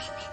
Creepy.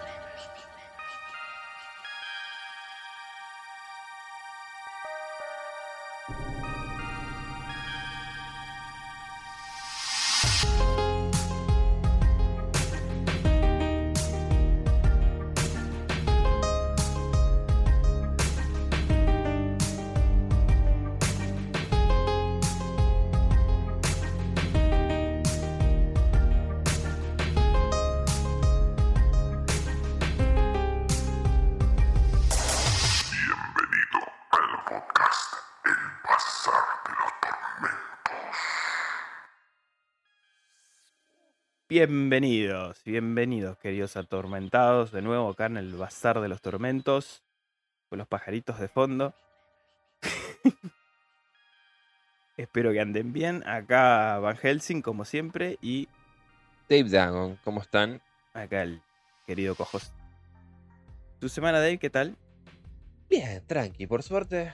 Bienvenidos, bienvenidos, queridos atormentados, de nuevo acá en el Bazar de los Tormentos, con los pajaritos de fondo. Espero que anden bien. Acá Van Helsing, como siempre, y Dave Dagon, ¿cómo están? acá el querido Cojos. ¿Tu semana, Dave, qué tal? Bien, tranqui, por suerte.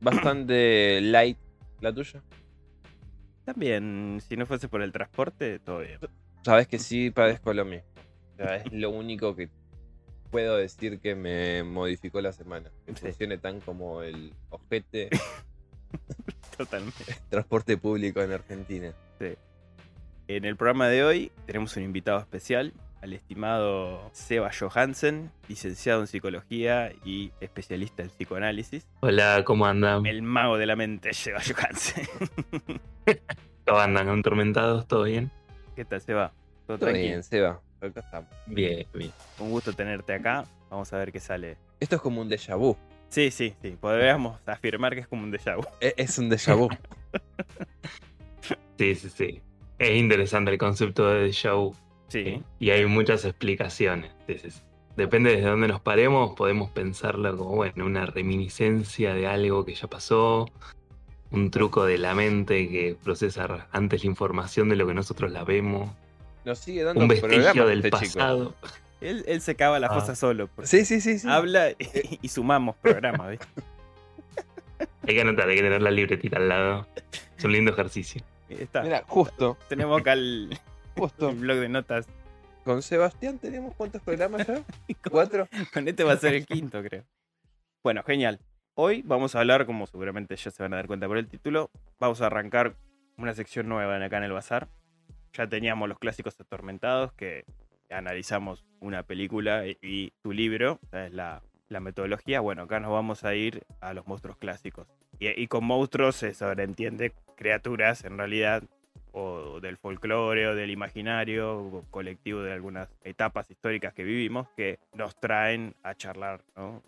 Bastante light la tuya. También, si no fuese por el transporte, todo bien. Sabes que sí padezco lo mismo. O sea, es lo único que puedo decir que me modificó la semana. Que Sí. funcione tan como el ojete Totalmente. transporte público en Argentina. En el programa de hoy tenemos un invitado especial, al estimado Seba Johansen, licenciado en psicología y especialista en psicoanálisis. Hola, ¿cómo andan? El mago de la mente, Seba Johansen. ¿Cómo andan? ¿Atormentados? ¿Todo bien? ¿Qué tal, Seba? ¿Todo Todo tranquilo? bien, Seba. Acá estamos. Bien, bien. Un gusto tenerte acá. Vamos a ver qué sale. Esto es como un déjà vu. Sí, sí, sí. Podríamos afirmar que es como un déjà vu. E- Es un déjà vu. Sí, sí, sí. Es interesante el concepto de déjà vu. Sí. Y hay muchas explicaciones. Sí, sí, sí. Depende desde dónde nos paremos, podemos pensarlo como, bueno, una reminiscencia de algo que ya pasó, un truco de la mente que procesa antes la información de lo que nosotros la vemos, Nos sigue dando un vestigio programas del este pasado. Él, él se cava las Ah. cosas solo. Sí, sí, sí, sí. Habla y, y sumamos programas, ¿viste? Hay que anotar, hay que tener la libretita al lado. Es un lindo ejercicio. Está. Mira, justo, Tenemos acá el, justo. el blog de notas. Con Sebastián tenemos cuántos programas ya? ¿Cuatro? Con este va a ser el quinto, creo. Bueno, genial. Hoy vamos a hablar, como seguramente ya se van a dar cuenta por el título, vamos a arrancar una sección nueva acá en el bazar. Ya teníamos los clásicos atormentados que analizamos una película y, tu libro, es la, la metodología. Bueno, acá nos vamos a ir a los monstruos clásicos. Y, y con monstruos se sobreentiende criaturas en realidad o del folclore o del imaginario o colectivo de algunas etapas históricas que vivimos que nos traen a charlar, ¿no?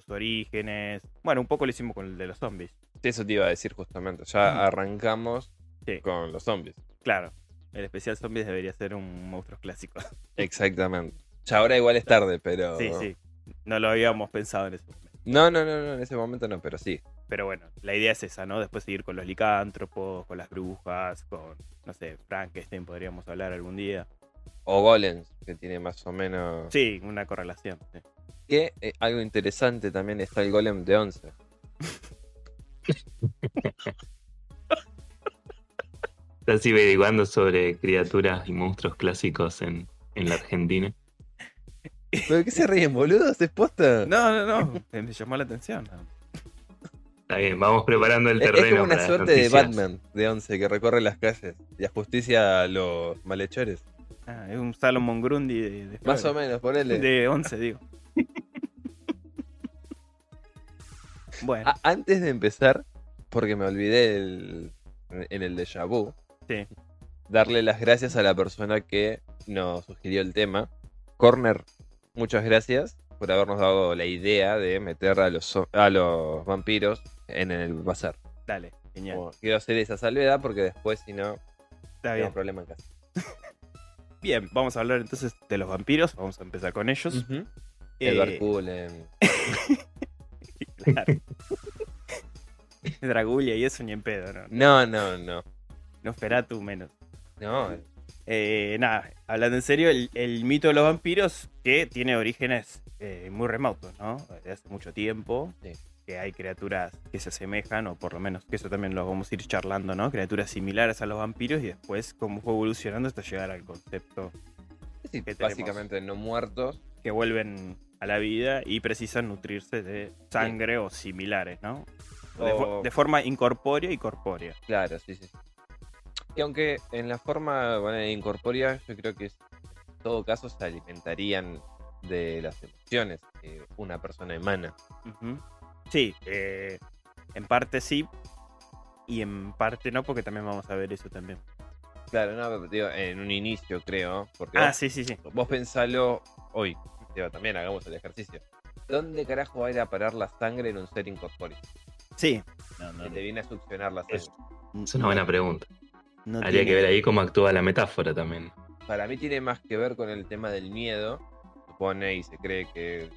Sus orígenes. Bueno, un poco lo hicimos con el de los zombies. Eso te iba a decir justamente. Ya arrancamos Sí. con los zombies. Claro, el especial zombies debería ser un monstruos clásico. Exactamente. Ya ahora igual es tarde, pero. Sí, sí. No lo habíamos pensado en ese momento. No, no, no, no, en ese momento no, pero sí. Pero bueno, la idea es esa, ¿no? Después seguir con los licántropos, con las brujas, con, no sé, Frankenstein podríamos hablar algún día. O Golems, que tiene más o menos. Sí, una correlación. sí. Que eh, algo interesante también está el Golem de 11. Estás averiguando sobre criaturas y monstruos clásicos en, en la Argentina. ¿Pero qué se ríen, boludos? ¿Es posta? No, no, no. Me llamó la atención. Está bien, vamos preparando el terreno. es como una para suerte de. Batman de 11 que recorre las calles y ajusticia a los malhechores. Ah, es un Salomon Grundy de, de Más o menos, ponele. De 11, digo. Bueno, A- antes de empezar, porque me olvidé el- en el déjà vu, sí. darle las gracias a la persona que nos sugirió el tema. Corner, muchas gracias por habernos dado la idea de meter a los, a los vampiros en el bazar. Dale, genial. Como quiero hacer esa salvedad porque después, si no, tengo problema en casa. Bien, vamos a hablar entonces de los vampiros. Vamos a empezar con ellos. Edward Eh. claro. Dragulia y eso ni en pedo, ¿no? No, no, no. Nosferatu menos. No, Eh, nada, hablando en serio, el, el mito de los vampiros que tiene orígenes eh, muy remotos, ¿no? De hace mucho tiempo. Sí. Que hay criaturas que se asemejan, o por lo menos que eso también lo vamos a ir charlando, ¿no? Criaturas similares a los vampiros y después cómo fue evolucionando hasta llegar al concepto sí, que tenemos. básicamente no muertos. que vuelven a la vida y precisan nutrirse de sangre o similares, ¿no? De, O- de forma incorpórea y corpórea. Claro, sí, sí. Y aunque en la forma bueno, incorpórea, yo creo que en todo caso se alimentarían de las emociones que una persona emana. Ujú. Sí, eh, en parte sí y en parte no, porque también vamos a ver eso también. Claro, no, digo, en un inicio creo, porque Ah, vos, sí, sí, sí. vos pensalo hoy, también hagamos el ejercicio. ¿Dónde carajo va a ir a parar la sangre en un ser incorpóreo? Sí. No, no, Que te viene a succionar la sangre. Es una buena pregunta. no Habría que ver ahí cómo actúa la metáfora también. Para mí tiene más que ver con el tema del miedo. Supone y se cree que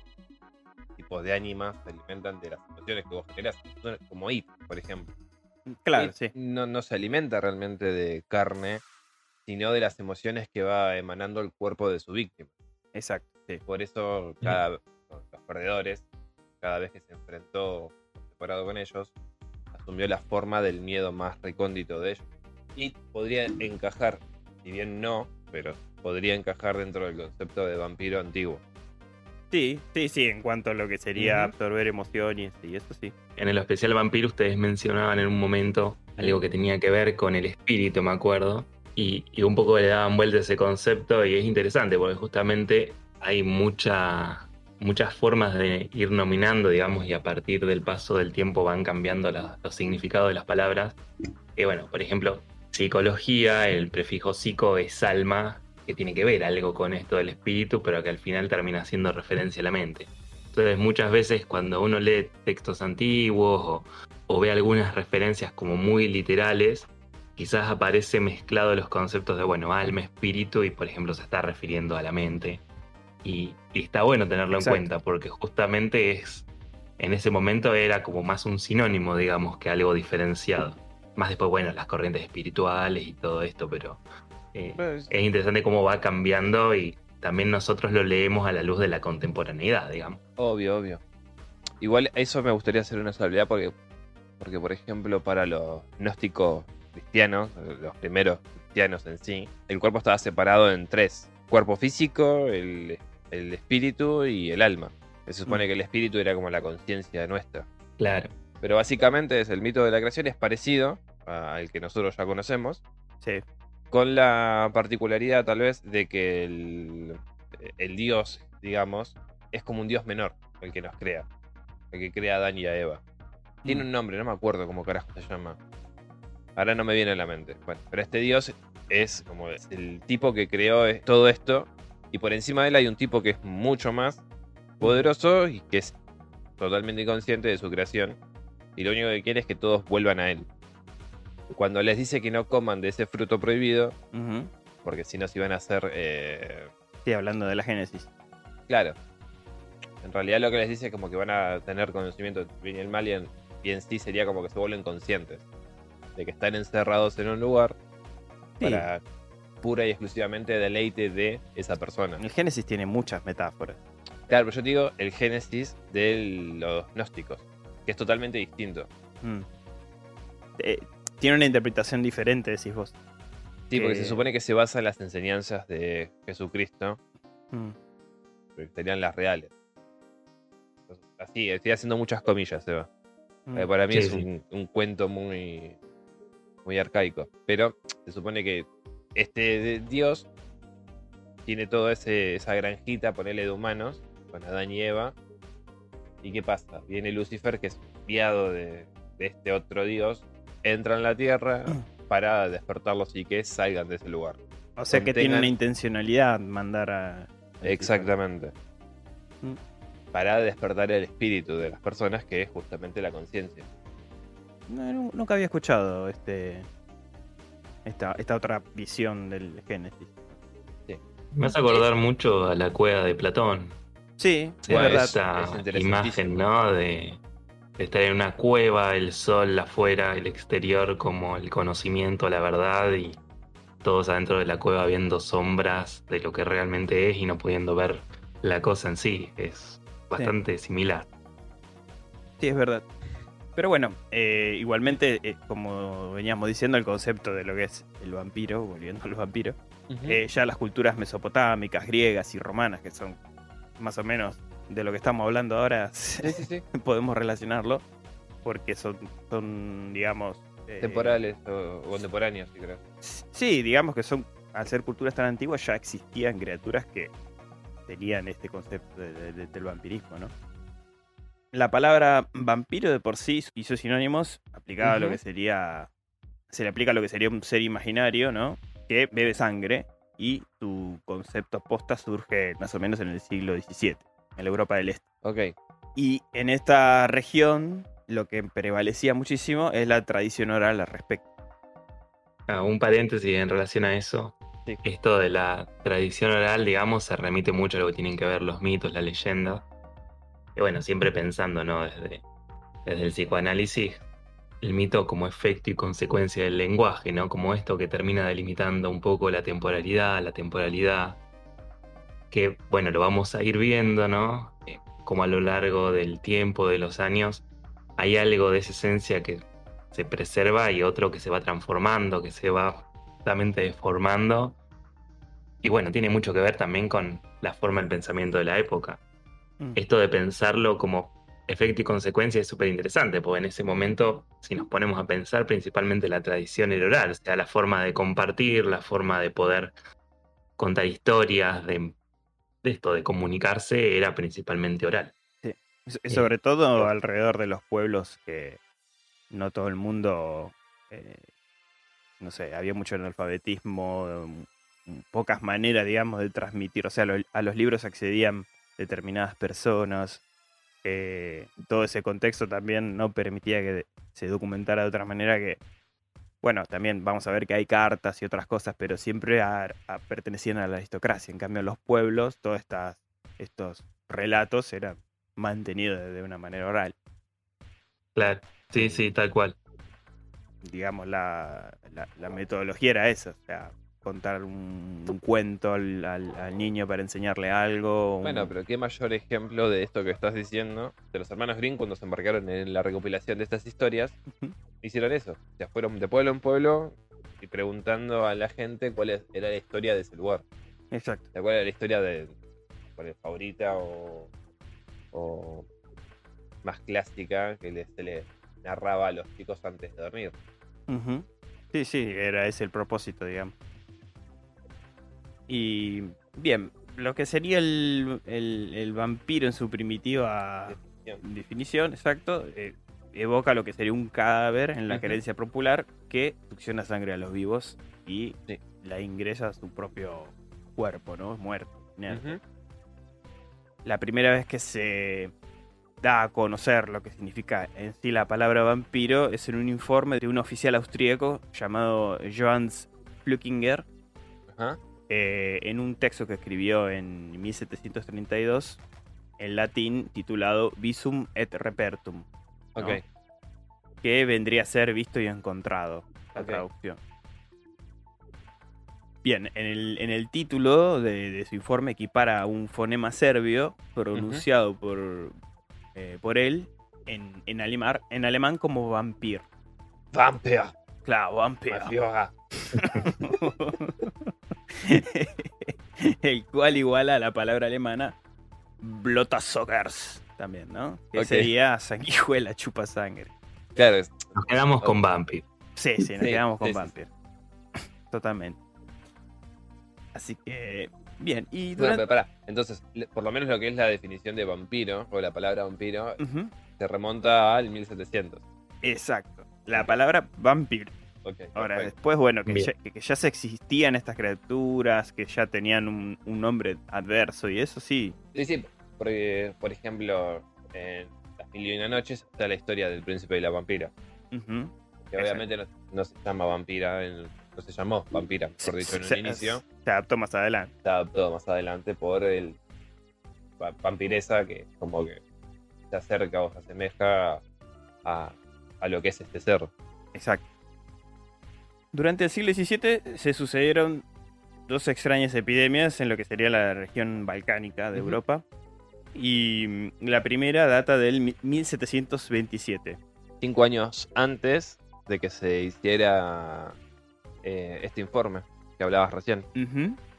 tipos de ánimas se alimentan de las emociones que vos generás. Son Como It, por ejemplo. Claro, It sí. No, no se alimenta realmente de carne, sino de las emociones que va emanando el cuerpo de su víctima. Exacto. Sí. Por eso cada, los perdedores, cada vez que se enfrentó separado con ellos, asumió la forma del miedo más recóndito de ellos. Y podría encajar, si bien no, pero podría encajar dentro del concepto de vampiro antiguo. Sí, sí, sí, en cuanto a lo que sería absorber emociones y eso sí. En el especial vampiro ustedes mencionaban en un momento algo que tenía que ver con el espíritu, me acuerdo, y, y un poco le daban vuelta a ese concepto y es interesante porque justamente hay mucha, muchas formas de ir nominando, digamos, y a partir del paso del tiempo van cambiando la- los significados de las palabras. Que bueno, por ejemplo, psicología, el prefijo psico es alma, que tiene que ver algo con esto del espíritu, pero que al final termina haciendo referencia a la mente. Entonces muchas veces cuando uno lee textos antiguos o, o ve algunas referencias como muy literales, quizás aparece mezclado los conceptos de, bueno, alma, espíritu y por ejemplo se está refiriendo a la mente. Y, y está bueno tenerlo Exacto. en cuenta porque justamente es, en ese momento era como más un sinónimo, digamos, que algo diferenciado. Más después, bueno, las corrientes espirituales y todo esto, pero eh, Pues, es interesante cómo va cambiando y también nosotros lo leemos a la luz de la contemporaneidad, digamos. Obvio, obvio. Igual eso me gustaría hacer una salvedad porque, porque por ejemplo, para los gnósticos cristianos, los primeros cristianos en sí, el cuerpo estaba separado en tres. Cuerpo físico, el, el espíritu y el alma. Se supone Mm. que el espíritu era como la conciencia nuestra. Claro. Pero básicamente es el mito de la creación es parecido al que nosotros ya conocemos, Sí. con la particularidad tal vez de que el, el dios, digamos, es como un dios menor, el que nos crea, el que crea a Adán y a Eva. Tiene Mm. un nombre, no me acuerdo cómo carajo se llama. Ahora no me viene a la mente. Bueno, pero este dios es como el tipo que creó todo esto y por encima de él hay un tipo que es mucho más poderoso y que es totalmente inconsciente de su creación y lo único que quiere es que todos vuelvan a él. Cuando les dice que no coman de ese fruto prohibido, porque si no se iban a hacer... eh, Sí, hablando de la Génesis. claro. En realidad lo que les dice es como que van a tener conocimiento del bien y el mal y en, y en sí sería como que se vuelven conscientes de que están encerrados en un lugar Sí. para pura y exclusivamente deleite de esa persona. El Génesis tiene muchas metáforas. Claro, pero yo te digo el génesis de los gnósticos, que es totalmente distinto. Mm. Eh, tiene una interpretación diferente, decís vos. Sí, porque Que- se supone que se basa en las enseñanzas de Jesucristo, Mm. que serían las reales. Entonces, Así, estoy haciendo muchas comillas, Seba. Mm. Eh, para mí Sí, es sí. un, un cuento muy, muy arcaico. Pero se supone que este de- dios tiene toda esa granjita, ponerle de humanos, con Adán y Eva. ¿Y qué pasa? Viene Lucifer, que es enviado de, de este otro dios, entra en la tierra para despertarlos y que salgan de ese lugar. O sea que tiene una intencionalidad mandar a. Exactamente. Mm. Para despertar el espíritu de las personas, que es justamente la conciencia. No- nunca había escuchado este. Esta, esta otra visión del Génesis. Me hace acordar mucho a la cueva de Platón. Sí, es esa es imagen, ¿no? De, de estar en una cueva, el sol afuera, el exterior como el conocimiento, la verdad y todos adentro de la cueva viendo sombras de lo que realmente es y no pudiendo ver la cosa en sí. Es bastante similar. Sí, es verdad. Pero bueno, eh, igualmente, eh, como veníamos diciendo, el concepto de lo que es el vampiro, volviendo al vampiro, Ujú. Eh, ya las culturas mesopotámicas, griegas y romanas, que son más o menos de lo que estamos hablando ahora, Sí, sí, sí. podemos relacionarlo, porque son, son digamos... eh, Temporales o o contemporáneos, sí creo. Sí, digamos que son, al ser culturas tan antiguas, ya existían criaturas que tenían este concepto de- de- de- del vampirismo, ¿no? La palabra vampiro de por sí y sus sinónimos aplicado a lo que sería. Se le aplica a lo que sería un ser imaginario, ¿no? Que bebe sangre y su concepto posta surge más o menos en el siglo XVII, en la Europa del Este. Ok. Y en esta región lo que prevalecía muchísimo es la tradición oral al respecto. Ah, un paréntesis en relación a eso. Sí. Esto de la tradición oral, digamos, se remite mucho a lo que tienen que ver los mitos, la leyenda. Y bueno, siempre pensando, ¿no? Desde, desde el psicoanálisis, el mito como efecto y consecuencia del lenguaje, ¿no? Como esto que termina delimitando un poco la temporalidad, la temporalidad. Que, bueno, lo vamos a ir viendo, ¿no? Eh, como a lo largo del tiempo, de los años, hay algo de esa esencia que se preserva y otro que se va transformando, que se va justamente deformando. Y bueno, tiene mucho que ver también con la forma del pensamiento de la época. Mm. Esto de pensarlo como efecto y consecuencia es súper interesante, porque en ese momento, si nos ponemos a pensar, principalmente la tradición era oral, o sea, la forma de compartir, la forma de poder contar historias, de, de esto, de comunicarse, era principalmente oral. S- Sobre todo alrededor de los pueblos que no todo el mundo, eh, no sé, había mucho analfabetismo, mm, pocas maneras, digamos, de transmitir. O sea, lo- a los libros accedían determinadas personas. eh, todo ese contexto también no permitía que se documentara de otra manera que, bueno, también vamos a ver que hay cartas y otras cosas, pero siempre a- a- pertenecían a la aristocracia. En cambio, en los pueblos, todos estas, estos relatos eran mantenidos de, de una manera oral. Claro, sí, sí, tal cual. Digamos, la, la- la metodología era esa, o sea, contar un, un cuento al, al- al niño para enseñarle algo. un- Bueno, pero qué mayor ejemplo de esto que estás diciendo. De los hermanos Green, cuando se embarcaron en la recopilación de estas historias, hicieron eso. O sea, fueron de pueblo en pueblo y preguntando a la gente cuál era la historia de ese lugar. Exacto. Cuál era la historia de cuál es favorita o, o más clásica que le- se le narraba a los chicos antes de dormir. Sí, sí, era ese el propósito, digamos. Y bien, lo que sería el, el- el vampiro en su primitiva Definición. definición, exacto, eh, evoca lo que sería un cadáver en la creencia popular que succiona sangre a los vivos y Sí. la ingresa a su propio cuerpo, ¿no? Muerto. La primera vez que se da a conocer lo que significa en sí la palabra vampiro es en un informe de un oficial austríaco llamado Johannes Flückinger, Ajá. Eh, en un texto que escribió en 1732 en latín titulado Visum et Repertum, que vendría a ser visto y encontrado, la traducción. Bien, en el, en el título de, de su informe equipara un fonema serbio pronunciado por, eh, por él en, en, alemán, en alemán como vampir. Vampir. Claro, vampir. El cual iguala a la palabra alemana Blottersockers también, ¿no? Que sería sanguijuela, chupa sangre. Claro, Nos quedamos con Bumpy. Sí, sí, nos Sí, quedamos con sí, sí, Vampir. Totalmente. Así que, bien. Y Bueno, pero pará. Entonces, por lo menos lo que es la definición de vampiro, o la palabra vampiro, se remonta al 1700. Exacto. La palabra vampir. Ahora, perfecto. después, bueno, que ya, que- que ya se existían estas criaturas, que ya tenían un, un nombre adverso y eso sí. Sí, sí, porque, por ejemplo, en Las Mil y Una Noches está la historia del príncipe y la vampira. Que obviamente no, no se llama vampira, en- no se llamó vampira, por dicho en Se- un inicio. Se adaptó más adelante. Se adaptó más adelante por el va- vampiresa que como que se acerca o se asemeja a, a lo que es este ser. Exacto. Durante el siglo XVII se sucedieron dos extrañas epidemias en lo que sería la región balcánica de. Europa. Y mm, la primera data del mi- 1727. Cinco años antes de que se hiciera eh, este informe. que hablabas recién.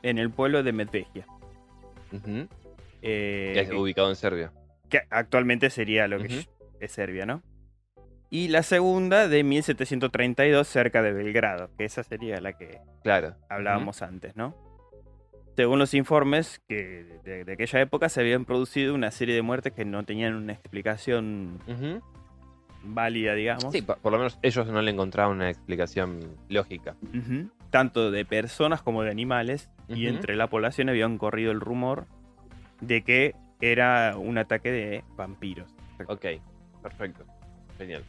En el pueblo de Medvegia. Eh, Que es ubicado en Serbia. que actualmente sería lo que es Serbia, ¿no? Y la segunda de 1732 cerca de Belgrado, que esa sería la que Claro. hablábamos antes, ¿no? Según los informes que de, de aquella época se habían producido una serie de muertes que no tenían una explicación válida, digamos. Sí, por lo menos ellos no le encontraban una explicación lógica. Tanto de personas como de animales. Y entre la población habían corrido el rumor de que era un ataque de vampiros. Ok, perfecto. Genial.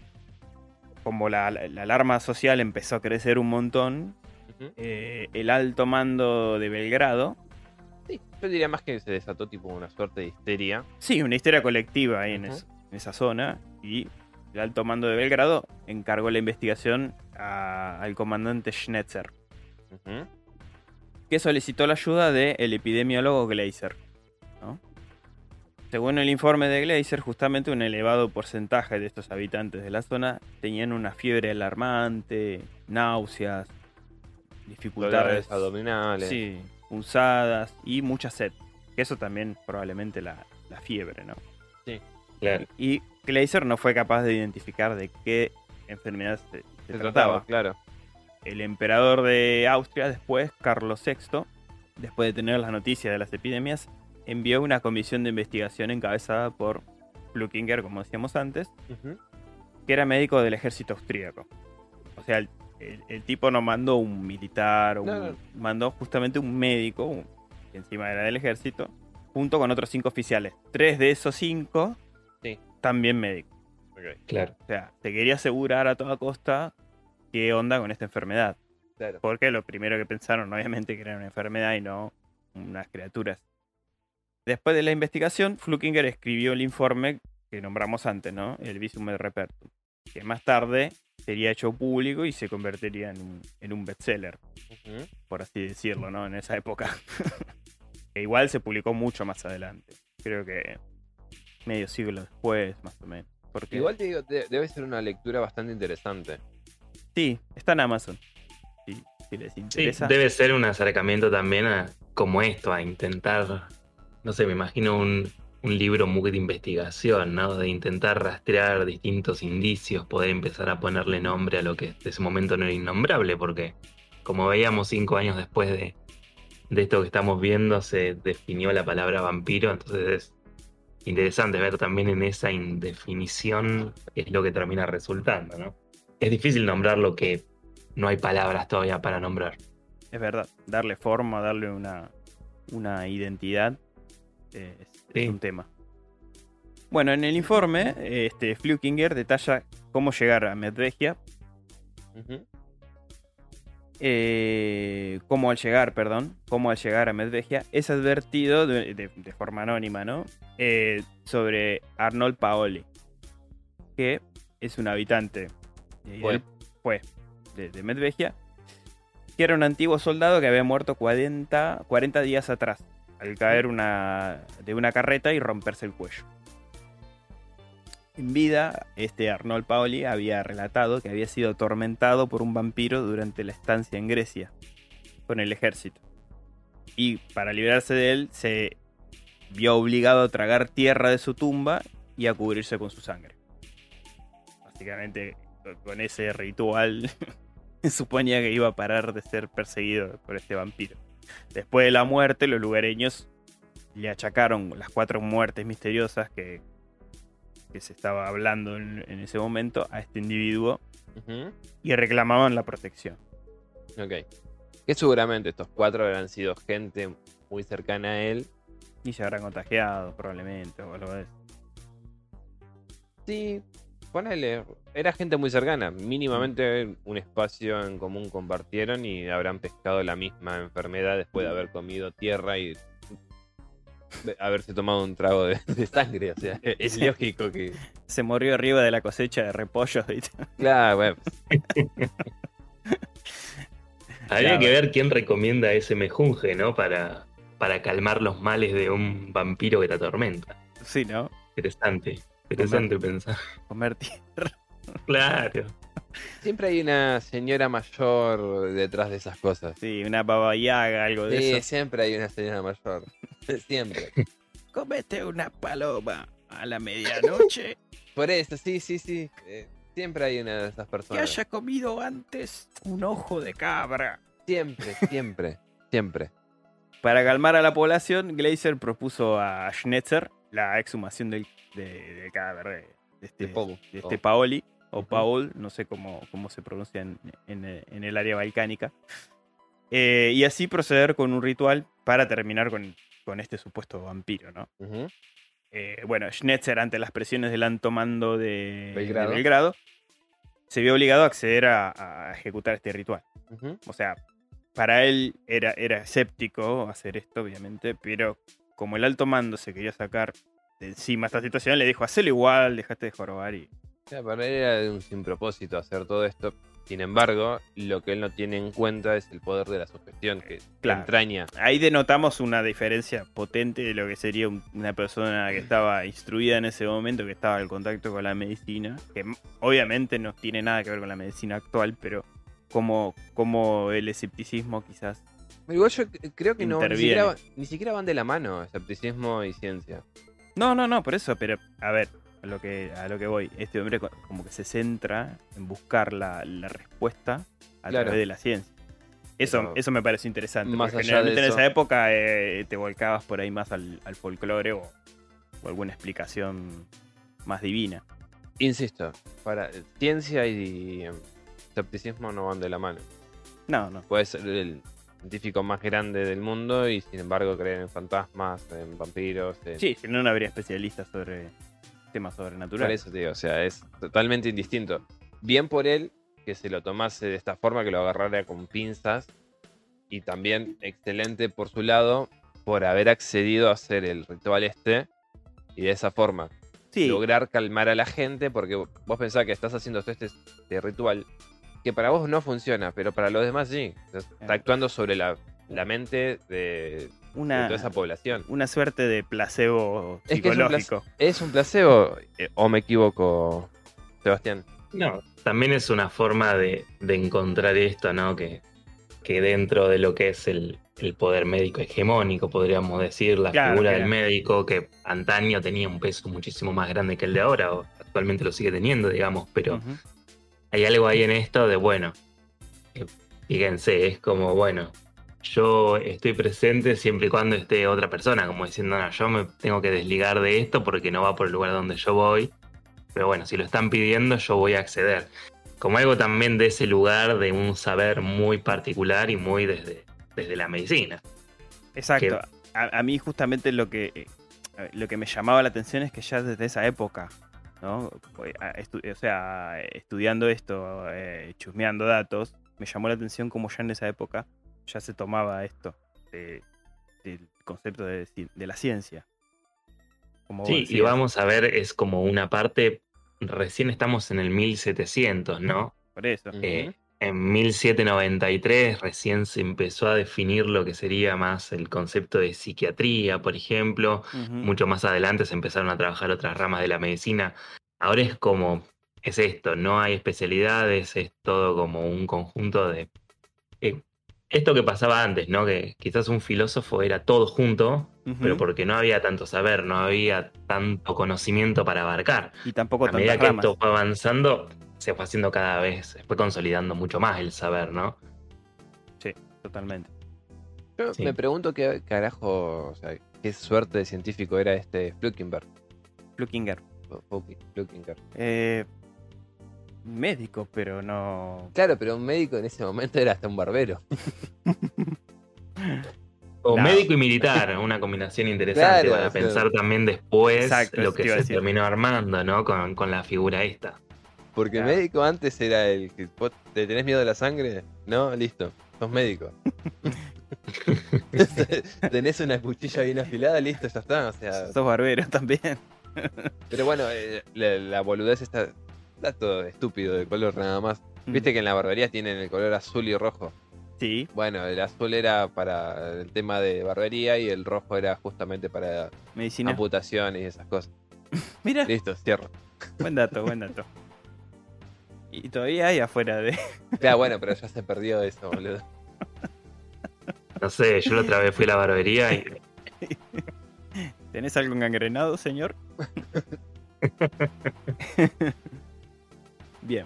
Como la, la- la alarma social empezó a crecer un montón, eh, el alto mando de Belgrado, Sí, yo diría más que se desató tipo una suerte de histeria. sí, una histeria colectiva ahí en, Ujú. es- en esa zona, y el alto mando de Belgrado encargó la investigación a- al comandante Schnetzer, que solicitó la ayuda del epidemiólogo Gleiser. Según el informe de Gleiser, justamente un elevado porcentaje de estos habitantes de la zona tenían una fiebre alarmante, náuseas, dificultades abdominales. sí, punzadas y mucha sed. Que eso también probablemente la, la fiebre, ¿no? Claro. Y Gleiser no fue capaz de identificar de qué enfermedad se, se Se trataba. trataba, claro. El emperador de Austria después, Carlos VI, después de tener las noticias de las epidemias, envió una comisión de investigación encabezada por Flukinger, como decíamos antes, que era médico del ejército austríaco. O sea, el, el- el tipo no mandó un militar, un- No, no. mandó justamente un médico, un- que encima era del ejército, junto con otros cinco oficiales. Tres de esos cinco Sí. también médicos. Claro. O sea, se quería asegurar a toda costa qué onda con esta enfermedad. claro. Porque lo primero que pensaron, obviamente, que era una enfermedad y no unas criaturas. Después de la investigación, Flukinger escribió el informe que nombramos antes, ¿no? El Visum et Repertum, que más tarde sería hecho público y se convertiría en un, en un bestseller, por así decirlo, ¿no? En esa época. que igual se publicó mucho más adelante. Creo que medio siglo después, más o menos. Porque Igual te digo, de- debe ser una lectura bastante interesante. sí, está en Amazon. Sí, si les Sí, interesa. debe ser un acercamiento también a como esto, a intentar, no sé, me imagino un, un libro muy de investigación, ¿no? De intentar rastrear distintos indicios, poder empezar a ponerle nombre a lo que de ese momento no era innombrable, porque como veíamos cinco años después de, de esto que estamos viendo, se definió la palabra vampiro, entonces es interesante ver también en esa indefinición qué es lo que termina resultando, ¿no? Es difícil nombrar lo que no hay palabras todavía para nombrar. Es verdad, darle forma, darle una, una identidad eh, es, un tema. Bueno, en el informe, este, Flukinger detalla cómo llegar a Medvegia, eh, cómo al llegar, perdón, cómo al llegar a Medvegia es advertido de, de- de forma anónima, ¿no? Eh, sobre Arnold Paoli, que es un habitante Fue. del- fue de, de Medvegia, que era un antiguo soldado que había muerto 40, 40 días atrás, al caer una, de una carreta y romperse el cuello. En vida, este Arnold Paoli había relatado que había sido atormentado por un vampiro durante la estancia en Grecia con el ejército. Y para librarse de él, se vio obligado a tragar tierra de su tumba y a cubrirse con su sangre. Básicamente, con ese ritual, suponía que iba a parar de ser perseguido por este vampiro. Después de la muerte, los lugareños le achacaron las cuatro muertes misteriosas que, que se estaba hablando en, en ese momento a este individuo y reclamaban la protección. Ok. Que seguramente estos cuatro habrán sido gente muy cercana a él. Y se habrán contagiado probablemente o algo de eso. Sí, ponele. Era gente muy cercana. Mínimamente un espacio en común compartieron y habrán pescado la misma enfermedad después de haber comido tierra y de haberse tomado un trago de, de sangre. O sea, es Sí. lógico que. Se murió arriba de la cosecha de repollos. ¿viste? Claro, bueno, Habría Claro. que ver quién recomienda ese mejunje, ¿no? Para, para calmar los males de un vampiro que te atormenta. Sí, ¿no? Interesante. Interesante pensar. Comer tierra. Claro. Siempre hay una señora mayor detrás de esas cosas. Sí, una baba yaga, algo de Sí, eso. siempre hay una señora mayor. Siempre. Comete una paloma a la medianoche Por eso, sí, sí, sí. Eh, siempre hay una de esas que personas. haya comido antes un ojo de cabra. Siempre, siempre, siempre. Para calmar a la población, Glazer propuso a Schnetzer la exhumación del, de, del cadáver de, este, De este. Paoli, o. Paul, no sé cómo, cómo se pronuncia en, en el- en el área balcánica. Eh, y así proceder con un ritual para terminar con, con este supuesto vampiro, ¿no? Eh, bueno, Schnetzer, ante las presiones del alto mando de de Belgrado. Se vio obligado a acceder a, a ejecutar este ritual. O sea, para él era, era escéptico hacer esto, obviamente, pero como el alto mando se quería sacar de encima esta situación, le dijo, hacelo igual, dejate de jorobar y... Sea, para él era de un sin propósito hacer todo esto. Sin embargo, lo que él no tiene en cuenta es el poder de la sugestión que Claro. entraña. Ahí denotamos una diferencia potente de lo que sería un- una persona que estaba instruida en ese momento, que estaba en contacto con la medicina, que obviamente no tiene nada que ver con la medicina actual, pero como, como el escepticismo quizás... Igual yo creo que no, ni siquiera, ni siquiera van de la mano, escepticismo y ciencia. No, no, no, por eso, pero a ver, a lo que, a lo que voy, este hombre co- como que se centra en buscar la, la respuesta a Claro. través de la ciencia. Eso, Pero eso me parece interesante. más de generalmente en esa época eh, te volcabas por ahí más al, al folclore o, o alguna explicación más divina. Insisto, para ciencia y em, escepticismo no van de la mano. No, no. Puede ser el científico más grande del mundo y sin embargo creer en fantasmas, en vampiros. en- Sí, si no, no habría especialistas sobre temas Por sobrenaturales. eso te digo, o sea, es totalmente indistinto. Bien por él que se lo tomase de esta forma, que lo agarrara con pinzas. Y también excelente por su lado por haber accedido a hacer el ritual este. Y de esa forma Sí, lograr calmar a la gente, porque vos pensás que estás haciendo todo este, este ritual que para vos no funciona, pero para los demás sí. Está actuando sobre la, la mente de, de una, toda esa población. una suerte de placebo Es que es un psicológico. ¿Es un placebo eh, o me equivoco, Sebastián? No, también es una forma de, de encontrar esto, ¿no? Que, que dentro de lo que es el, el poder médico hegemónico, podríamos decir, la Claro, figura del médico, que antaño tenía un peso muchísimo más grande que el de ahora, o actualmente lo sigue teniendo, digamos, pero. Hay algo ahí en esto de, bueno, eh, fíjense, es como, bueno, yo estoy presente siempre y cuando esté otra persona, como diciendo, no, yo me tengo que desligar de esto porque no va por el lugar donde yo voy. Pero bueno, si lo están pidiendo, yo voy a acceder. Como algo también de ese lugar, de un saber muy particular y muy desde, desde la medicina. Exacto. A, a mí justamente lo que, eh, lo que me llamaba la atención es que ya desde esa época, ¿no? Estu- O sea, estudiando esto, eh, chusmeando datos, me llamó la atención como ya en esa época ya se tomaba esto de- del concepto de, de la ciencia. Como Sí, y vamos a ver, es como una parte, recién estamos en el 1700, ¿no? Por eso. Eh, en 1793 recién se empezó a definir lo que sería más el concepto de psiquiatría, por ejemplo. Mucho más adelante se empezaron a trabajar otras ramas de la medicina. Ahora es como, es esto, no hay especialidades, es todo como un conjunto de... eh, esto que pasaba antes, ¿no? Que quizás un filósofo era todo junto, pero porque no había tanto saber, no había tanto conocimiento para abarcar. Y tampoco A medida que ramas. esto fue avanzando, se fue haciendo cada vez, se fue consolidando mucho más el saber, ¿no? Totalmente. Yo Sí. me pregunto qué carajo, o sea, qué suerte de científico era este Fluckenberg. Fouke- Fluckenberg. Eh, médico, pero no. Claro, pero un médico en ese momento era hasta un barbero. O No. médico y militar, una combinación interesante Claro, para pensar también después Exacto, lo que se terminó armando, ¿no? Con, con la figura esta. Porque Claro. médico antes era el que te tenés miedo de la sangre, no, listo, sos médico. tenés una cuchilla bien afilada, listo, ya está. O sea, Sos barbero también. pero bueno, eh, la, la boludez está dato estúpido de color nada más. Viste que en la barbería tienen el color azul y rojo. Sí, Bueno, el azul era para el tema de barbería y el rojo era justamente para medicina. amputaciones y esas cosas. Mira, Listo, cierro. buen dato, buen dato. Y todavía hay afuera de. Ya, bueno, pero ya se perdió eso, boludo. No sé, yo la otra vez fui a la barbería y ¿Tenés algo engangrenado, señor? Bien.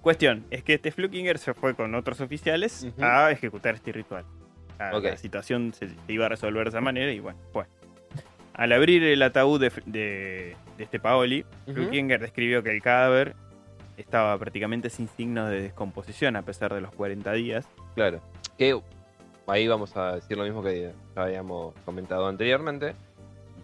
Cuestión, es que este Flukinger se fue con otros oficiales a ejecutar este ritual. La situación se, se iba a resolver de esa manera y bueno, fue. Al abrir el ataúd de, de- de este Paoli, Ujú. Flukinger describió que el cadáver estaba prácticamente sin signos de descomposición a pesar de los 40 días. Claro. Que ahí vamos a decir lo mismo que ya habíamos comentado anteriormente.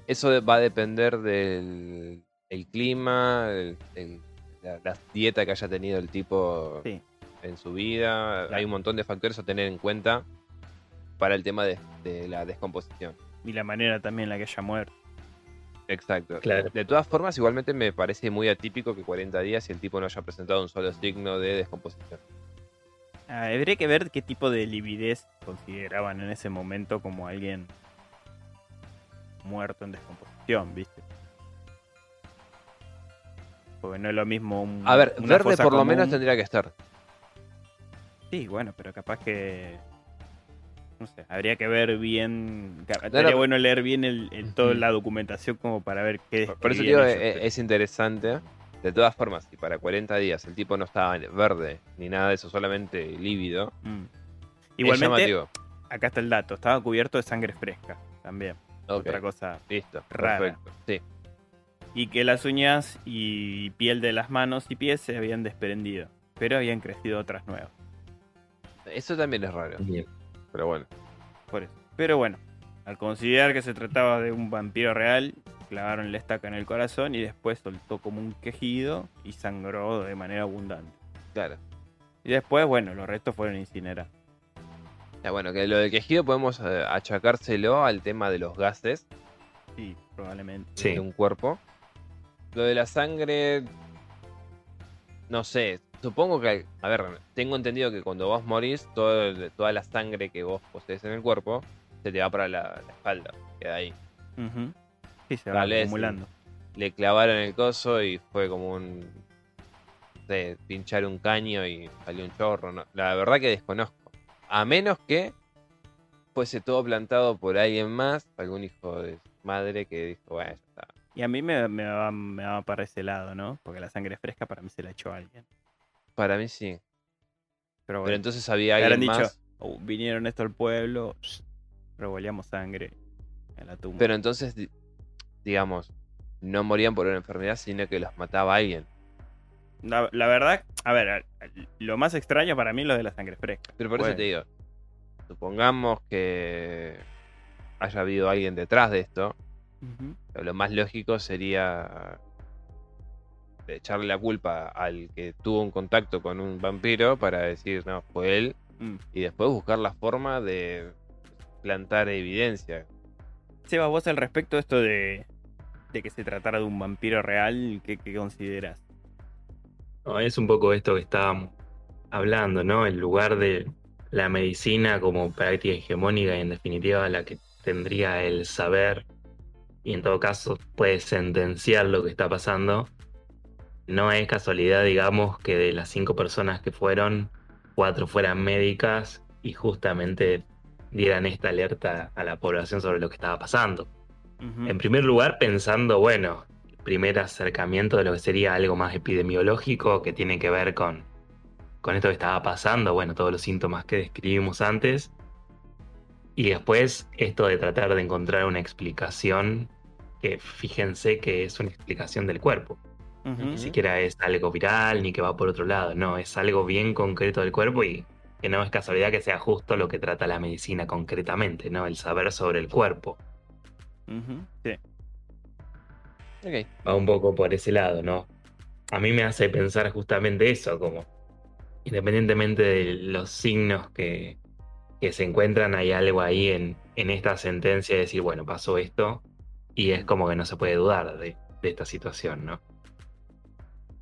Eso va a depender del el clima, el- el- la, la dieta que haya tenido el tipo Sí. en su vida. Claro. Hay un montón de factores a tener en cuenta para el tema de, de la descomposición. Y la manera también en la que haya muerto. Exacto. Claro. De todas formas, igualmente me parece muy atípico que 40 días y el tipo no haya presentado un solo signo de descomposición. Ah, habría que ver qué tipo de lividez consideraban en ese momento como alguien muerto en descomposición, ¿viste? Porque no es lo mismo un. A ver, verde por lo menos tendría que estar. Sí, bueno, pero capaz que. No sé, habría que ver bien. No, Estaría no, bueno leer bien el, el- toda la documentación como para ver qué. Por eso digo, ellos, e- es interesante. De todas formas, si para 40 días el tipo no estaba verde ni nada de eso, solamente lívido, Mm. es Igualmente, acá está el dato. Estaba cubierto de sangre fresca también. Otra cosa listo, rara. perfecto. Sí, y que las uñas y piel de las manos y pies se habían desprendido, pero habían crecido otras nuevas. eso también es raro, bien. Pero bueno. Por eso. Pero bueno, al considerar que se trataba de un vampiro real, clavaron la estaca en el corazón y después soltó como un quejido y sangró de manera abundante. Claro. Y después, bueno, los restos fueron incinerados. Ya, bueno, que lo del quejido podemos eh, achacárselo al tema de los gases Sí, probablemente. Sí. de un cuerpo. Lo de la sangre, no sé, supongo que, a ver, tengo entendido que cuando vos morís, todo toda la sangre que vos posees en el cuerpo se te va para la, la espalda, queda ahí. Ujú. Sí, se va Tal acumulando. Le clavaron el coso y fue como un, no sé, pinchar un caño y salió un chorro. no, La verdad que desconozco. A menos que fuese todo plantado por alguien más, algún hijo de su madre que dijo, bueno, ya está. Y a mí me, me va, me va para ese lado, ¿no? Porque la sangre fresca para mí se la echó alguien. Para mí sí. Pero entonces había alguien dicho, más. "Oh, vinieron esto al pueblo, revoleamos sangre en la tumba. Pero entonces, di- digamos, no morían por una enfermedad, sino que los mataba alguien. La, la verdad, a ver, lo más extraño para mí es lo de la sangre fresca. Pero por eso Bueno, te digo, supongamos que haya habido alguien detrás de esto, lo más lógico sería echarle la culpa al que tuvo un contacto con un vampiro para decir, no, fue él, Mm. y después buscar la forma de plantar evidencia. Seba, vos al respecto de esto de, de que se tratara de un vampiro real, ¿qué, qué consideras? No, es un poco esto que estábamos hablando, ¿no? El lugar de la medicina como práctica hegemónica y en definitiva la que tendría el saber y en todo caso puede sentenciar lo que está pasando. No es casualidad, digamos, que de las cinco personas que fueron, cuatro fueran médicas y justamente dieran esta alerta a la población sobre lo que estaba pasando. En primer lugar, pensando, bueno, el primer acercamiento de lo que sería algo más epidemiológico que tiene que ver con, con esto que estaba pasando, bueno, todos los síntomas que describimos antes. Y después esto de tratar de encontrar una explicación que fíjense que es una explicación del cuerpo. Ni siquiera es algo viral ni que va por otro lado, no, es algo bien concreto del cuerpo y que no es casualidad que sea justo lo que trata la medicina concretamente, ¿no? El saber sobre el cuerpo. Sí. Ok. va un poco por ese lado, ¿no? A mí me hace pensar justamente eso, como independientemente de los signos que, que se encuentran, hay algo ahí en, en esta sentencia de decir, bueno, pasó esto, y es como que no se puede dudar de, de esta situación, ¿no?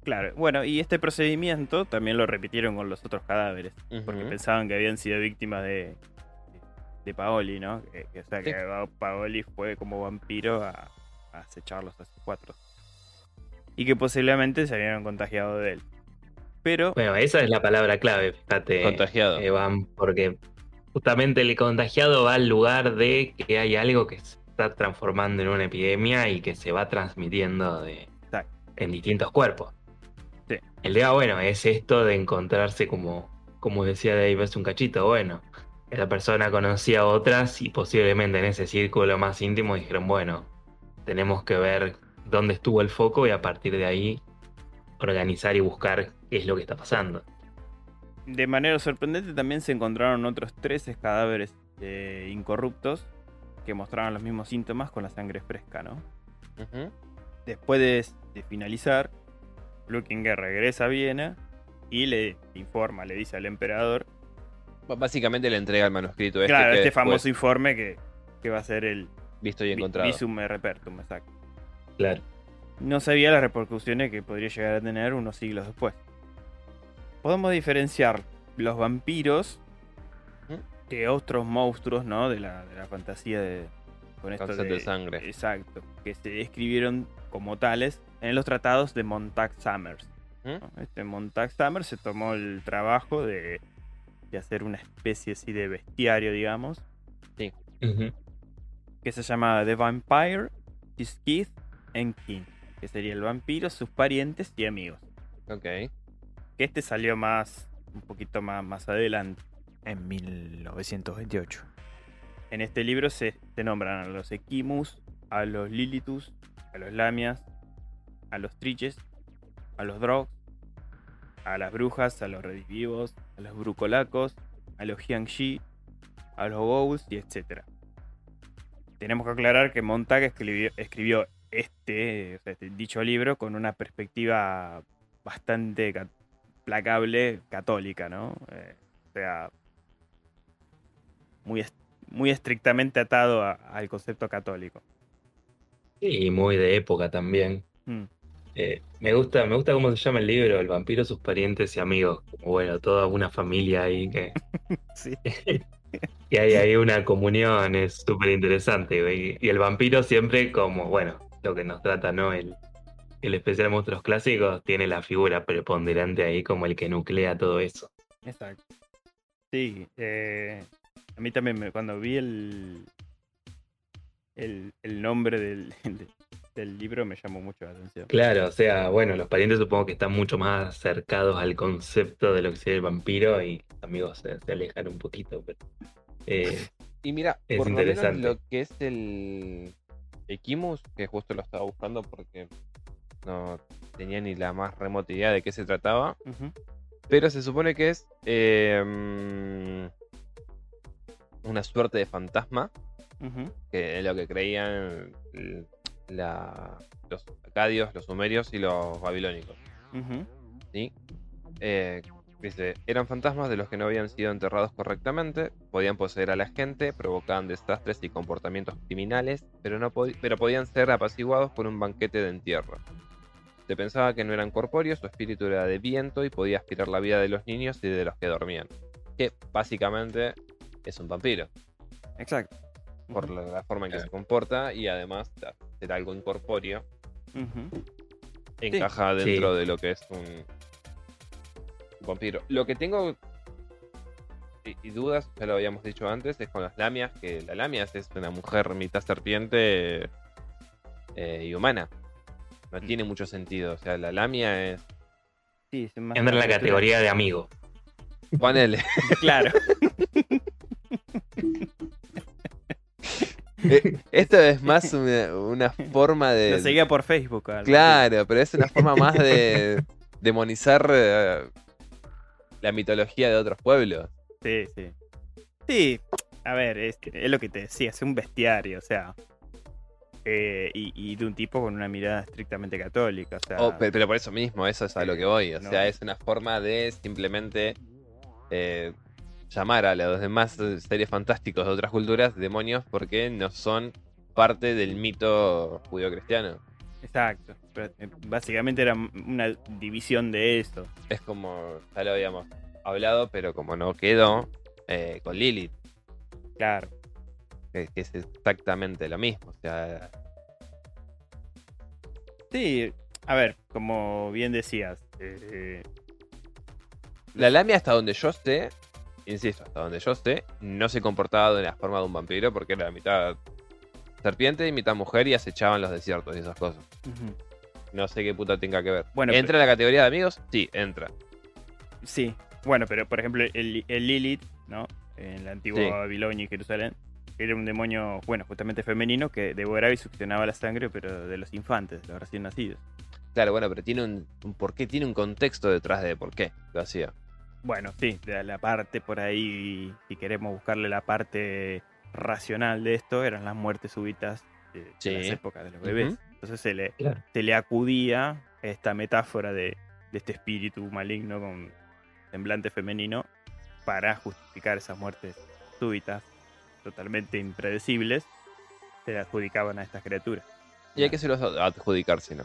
Claro, bueno, y este procedimiento también lo repitieron con los otros cadáveres, porque pensaban que habían sido víctimas de, de Paoli, ¿no? Que, que- o sea, Sí. que Paoli fue como vampiro a, a acecharlos a esos cuatro. Y que posiblemente se habían contagiado de él. Pero Bueno, esa es la palabra clave, fíjate. Contagiado. Evan, porque justamente el contagiado va al lugar de que hay algo que se está transformando en una epidemia y que se va transmitiendo de, en distintos cuerpos. Sí. El tema, bueno, es esto de encontrarse como, como decía Dave hace un cachito, bueno, esa persona conocía a otras y posiblemente en ese círculo más íntimo dijeron, bueno, tenemos que ver dónde estuvo el foco y a partir de ahí organizar y buscar qué es lo que está pasando. De manera sorprendente también se encontraron otros 13 cadáveres eh, incorruptos que mostraban los mismos síntomas con la sangre fresca, ¿no? Después de, de finalizar, Luckinger regresa a Viena y le informa, le dice al emperador, Básicamente le entrega el manuscrito este claro, que este después famoso informe que, que va a ser el visto y encontrado. Visum Repertum, exacto. Claro. No sabía las repercusiones que podría llegar a tener unos siglos después. Podemos diferenciar los vampiros de otros monstruos, ¿no? De la, de la fantasía de. Con esto de, de sangre. Exacto. Que se describieron como tales en los tratados de Montag Summers. ¿Mm? ¿no? Este Montag Summers se tomó el trabajo de, de hacer una especie así de bestiario, digamos, Ujú. que se llama The Vampire, His Kith and Kin, que sería el vampiro, sus parientes y amigos. Ok. Que este salió más, un poquito más, más adelante, en 1928. En este libro se, se nombran a los Equimus, a los Lilitus, a los Lamias, a los Triches, a los Drogs, a las brujas, a los redivivos, a los brucolacos, a los Jiangxi, a los Ghouls y etc. Tenemos que aclarar que Montag escribió, escribió este, este dicho libro con una perspectiva bastante ca- placable católica, ¿no? Eh, o sea, muy, est- muy estrictamente atado a- al concepto católico. Y muy de época también. Mm, Eh, me gusta, me gusta cómo se llama el libro, El vampiro, sus parientes y amigos. Bueno, toda una familia ahí que, sí. que hay ahí una comunión, es súper interesante. Y, y el vampiro siempre como, bueno, lo que nos trata, ¿no? El, el especial Monstruos Clásicos tiene la figura preponderante ahí como el que nuclea todo eso. Exacto. Sí, eh, a mí también me- cuando vi el, el, el nombre del, del- del libro me llamó mucho la atención. Claro, o sea, bueno, los parientes supongo que están mucho más acercados al concepto de lo que sería el vampiro y los amigos se, se alejan un poquito, pero eh, Y mira, Es por lo menos lo que es el Equimus, que justo lo estaba buscando porque no tenía ni la más remota idea de qué se trataba, pero se supone que es eh, mm, una suerte de fantasma, que es lo que creían la- los acadios, los sumerios y los babilónicos. ¿sí? Eh, dice, eran fantasmas de los que no habían sido enterrados correctamente, podían poseer a la gente, provocaban desastres y comportamientos criminales, pero, no pod- pero podían ser apaciguados por un banquete de entierro. Se pensaba que no eran corpóreos, su espíritu era de viento y podía aspirar la vida de los niños y de los que dormían. Que básicamente es un vampiro, Exacto. por la, la forma en que Claro. se comporta y además ser algo incorpóreo encaja dentro Sí. de lo que es un, vampiro. Lo que tengo y, y dudas, ya lo habíamos dicho antes, es con las lamias, que la lamias es una mujer mitad serpiente eh, y humana. No Mm. tiene mucho sentido. O sea, la lamia es. Sí, es más entra en la categoría de amigo. Ponele. Claro. Eh, Esto es más una, una forma de. Lo seguía por Facebook. Claro, pero es una forma más de demonizar eh, la mitología de otros pueblos. Sí, sí. Sí, a ver, es, es lo que te decía, es un bestiario, o sea. Eh, y, y de un tipo con una mirada estrictamente católica, o sea. Oh, pe- pero, por eso mismo, eso es a lo que voy. O No. sea, es una forma de simplemente eh, llamar a los demás eh, seres fantásticos de otras culturas demonios porque no son parte del mito judío-cristiano. Exacto. Pero, eh, básicamente era una división de eso. Es como, ya lo habíamos hablado, pero como no quedó eh, con Lilith, Claro. Que, es exactamente lo mismo. O sea, Sí, a ver, como bien decías, eh, La lamia, hasta donde yo sé, insisto, hasta donde yo sé, no se comportaba de la forma de un vampiro porque era mitad serpiente y mitad mujer y acechaban los desiertos y esas cosas. No sé qué puta tenga que ver. Bueno, ¿Entra en la categoría de amigos? Sí, entra. Sí, bueno, pero por ejemplo, el, el Lilith, ¿no? En la antigua Sí. Babilonia y Jerusalén, era un demonio, bueno, justamente femenino que devoraba y succionaba la sangre, pero de los infantes, de los recién nacidos. Claro, bueno, pero tiene un, un porqué, tiene un contexto detrás de por qué lo hacía. Bueno, sí, la parte por ahí, si queremos buscarle la parte racional de esto, eran las muertes súbitas de, las épocas de los bebés. Entonces se le, Claro. se le acudía a esta metáfora de, de este espíritu maligno con semblante femenino para justificar esas muertes súbitas, totalmente impredecibles, se le adjudicaban a estas criaturas. Y hay que se los adjudicar, si no.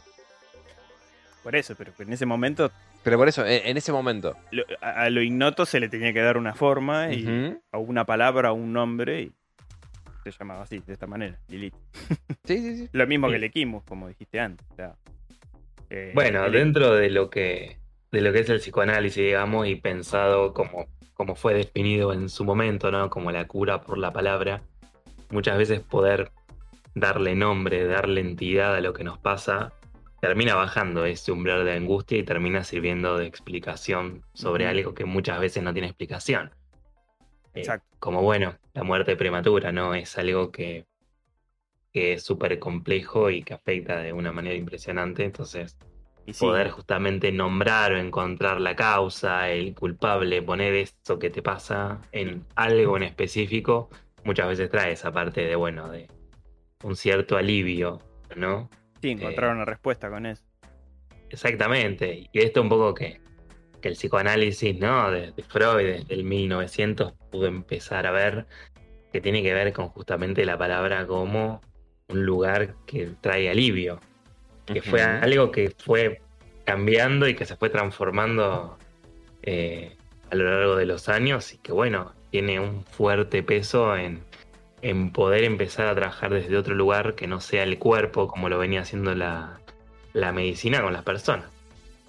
Por eso, pero en ese momento Pero por eso, en, en ese momento. lo- a, a lo ignoto se le tenía que dar una forma y a una palabra, a un nombre y se llamaba así, de esta manera, Lilith. Sí, sí, sí. Lo mismo Sí. que el Equimus, como dijiste antes. o sea, eh, Bueno, el- dentro de lo que de lo que es el psicoanálisis, digamos, y pensado como, como fue definido en su momento, ¿no? Como la cura por la palabra, muchas veces poder darle nombre, darle entidad a lo que nos pasa, termina bajando ese umbral de angustia y termina sirviendo de explicación sobre algo que muchas veces no tiene explicación. Eh, Exacto. como bueno, la muerte prematura, ¿no? Es algo que, que es súper complejo y que afecta de una manera impresionante. Entonces, y sí, poder justamente nombrar o encontrar la causa, el culpable, poner eso que te pasa en algo en específico, muchas veces trae esa parte de, bueno, de un cierto alivio, ¿no? sí, encontrar eh, una respuesta con eso. Exactamente. Y esto un poco que, que el psicoanálisis, ¿no? De, de Freud, desde el 1900, pudo empezar a ver que tiene que ver con justamente la palabra como un lugar que trae alivio. Que fue algo que fue cambiando y que se fue transformando eh, a lo largo de los años y que, bueno, tiene un fuerte peso en, en poder empezar a trabajar desde otro lugar que no sea el cuerpo, como lo venía haciendo la, la medicina con las personas.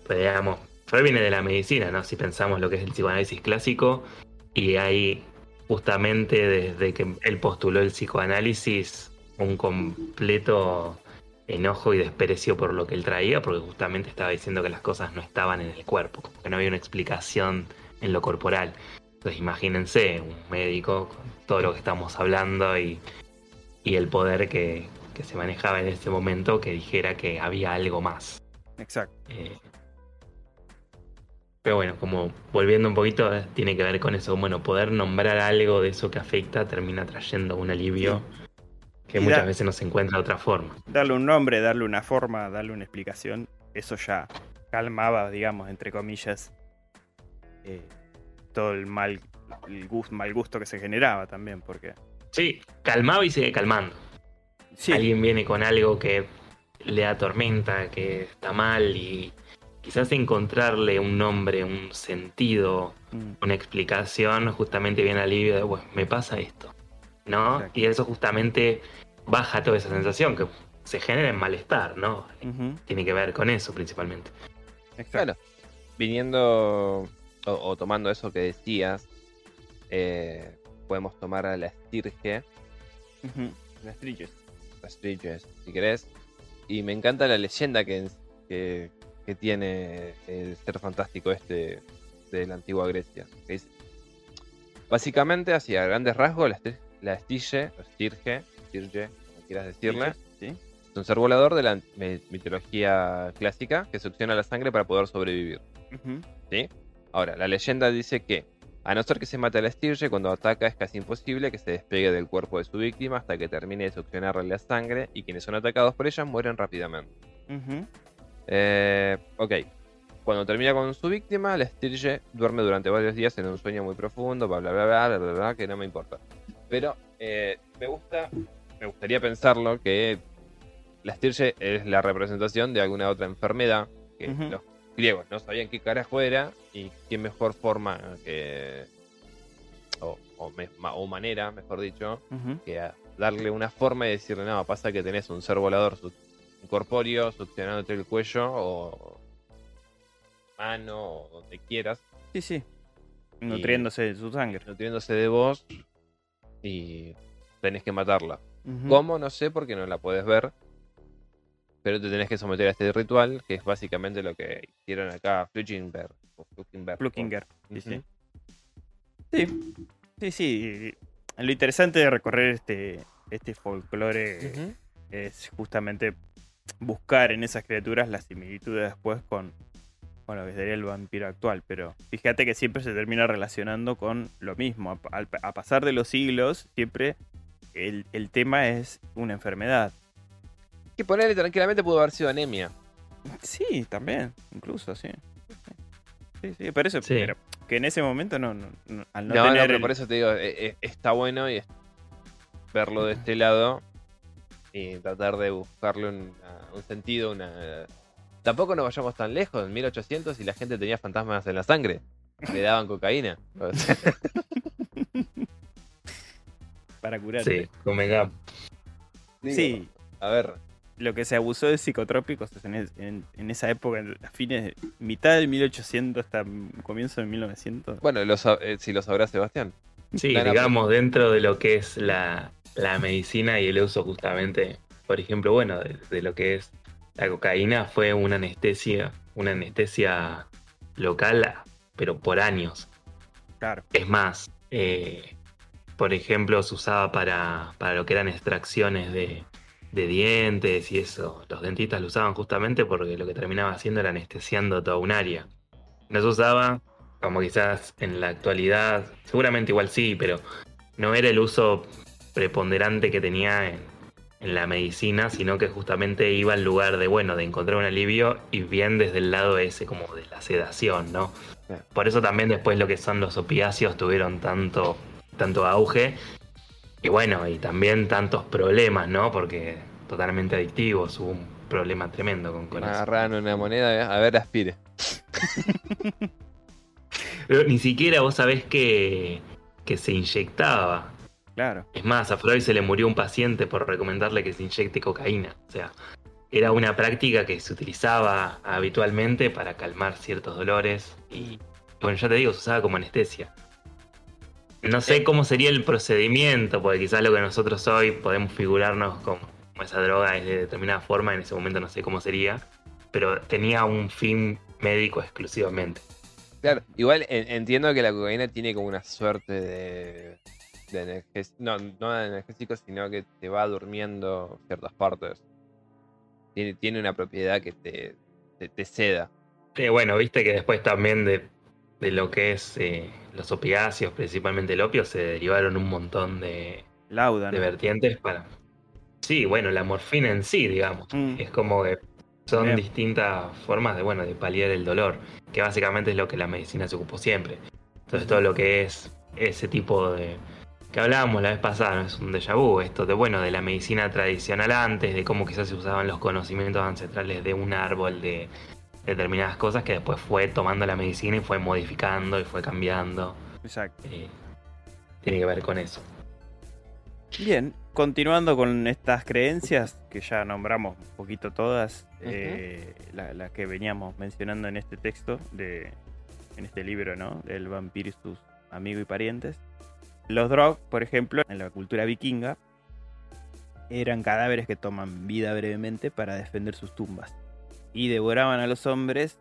Pero digamos, Freud viene de la medicina, ¿no? Si pensamos lo que es el psicoanálisis clásico, y hay justamente desde que él postuló el psicoanálisis un completo enojo y desprecio por lo que él traía, porque justamente estaba diciendo que las cosas no estaban en el cuerpo, como que no había una explicación en lo corporal. Entonces imagínense un médico con todo lo que estamos hablando y, y el poder que, que se manejaba en ese momento que dijera que había algo más. Exacto. Eh, pero bueno, como volviendo un poquito, tiene que ver con eso. Bueno, poder nombrar algo de eso que afecta termina trayendo un alivio que Y muchas da- veces no se encuentra de otra forma. Darle un nombre, darle una forma, darle una explicación, eso ya calmaba, digamos, entre comillas, eh, todo el mal, el mal gusto que se generaba también, porque... Sí, calmaba y sigue calmando. Sí, Alguien viene con algo que le atormenta, que está mal y quizás encontrarle un nombre, un sentido, mm, una explicación, justamente viene alivio de, bueno, me pasa esto, ¿no? Exacto. Y eso justamente baja toda esa sensación que se genera en malestar, ¿no? Tiene que ver con eso principalmente. exacto. Claro. Viniendo o, o tomando eso que decías, eh, podemos tomar a la estirge, Las trillas. las Stirges, si querés. Y me encanta la leyenda que, que, que tiene el ser fantástico este de la antigua Grecia. que dice- básicamente, así a grandes rasgos, la, estir- la estirge, o estirge, estirge, como quieras decirle, ¿Sí? es un ser volador de la mi- mitología clásica que succiona la sangre para poder sobrevivir. ¿sí? Ahora, la leyenda dice que, a no ser que se mate a la estirge, cuando ataca es casi imposible que se despegue del cuerpo de su víctima hasta que termine de succionarle la sangre y quienes son atacados por ella mueren rápidamente. Eh, ok. Cuando termina con su víctima, la estirge duerme durante varios días en un sueño muy profundo, bla bla bla bla bla, bla, que no me importa. Pero eh, me gusta, me gustaría pensarlo que la estirge es la representación de alguna otra enfermedad que los griegos no sabían qué carajo era y qué mejor forma que o, o me- ma- o manera, mejor dicho, que a darle una forma y decirle, no, pasa que tenés un ser volador su- incorpóreo succionándote el cuello o mano o donde quieras Sí, sí. Nutriéndose de su sangre. nutriéndose de vos y tenés que matarla. ¿Cómo? No sé porque no la podés ver. Pero te tenés que someter a este ritual, que es básicamente lo que hicieron acá Fluckenberg. Fluckenberg, Plukinger. Sí, sí. Sí, sí, sí. Lo interesante de recorrer este, este folclore es justamente buscar en esas criaturas las similitudes después con, lo que sería el vampiro actual. Pero fíjate que siempre se termina relacionando con lo mismo. A, pasar de los siglos, siempre el, el tema es una enfermedad. Que ponerle tranquilamente pudo haber sido anemia. Sí, también, incluso, sí. Sí, sí, por eso, Sí. pero que en ese momento no, no- no- al no, No, no, tener pero el- por eso te digo, eh, eh, está bueno y es- verlo de este lado y tratar de buscarle una- un sentido, una... Tampoco nos vayamos tan lejos, en 1800 y la gente tenía fantasmas en la sangre. Le daban cocaína. Para curarte. Sí, convengamos. Sí, A ver, lo que se abusó de psicotrópicos en, es- en- en esa época, en a fines, de- mitad del 1800 hasta comienzo del 1900. bueno, lo eh, si lo sabrá Sebastián. Sí, digamos, dentro de lo que es la, la medicina y el uso justamente, por ejemplo, bueno, de, de lo que es la cocaína, fue una anestesia, una anestesia local, pero por años. Claro, Es más, eh, por ejemplo, se usaba para, para lo que eran extracciones de, de dientes y eso. Los dentistas lo usaban justamente porque lo que terminaba haciendo era anestesiando toda un área. No se usaba como quizás en la actualidad, seguramente igual sí, pero no era el uso preponderante que tenía en, en la medicina, sino que justamente iba al lugar de, bueno, de encontrar un alivio y bien desde el lado ese como de la sedación, ¿no? Por eso también después lo que son los opiáceos tuvieron tanto, tanto auge y bueno, y también tantos problemas, ¿no? Porque totalmente adictivos, hubo un problema tremendo con, con eso. Agarran una moneda, a ver, aspire. Pero ni siquiera vos sabés que, que se inyectaba. Claro. Es más, a Freud se le murió un paciente por recomendarle que se inyecte cocaína. O sea, era una práctica que se utilizaba habitualmente para calmar ciertos dolores. Y bueno, ya te digo, se usaba como anestesia. No sé cómo sería el procedimiento, porque quizás lo que nosotros hoy podemos figurarnos como, como esa droga es de determinada forma, en ese momento no sé cómo sería, pero tenía un fin médico exclusivamente. Claro, igual en- entiendo que la cocaína tiene como una suerte de, de no, no de analgésico, sino que te va durmiendo ciertas partes. Tiene, tiene una propiedad que te, te, te seda. Eh, bueno, viste que después también de, de lo que es eh, los opiáceos, principalmente el opio, se derivaron un montón de, Lauda, de ¿no? vertientes para... Sí, bueno, la morfina en sí, digamos. Mm. Es como que son Bien. distintas formas de, bueno, de paliar el dolor, que básicamente es lo que la medicina se ocupó siempre. Entonces todo lo que es ese tipo de... que hablábamos la vez pasada, no es un déjà vu, esto de, bueno, de la medicina tradicional antes, de cómo quizás se usaban los conocimientos ancestrales de un árbol, de determinadas cosas que después fue tomando la medicina y fue modificando y fue cambiando. Exacto. Eh, tiene que ver con eso. Bien, continuando con estas creencias que ya nombramos un poquito todas, eh, la- las que veníamos mencionando en este texto, de, en este libro, ¿no? Del vampiro y sus amigos y parientes. Los Drog, por ejemplo, en la cultura vikinga, eran cadáveres que toman vida brevemente para defender sus tumbas. Y devoraban a los hombres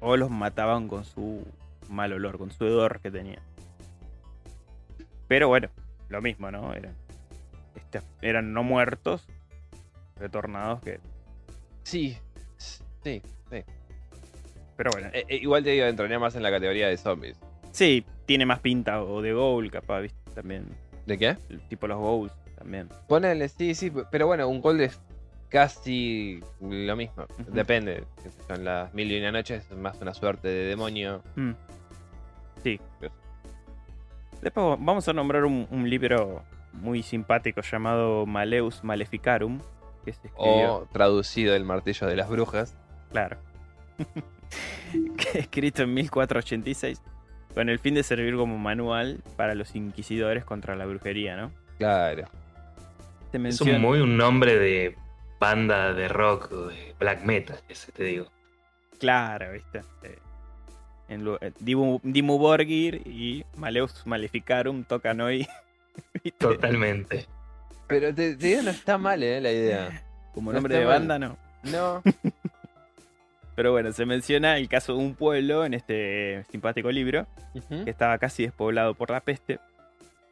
o los mataban con su mal olor, con su hedor que tenían. Pero bueno, lo mismo, ¿no? Eran, este, eran no muertos, retornados que... Sí, sí, sí. Pero bueno, Eh, eh, igual te digo, entraría más en la categoría de zombies. sí, tiene más pinta o de Ghoul, capaz, ¿viste? También, ¿De qué? el tipo los Ghouls, también. Ponele, sí, sí, pero bueno, un gold es casi lo mismo. Depende. En las mil y una noches es más una suerte de demonio. Mm. Sí. Después vamos a nombrar un, un libro muy simpático llamado Maleus Maleficarum, que se escribió... O traducido el martillo de las brujas. Claro. que escrito en 1486, con el fin de servir como manual para los inquisidores contra la brujería, ¿no? Claro. Se Es un, muy un nombre de banda de rock o de black metal, ese te digo. Claro, ¿viste? Eh, En eh, Dimu, Borgir y Maleus Maleficarum tocan hoy. ¿viste? Totalmente. Pero te, te digo, no está mal, ¿eh? La idea. Como No nombre de mal. banda, no. No. Pero bueno, se menciona el caso de un pueblo en este simpático libro que estaba casi despoblado por la peste,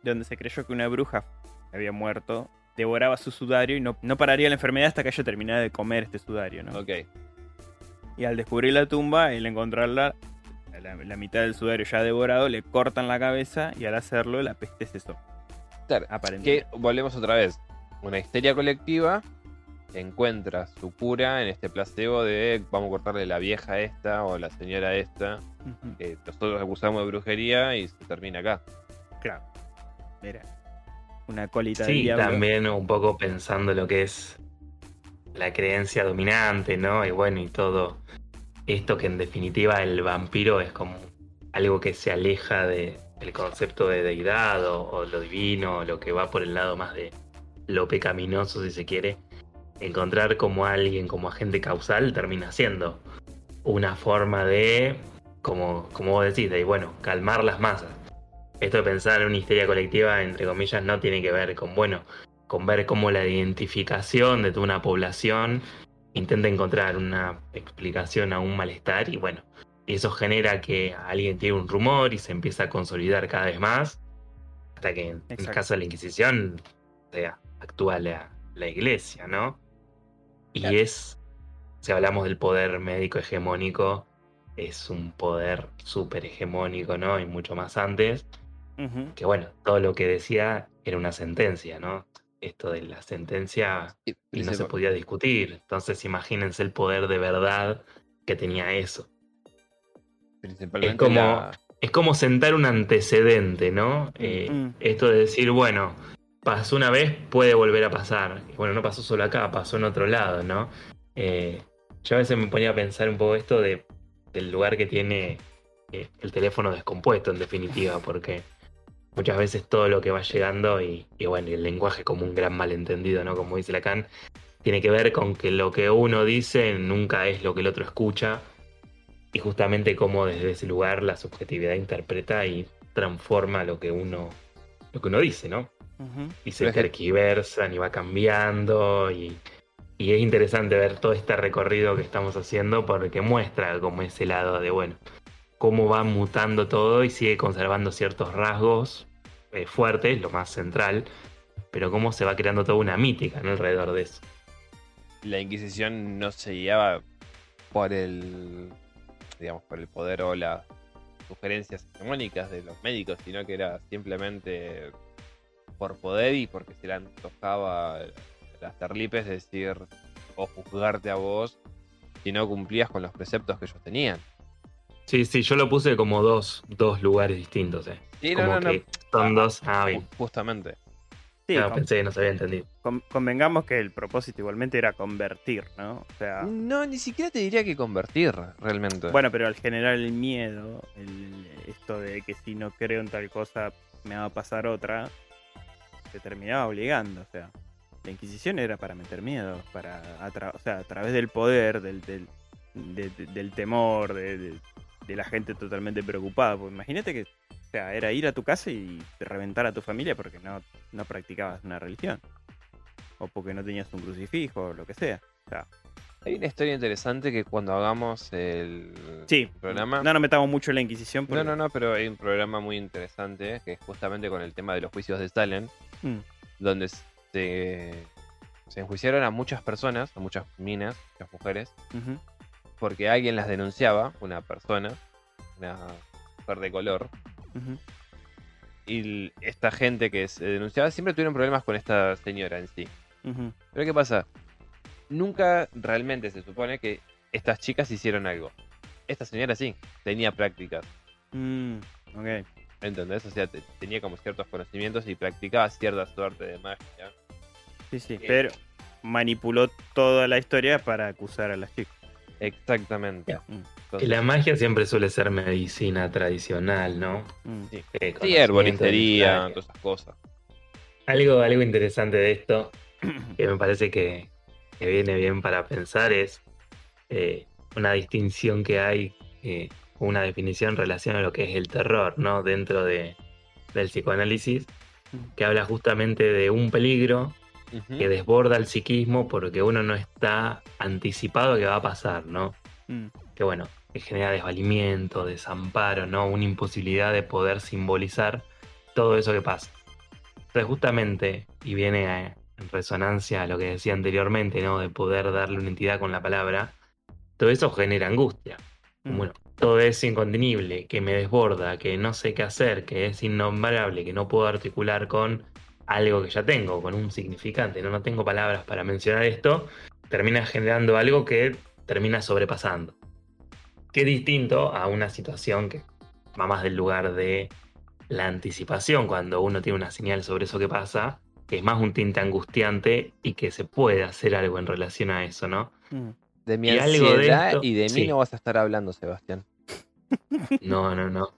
donde se creyó que una bruja que había muerto devoraba su sudario y no, no pararía la enfermedad hasta que ella terminara de comer este sudario, ¿no? Ok. Y al descubrir la tumba, el encontrarla, la, la mitad del sudario ya devorado, le cortan la cabeza y al hacerlo la peste cesó, Claro. Que aparentemente. volvemos otra vez. Una histeria colectiva encuentra su cura en este placebo de vamos a cortarle la vieja esta o la señora esta, que nosotros acusamos de brujería y se termina acá. Claro. Mira. Una colita Sí, diablo. también un poco pensando lo que es la creencia dominante, ¿no? Y bueno, y todo esto que en definitiva el vampiro es como algo que se aleja de- del concepto de deidad o, o lo divino, o lo que va por el lado más de lo pecaminoso, si se quiere. Encontrar como alguien, como agente causal, termina siendo una forma de, como, como vos decís, de, bueno, calmar las masas. Esto de pensar en una histeria colectiva, entre comillas, no tiene que ver con, bueno, con ver cómo la identificación de toda una población intenta encontrar una explicación a un malestar y bueno, y eso genera que alguien tiene un rumor y se empieza a consolidar cada vez más, hasta que en el caso de la Inquisición o sea, actúa la, la iglesia, ¿no? Y es, si hablamos del poder médico hegemónico, es un poder súper hegemónico, ¿no? Y mucho más antes que bueno, todo lo que decía era una sentencia, ¿no? Esto de la sentencia Y- no se- podía discutir. Entonces imagínense el poder de verdad que tenía eso. principalmente es como- la- Es como sentar un antecedente, ¿no? Eh, Mm. Esto de decir, bueno, pasó una vez, puede volver a pasar. Bueno, no pasó solo acá, pasó en otro lado, ¿no? Eh, yo a veces me ponía a pensar un poco esto de, del lugar que tiene eh, el teléfono descompuesto, en definitiva, porque muchas veces todo lo que va llegando y, y bueno, el lenguaje como un gran malentendido, ¿no? Como dice Lacan, tiene que ver con que lo que uno dice nunca es lo que el otro escucha y justamente cómo desde ese lugar la subjetividad interpreta y transforma lo que uno lo que uno dice, ¿no? Y se tergiversan y va cambiando y, y es interesante ver todo este recorrido que estamos haciendo porque muestra como ese lado de, bueno, cómo va mutando todo y sigue conservando ciertos rasgos eh, fuertes, lo más central, pero cómo se va creando toda una mítica ¿no? alrededor de eso. la Inquisición no se guiaba por el digamos por el poder o las sugerencias hegemónicas de los médicos, sino que era simplemente por poder y porque se le antojaba a las terlipes decir o juzgarte a vos si no cumplías con los preceptos que ellos tenían. Sí, sí, yo lo puse como dos, dos lugares distintos, ¿eh? Sí, no, como no, no. que son dos. Ah, bien. Ju- Justamente. Sí, Claro, con- pensé que no se había entendido. con- convengamos que el propósito igualmente era convertir, ¿no? O sea, No, ni siquiera te diría que convertir realmente. bueno, pero al generar el miedo, el- esto de que si no creo en tal cosa me va a pasar otra, se terminaba obligando, o sea. La Inquisición era para meter miedo, para a tra- o sea, a través del poder, del, del, de- de- del temor, de, de- la gente totalmente preocupada. Porque imagínate que o sea, era ir a tu casa y reventar a tu familia porque no, no practicabas una religión. O porque no tenías un crucifijo o lo que sea. O sea, Hay una historia interesante que cuando hagamos el sí, programa. no nos metamos mucho en la Inquisición. No, porque- no, no, pero hay un programa muy interesante que es justamente con el tema de los juicios de Stalin, Mm, donde se, se enjuiciaron a muchas personas, a muchas minas, muchas mujeres, porque alguien las denunciaba, una persona, una mujer de color, y esta gente que se denunciaba siempre tuvieron problemas con esta señora en sí. Pero ¿qué pasa? Nunca realmente se supone que estas chicas hicieron algo. Esta señora sí, tenía prácticas. mm, ok. ¿Entendés? O sea, te- tenía como ciertos conocimientos y practicaba cierta suerte de magia. Sí, sí, Eh. pero manipuló toda la historia para acusar a las chicas. Exactamente. Entonces, la magia siempre suele ser medicina tradicional, ¿no? mm. Sí. Eh, sí, herboristería, todas esas cosas. Algo, algo interesante de esto, que me parece que, que viene bien para pensar, es eh, una distinción que hay eh, una definición en relación a lo que es el terror, ¿no? Dentro de, del psicoanálisis, que habla justamente de un peligro que desborda el psiquismo porque uno no está anticipado a que va a pasar, ¿no? Mm, Que bueno, que genera desvalimiento, desamparo, ¿no? Una imposibilidad de poder simbolizar todo eso que pasa. Entonces justamente, y viene eh, en resonancia a lo que decía anteriormente, ¿no? De poder darle una entidad con la palabra, todo eso genera angustia. mm. Bueno, todo es incontenible, que me desborda, que no sé qué hacer, que es innombrable, que no puedo articular con algo que ya tengo, con un significante, no, no tengo palabras para mencionar esto, termina generando algo que termina sobrepasando. Que distinto a una situación que va más del lugar de la anticipación, cuando uno tiene una señal sobre eso que pasa, que es más un tinte angustiante y que se puede hacer algo en relación a eso, ¿no? Mm. De mi Y algo de ansiedad esto- y de mí sí. no vas a estar hablando, Sebastián. No, no, no.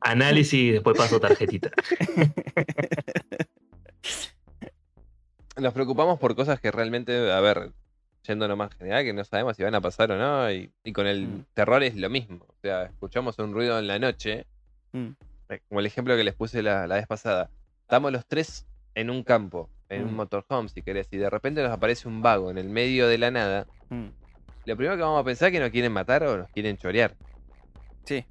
Análisis y después paso tarjetita. Nos preocupamos por cosas que realmente, a ver, yendo más general, que no sabemos si van a pasar o no. Y, y con el Mm. terror es lo mismo. O sea, escuchamos un ruido en la noche, Mm. eh, como el ejemplo que les puse la, la vez pasada. Estamos los tres en un campo, en un Mm. motorhome, si querés, y de repente nos aparece un vago en el medio de la nada. Mm. Lo primero que vamos a pensar es que nos quieren matar o nos quieren chorear. Sí.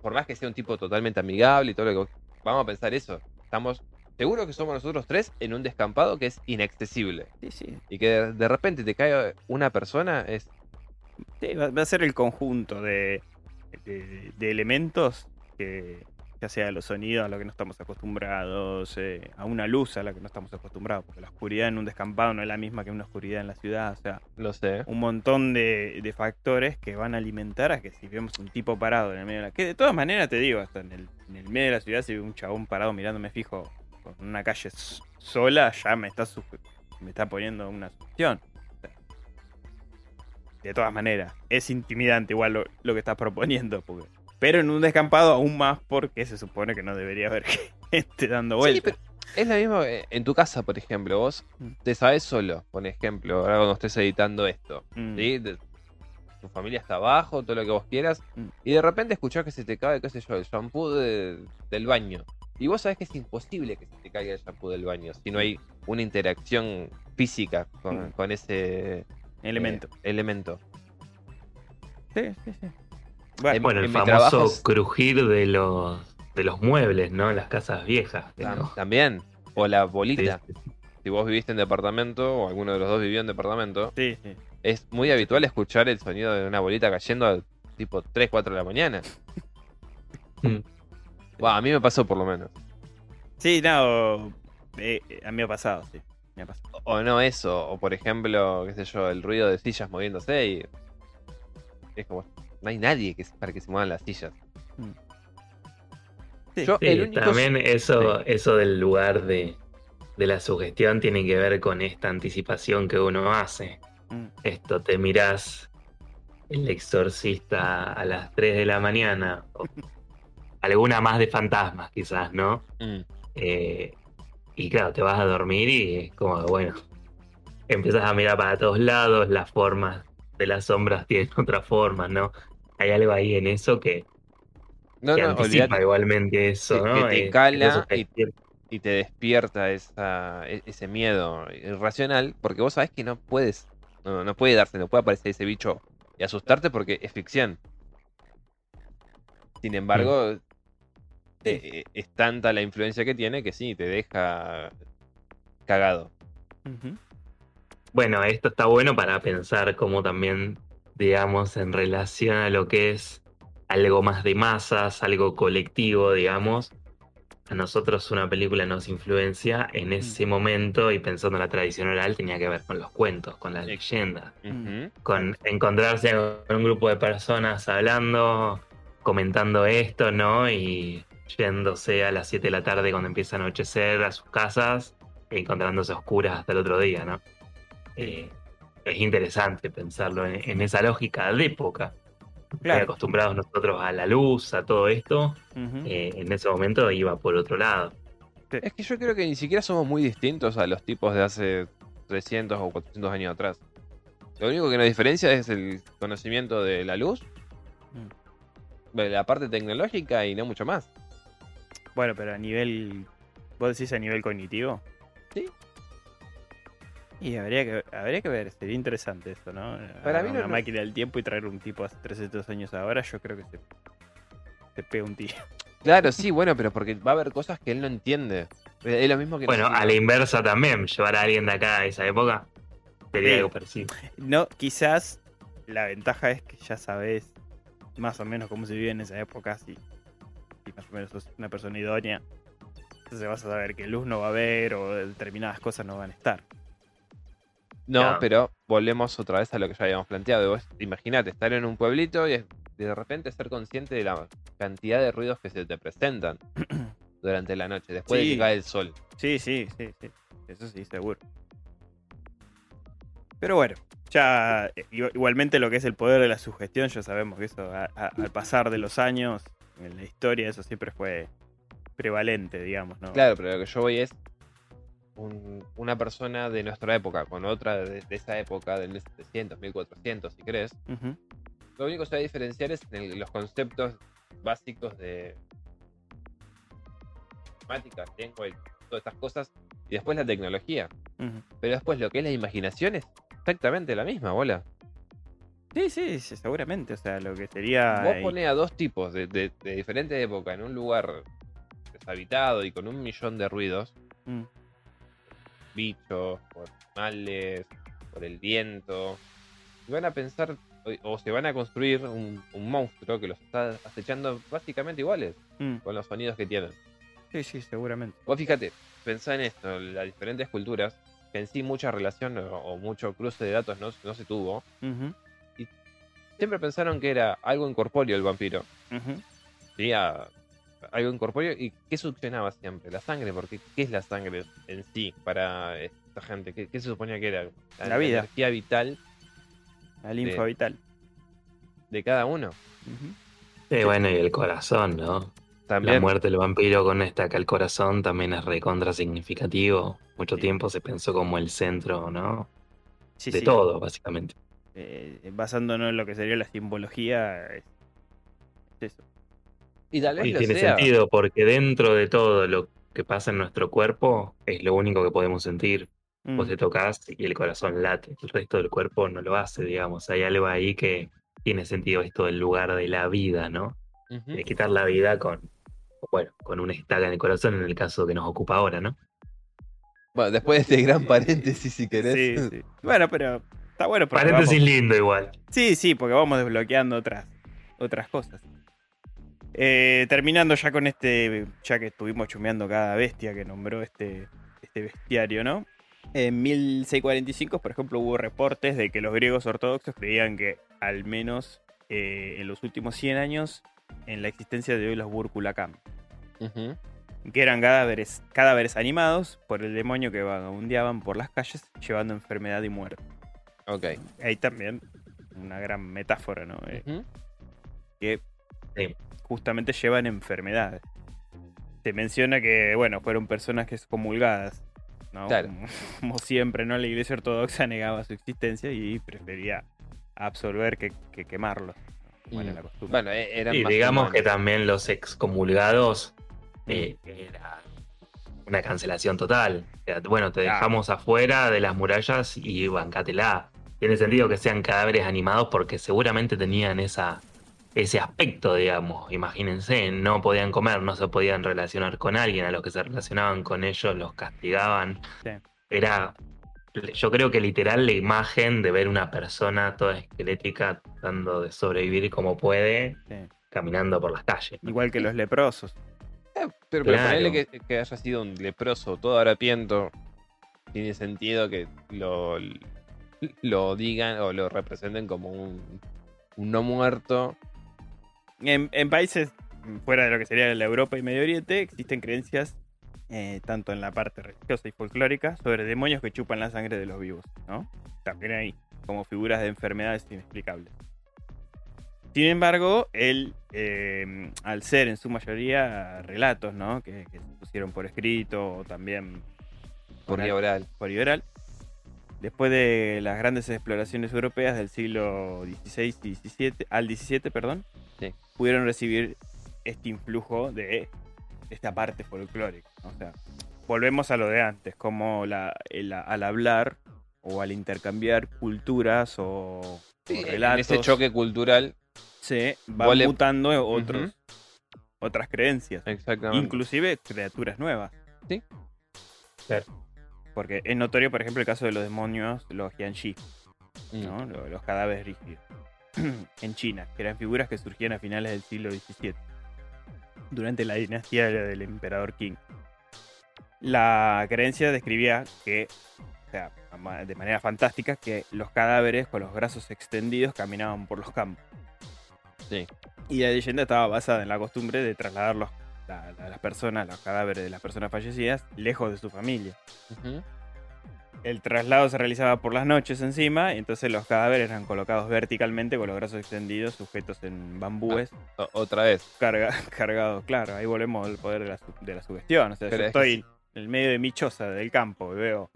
Por más que sea un tipo totalmente amigable y todo lo que vamos a pensar eso. Estamos seguros que somos nosotros tres en un descampado que es inaccesible. Sí, sí. Y que de, de repente te cae una persona es. Sí, va, va a ser el conjunto de, de- de elementos que, ya sea los sonidos a los que no estamos acostumbrados, eh, a una luz a la que no estamos acostumbrados, porque la oscuridad en un descampado no es la misma que una oscuridad en la ciudad, o sea, Lo sé. un montón de, de factores que van a alimentar a que si vemos un tipo parado en el medio de la... Que de todas maneras te digo, hasta en el, en el medio de la ciudad si veo un chabón parado mirándome fijo con una calle sola, ya me está, me está poniendo una sugestión. O sea, de todas maneras, es intimidante igual lo, lo que estás proponiendo. porque- pero en un descampado aún más porque se supone que no debería haber gente dando Sí, vueltas. pero es lo mismo eh, en tu casa, por ejemplo. Vos Mm. te sabes solo, por ejemplo, ahora cuando estés editando esto. Mm. ¿sí? Tu familia está abajo, todo lo que vos quieras. Mm. Y de repente escuchás que se te cae, qué sé yo, el shampoo de- del baño. Y vos sabés que es imposible que se te caiga el shampoo del baño si no hay una interacción física con, Mm. con ese eh, Elemento. elemento. Sí, sí, sí. Bueno, Bueno, el en famoso es- crujir de los, de los muebles, ¿no? Las casas viejas. También. O la bolita. Sí, sí, Si vos viviste en departamento o alguno de los dos vivió en departamento, sí, sí. es muy habitual escuchar el sonido de una bolita cayendo a tipo 3, 4 de la mañana. Mm. A mí me pasó por lo menos. Sí, no. eh, eh, a mí me ha pasado, sí. Me ha pasado. O no eso, o por ejemplo, qué sé yo, el ruido de sillas moviéndose y. Es como. No hay nadie que, para que se muevan las sillas. Sí. Yo- Sí, el único- también eso, eso del lugar de, de la sugestión tiene que ver con esta anticipación que uno hace. Mm. Esto, te mirás el exorcista a las 3 de la mañana, o alguna más de fantasmas quizás, ¿no? Mm. Eh, y claro, te vas a dormir y es como que, bueno, empiezas a mirar para todos lados, las formas de las sombras tienen otras formas, ¿no? Hay algo ahí en eso que, No, que no, anticipa igualmente eso, Que- ¿no? que te Eh, cala y- te despierta esa, e- ese miedo irracional, porque vos sabés que no puedes. No, no puede darse, no puede aparecer ese bicho y asustarte porque es ficción. Sin embargo, Sí. eh, eh, es tanta la influencia que tiene que sí, te deja cagado. Bueno, esto está bueno para pensar cómo también, digamos, en relación a lo que es algo más de masas, algo colectivo, digamos, a nosotros una película nos influencia en ese momento y pensando en la tradición oral tenía que ver con los cuentos, con las leyendas, Mm. Con encontrarse con un grupo de personas hablando, comentando esto, ¿no? Y yéndose a las 7 de la tarde cuando empieza a anochecer a sus casas encontrándose a oscuras hasta el otro día, ¿no? Eh, es interesante pensarlo en, en esa lógica de época. Claro. acostumbrados nosotros a la luz, a todo esto, eh, en ese momento iba por otro lado. Es que yo creo que ni siquiera somos muy distintos a los tipos de hace 300 o 400 años atrás. Lo único que nos diferencia es el conocimiento de la luz la parte tecnológica y no mucho más. Bueno, pero a nivel. ¿Vos decís a nivel cognitivo? Y habría que, habría que ver, sería interesante eso, ¿no? Para mí no- una no- máquina del tiempo y traer un tipo hace 300 años ahora, yo creo que se, se pega un tiro. Claro, sí, bueno, pero porque va a haber cosas que él no entiende. Es lo mismo que Bueno, a la inversa también, llevar a alguien de acá a esa época sería Sí. algo parecido. No, quizás la ventaja es que ya sabes más o menos cómo se vive en esa época, si, si más o menos sos una persona idónea. Entonces vas a saber que luz no va a haber o determinadas cosas no van a estar. No, pero volvemos otra vez a lo que ya habíamos planteado. Imagínate estar en un pueblito y de repente ser consciente de la cantidad de ruidos que se te presentan durante la noche, después de Sí. que cae el sol. Sí, sí, sí, sí. Eso sí, seguro. Pero bueno, ya eh, igu- igualmente lo que es el poder de la sugestión, ya sabemos que eso a- a- al pasar de los años, en la historia, eso siempre fue prevalente, digamos, ¿no? Claro, pero lo que yo voy es un- una persona de nuestra época con otra de, de esa época, del 1700, 1400, si. Ujú. Lo único que se va a diferenciar es en el- los conceptos básicos de matemáticas, lengua y todas estas cosas, y después la tecnología. Pero después lo que es la imaginación es exactamente la misma, bola. Sí, sí, sí, seguramente. O sea, lo que sería. Vos ponés a dos tipos de, de, de diferentes épocas en un lugar deshabitado y con un millón de ruidos, mm, bichos, por animales, por el viento, y van a pensar o, o se van a construir un, un monstruo que los está acechando básicamente iguales mm. con los sonidos que tienen. Sí, sí, seguramente. Vos fíjate, pensá en esto, las diferentes culturas, que en sí mucha relación o, o mucho cruce de datos no, no se tuvo, Ujú, siempre pensaron que era algo incorpóreo el vampiro. ujú. ¿sí? A- algo incorpóreo. ¿Y qué succionaba siempre? La sangre, porque ¿qué es la sangre en sí para esta gente? ¿Qué, qué se suponía que era? La vida. energía vital La linfa vital. de cada uno. Sí, bueno, y el corazón, ¿no? La También. muerte del vampiro con esta acá el corazón también es recontra significativo. Mucho Sí. tiempo se pensó como el centro, ¿no? Sí, de sí. todo, básicamente. Eh, basándonos en lo que sería la simbología, es, es eso. Y tal vez Y lo tiene sea. sentido porque dentro de todo lo que pasa en nuestro cuerpo es lo único que podemos sentir. Mm, Vos te tocas y el corazón late, el resto del cuerpo no lo hace, digamos. Hay algo ahí que tiene sentido esto del lugar de la vida, ¿no? De quitar la vida con, bueno, con una estaca en el corazón en el caso que nos ocupa ahora, ¿no? Bueno, después de este gran paréntesis, si querés. Sí, sí. Bueno, pero está bueno Paréntesis vamos- lindo igual. Sí, sí, porque vamos desbloqueando otras, otras cosas. Eh, terminando ya con este, ya que estuvimos chumeando cada bestia que nombró este, este bestiario, ¿no? En 1645, por ejemplo, hubo reportes de que los griegos ortodoxos creían que al menos eh, en los últimos 100 años en la existencia de hoy los Burkulakam, que eran cadáveres, cadáveres animados por el demonio que vagabundeaban por las calles llevando enfermedad y muerte. Ok. Ahí también una gran metáfora, ¿no? Eh, que Sí. Justamente llevan enfermedades. Se menciona que, bueno, fueron personas que excomulgadas, ¿no? Claro. Como, como siempre, ¿no? La iglesia ortodoxa negaba su existencia y prefería absorber que, que quemarlos. Bueno, Mm. la costumbre. Bueno, eran Y más digamos humanos. que también los excomulgados eh, era una cancelación total. Bueno, te Claro. dejamos afuera de las murallas y bancátela. Tiene sentido que sean cadáveres animados porque seguramente tenían esa, ese aspecto, digamos. Imagínense, no podían comer, no se podían relacionar con alguien, a los que se relacionaban con ellos los castigaban. Sí. Era, yo creo que literal la imagen de ver una persona toda esquelética tratando de sobrevivir como puede, Sí. caminando por las calles. ¿no? Igual que los leprosos. Eh, pero, pero Claro. ponele que, que haya sido un leproso todo harapiento. Tiene sentido que lo, lo digan o lo representen como un, un no muerto. En, en países fuera de lo que sería la Europa y Medio Oriente, existen creencias, eh, tanto en la parte religiosa y folclórica, sobre demonios que chupan la sangre de los vivos, ¿no? También hay como figuras de enfermedades inexplicables. Sin embargo, él, eh, al ser en su mayoría relatos, ¿no? Que, que se pusieron por escrito o también Por oral- vía oral. por oral, después de las grandes exploraciones europeas del siglo XVI y XVII, al XVII, perdón. Pudieron recibir este influjo de esta parte folclórica. O sea, volvemos a lo de antes, como la, el- al hablar o al intercambiar culturas o, o Sí, en relatos, ese choque cultural. se le- mutando otros, otras creencias. Exactamente. Inclusive criaturas nuevas. Sí. Claro. Porque es notorio, por ejemplo, el caso de los demonios, los Mm. ¿no? Lo- los cadáveres rígidos. en China, que eran figuras que surgían a finales del siglo XVII, durante la dinastía del emperador Qing. La creencia describía que, o sea, de manera fantástica, que los cadáveres con los brazos extendidos caminaban por los campos. Sí. Y la leyenda estaba basada en la costumbre de trasladar los- la- la- las personas, los cadáveres de las personas fallecidas, lejos de su familia. Ujú. El traslado se realizaba por las noches encima, y entonces los cadáveres eran colocados verticalmente con los brazos extendidos, sujetos en bambúes, O- Otra vez. carga- cargados. Claro, ahí volvemos al poder de la, de la sugestión. O sea, Pero yo es que estoy en el medio de mi choza del campo y veo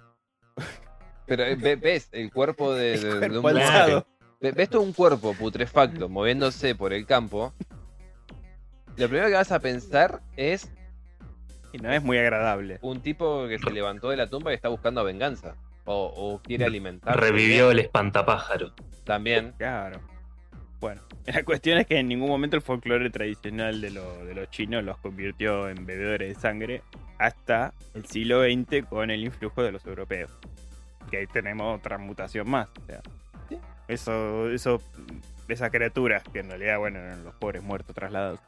Pero eh, ve- ves el cuerpo de, el un alzado. Ve- Ves todo un cuerpo putrefacto moviéndose por el campo. Lo primero que vas a pensar es Y no es muy agradable. un tipo que se levantó de la tumba y está buscando venganza. O, o quiere alimentar. Revivió el espantapájaro. También. Claro. Bueno, la cuestión es que en ningún momento el folclore tradicional de, lo- de los chinos los convirtió en bebedores de sangre hasta el siglo XX con el influjo de los europeos. Que ahí tenemos otra mutación más. o sea, eso, eso, esas criaturas que en realidad, bueno, eran los pobres muertos trasladados,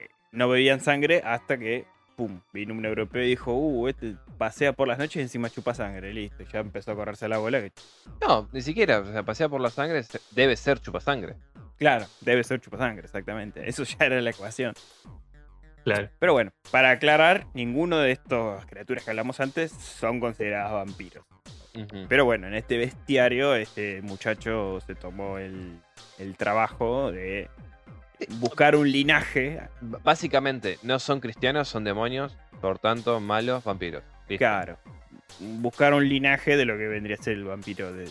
eh, no bebían sangre hasta que, pum, vino un europeo y dijo, uh, este pasea por las noches y encima chupa sangre, listo. Ya empezó a correrse la bola que No, ni siquiera. O sea, pasea por la sangre, debe ser chupasangre. Claro, debe ser chupasangre, exactamente. Eso ya era la ecuación. Claro. Pero bueno, para aclarar, ninguno de estas criaturas que hablamos antes son consideradas vampiros. Pero bueno, en este bestiario, este muchacho se tomó el, el trabajo de buscar un linaje. Básicamente, no son cristianos, son demonios. Por tanto, malos vampiros. Listo. Claro, buscar un linaje de lo que vendría a ser el vampiro de-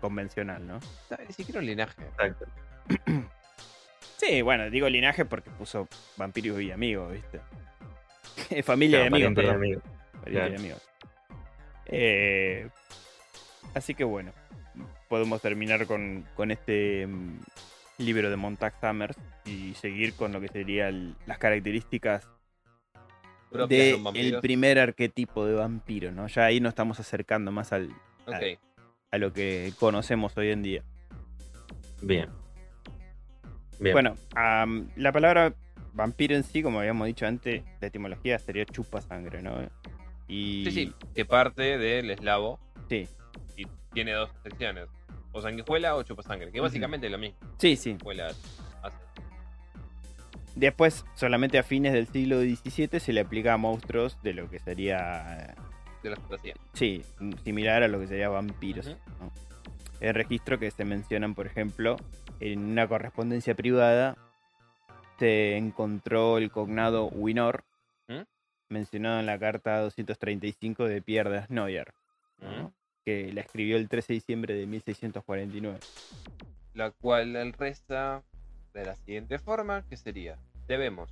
convencional, ¿no? No, ni siquiera un linaje. Exacto. Sí, bueno, digo linaje porque puso vampiros y amigos, ¿viste? Familia de Claro, amigos, pariente y perdón. amigo. Pariente Claro. y amigos. Eh, así que bueno, podemos terminar con, con este mm, libro de Montag Summers y seguir con lo que serían las características de vampiro. primer arquetipo de vampiro, ¿no? Ya ahí nos estamos acercando más al, a lo que conocemos hoy en día. Bien. Bien. Bueno, am, la palabra vampiro en sí, como habíamos dicho antes, la etimología sería chupa sangre, ¿no? Y Sí, sí. Que parte del eslavo sí, y tiene dos secciones. O sanguijuela o chupasangre. Que básicamente es lo mismo. sí, sí. Después, solamente a fines del siglo XVII se le aplica a monstruos de lo que sería, De la fantasía. sí, similar a lo que sería vampiros. ¿no? El registro que se mencionan, por ejemplo, en una correspondencia privada, se encontró el cognado Winor, ¿Mm? mencionado en la carta 235 de Pierre de Snoyer, ¿no? Ujú. Que la escribió el 13 de diciembre de 1649. La cual él resta de la siguiente forma, que sería, debemos,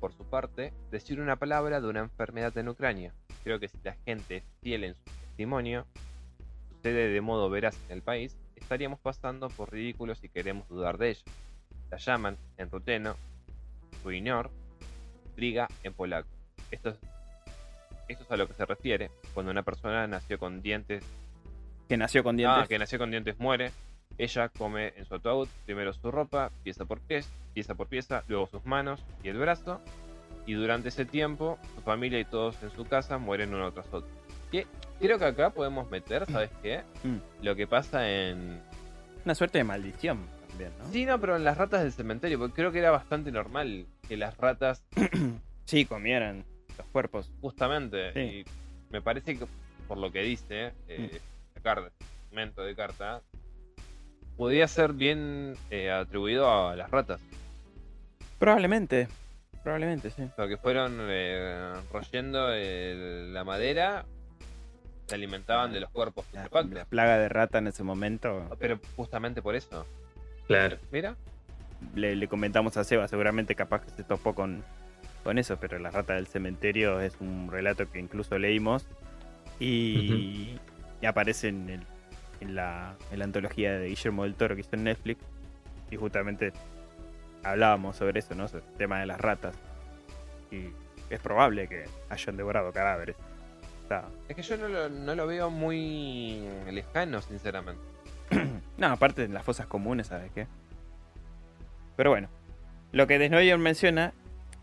por su parte, decir una palabra de una enfermedad en Ucrania. Creo que si la gente es fiel en su testimonio, sucede de modo veraz en el país, estaríamos pasando por ridículos si queremos dudar de ello. La llaman en ruteno, ruinor, briga en polaco. Esto es, esto es a lo que se refiere cuando una persona nació con dientes Que nació con dientes. Ah, que nació con dientes muere. Ella come en su ataúd primero su ropa, pieza por pieza, pieza por pieza, luego sus manos y el brazo. Y durante ese tiempo, su familia y todos en su casa mueren uno tras otro. Que creo que acá podemos meter, ¿sabes qué? Mm. Lo que pasa en. Una suerte de maldición también, ¿no? Sí, no, pero en las ratas del cementerio, porque creo que era bastante normal que las ratas, Sí, comieran los cuerpos. justamente, Sí. y me parece que por lo que dice, eh, la carta, de carta, podría ser bien eh, atribuido a las ratas. Probablemente. Probablemente, sí. Porque fueron eh, royendo el- la madera, se alimentaban de los cuerpos La, la plaga de rata en ese momento. Pero justamente por eso. Claro. Mira, le, le comentamos a Seba, seguramente capaz que se topó con, con eso, pero La Rata del Cementerio es un relato que incluso leímos y, y aparece en, el- en la, en la antología de Guillermo del Toro que hizo en Netflix y justamente hablábamos sobre eso, ¿no? Sobre el tema de las ratas y es probable que hayan devorado cadáveres. Es que yo no lo, no lo veo muy lejano, sinceramente. No, aparte de las fosas comunes, ¿sabes qué? Pero bueno, lo que Desnoyer menciona,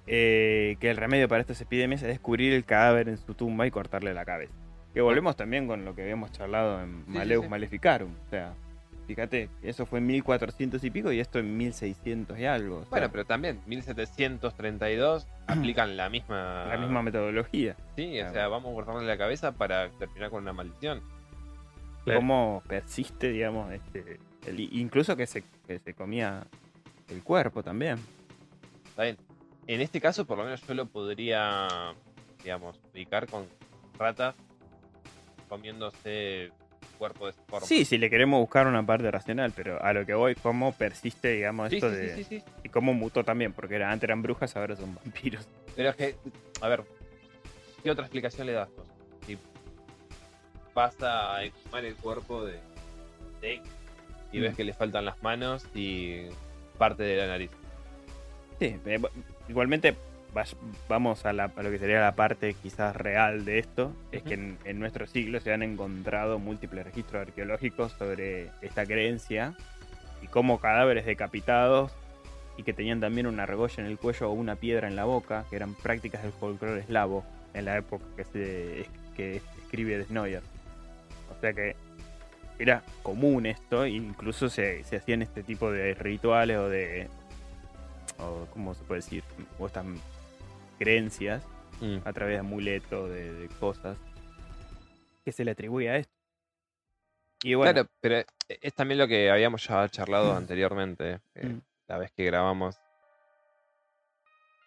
eh, que el remedio para estas epidemias es descubrir el cadáver en su tumba y cortarle la cabeza. Que volvemos también con lo que habíamos charlado en Sí, Maleus sí, sí. Maleficarum. O sea, fíjate, eso fue en 1400 y pico y esto en 1600 y algo. o sea, Bueno, pero también, 1732 aplican la misma. la misma metodología. Sí, o sea, vamos a cortarle la cabeza para terminar con una maldición. Claro. Cómo persiste, digamos, este, el- incluso que se, que se comía el cuerpo también. Está bien. En este caso, por lo menos yo lo podría, digamos, ubicar con ratas comiéndose cuerpo de esa forma. Sí, si le queremos buscar una parte racional, pero a lo que voy, cómo persiste, digamos, sí, esto sí, de. sí, sí, sí. Y cómo mutó también, porque era, antes eran brujas, ahora son vampiros. Pero es que, a ver, ¿qué otra explicación le das? Si pasa a exhumar el cuerpo de Jake y ves Mm. que le faltan las manos y parte de la nariz. Sí, eh, igualmente vamos a, la- a lo que sería la parte quizás real de esto, es que en, en nuestro siglo se han encontrado múltiples registros arqueológicos sobre esta creencia y cómo cadáveres decapitados y que tenían también una argolla en el cuello o una piedra en la boca, que eran prácticas del folclore eslavo en la época que se que escribe Desnoyer. O sea que era común esto, incluso se, se hacían este tipo de rituales o de o cómo se puede decir, o estas creencias Mm. a través de amuletos, de, de cosas que se le atribuye a esto. Y bueno, Claro, pero es también lo que habíamos ya charlado anteriormente, eh, Mm. la vez que grabamos.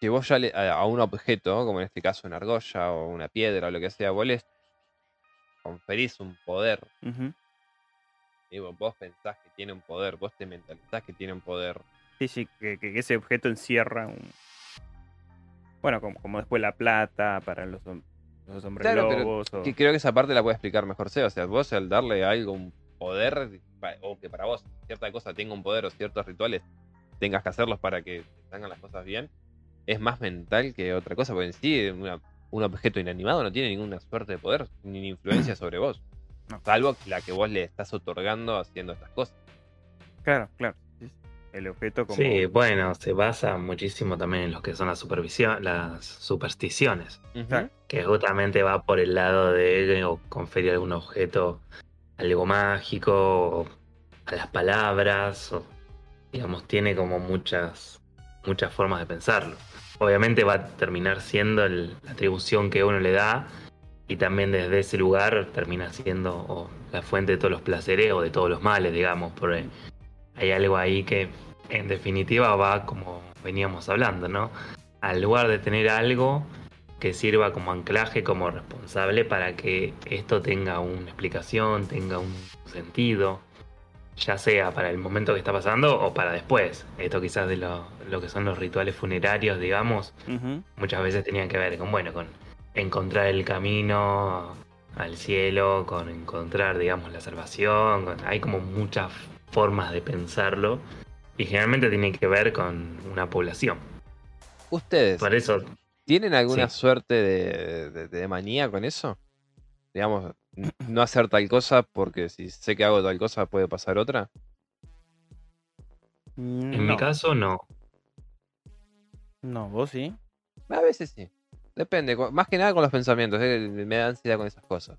Que vos ya le- a, a un objeto, como en este caso una argolla o una piedra o lo que sea, vos les conferís un poder. Y vos, vos pensás que tiene un poder, vos te mentalizás que tiene un poder. sí, sí, que, que ese objeto encierra un... Bueno, como, como después la plata para los, los hombres Claro, pero o- Que creo que esa parte la puede explicar mejor Seba. O sea, vos al darle a algo un poder, o que para vos cierta cosa tenga un poder o ciertos rituales tengas que hacerlos para que salgan las cosas bien, es más mental que otra cosa. Porque en sí, una- un objeto inanimado no tiene ninguna suerte de poder ni influencia sobre vos. No. Salvo la que vos le estás otorgando haciendo estas cosas. Claro, claro. El objeto como... Sí, bueno, se basa muchísimo también en lo que son las supervisión, las supersticiones, que justamente va por el lado de o conferir algún objeto algo mágico, o a las palabras, o digamos, tiene como muchas, muchas formas de pensarlo. Obviamente va a terminar siendo el- la atribución que uno le da y también desde ese lugar termina siendo o, la fuente de todos los placeres o de todos los males, digamos, porque hay algo ahí que en definitiva va como veníamos hablando, ¿no? Al lugar de tener algo que sirva como anclaje, como responsable para que esto tenga una explicación, tenga un sentido, ya sea para el momento que está pasando o para después. Esto quizás de lo, lo que son los rituales funerarios, digamos, muchas veces tenían que ver con, bueno, con encontrar el camino al cielo, con encontrar, digamos, la salvación. con- hay como muchas formas de pensarlo y generalmente tiene que ver con una población. ¿Ustedes Por eso, tienen alguna Sí. suerte de, de- de manía con eso? Digamos, no hacer tal cosa porque si sé que hago tal cosa puede pasar otra. en no, mi caso, no. No, vos sí. A veces sí. Depende, más que nada con los pensamientos, eh, me da ansiedad con esas cosas.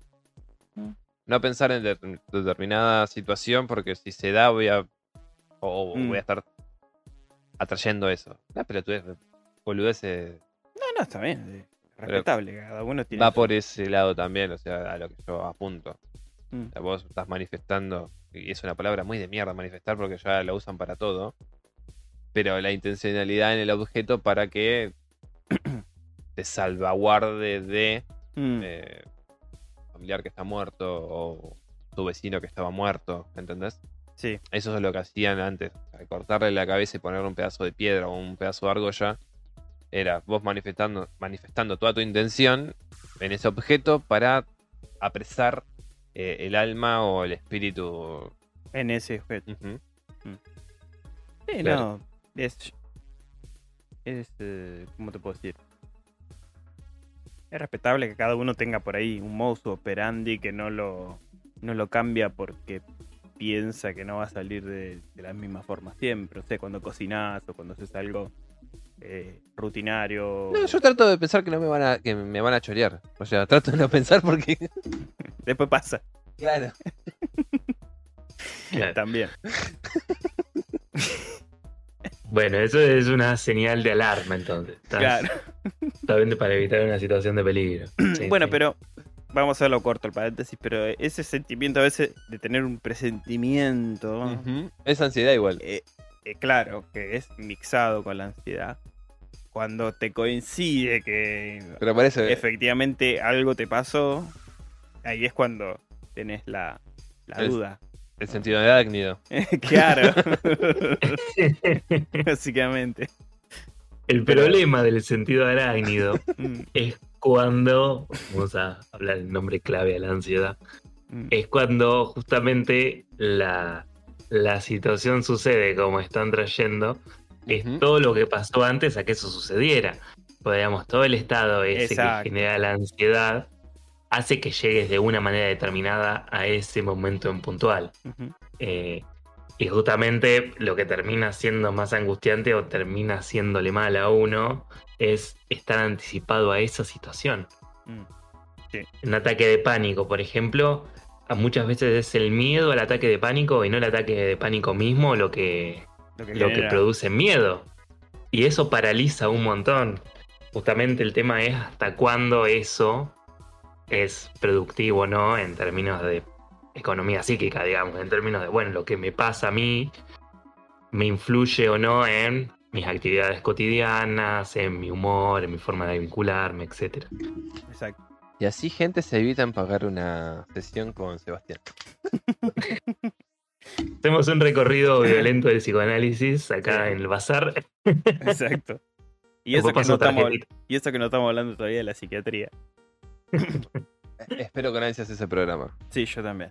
Mm. No pensar en de- determinada situación porque si se da voy a... O o Mm. voy a estar atrayendo eso. Ah, pero tú boludeces No, no, está bien. Respetable, cada uno tiene. va por ese lado también, o sea, a lo que yo apunto. Mm. O sea, vos estás manifestando, y es una palabra muy de mierda manifestar porque ya la usan para todo, pero la intencionalidad en el objeto para que te salvaguarde de Mm. eh, familiar que está muerto o tu vecino que estaba muerto, ¿entendés? Sí, Eso es lo que hacían antes. o sea, al cortarle la cabeza y ponerle un pedazo de piedra o un pedazo de argolla, era vos manifestando, manifestando toda tu intención en ese objeto para apresar eh, el alma o el espíritu. En ese objeto. Ujú. Sí, Claro. no. Es. Es. eh, ¿Cómo te puedo decir? Es respetable que cada uno tenga por ahí un modus operandi que no lo, no lo cambia porque piensa que no va a salir de, de la misma forma siempre. O sea, cuando cocinás o cuando haces algo eh, rutinario. No, yo trato de pensar que no me van a, que me van a chorear. O sea, trato de no pensar porque. Después pasa Claro. Claro. también. Bueno, eso es una señal de alarma entonces. Estás- Claro. Justamente para evitar una situación de peligro. Sí, bueno, sí. pero vamos a hacerlo corto el paréntesis, pero ese sentimiento a veces de tener un presentimiento. Es ansiedad igual. eh, eh, claro, que es mixado con la ansiedad, cuando te coincide que Pero efectivamente algo te pasó, ahí es cuando tenés la, la Es- duda. El sentido de arácnido. claro, básicamente. El problema del sentido arácnido Mm, es cuando, vamos a hablar el nombre clave a la ansiedad, mm, es cuando justamente la, la situación sucede como están trayendo, es todo lo que pasó antes a que eso sucediera. Podríamos, todo el estado ese Exacto. que genera la ansiedad hace que llegues de una manera determinada a ese momento en puntual. Eh, y justamente lo que termina siendo más angustiante o termina haciéndole mal a uno es estar anticipado a esa situación. Mm, Un ataque de pánico, por ejemplo, muchas veces es el miedo al ataque de pánico y no el ataque de pánico mismo lo que, Lo que, lo que produce miedo. Y eso paraliza un montón. Justamente el tema es hasta cuándo eso es productivo o no en términos de economía psíquica, digamos, en términos de, bueno, lo que me pasa a mí me influye o no en mis actividades cotidianas, en mi humor, en mi forma de vincularme, etc. Exacto. Y así gente se evita en pagar una sesión con Sebastián. Hacemos un recorrido violento del psicoanálisis acá Sí. en el bazar. Exacto. Y eso, que no estamos, y eso que no estamos hablando todavía de la psiquiatría. Espero con ansias ese programa. Sí, yo también.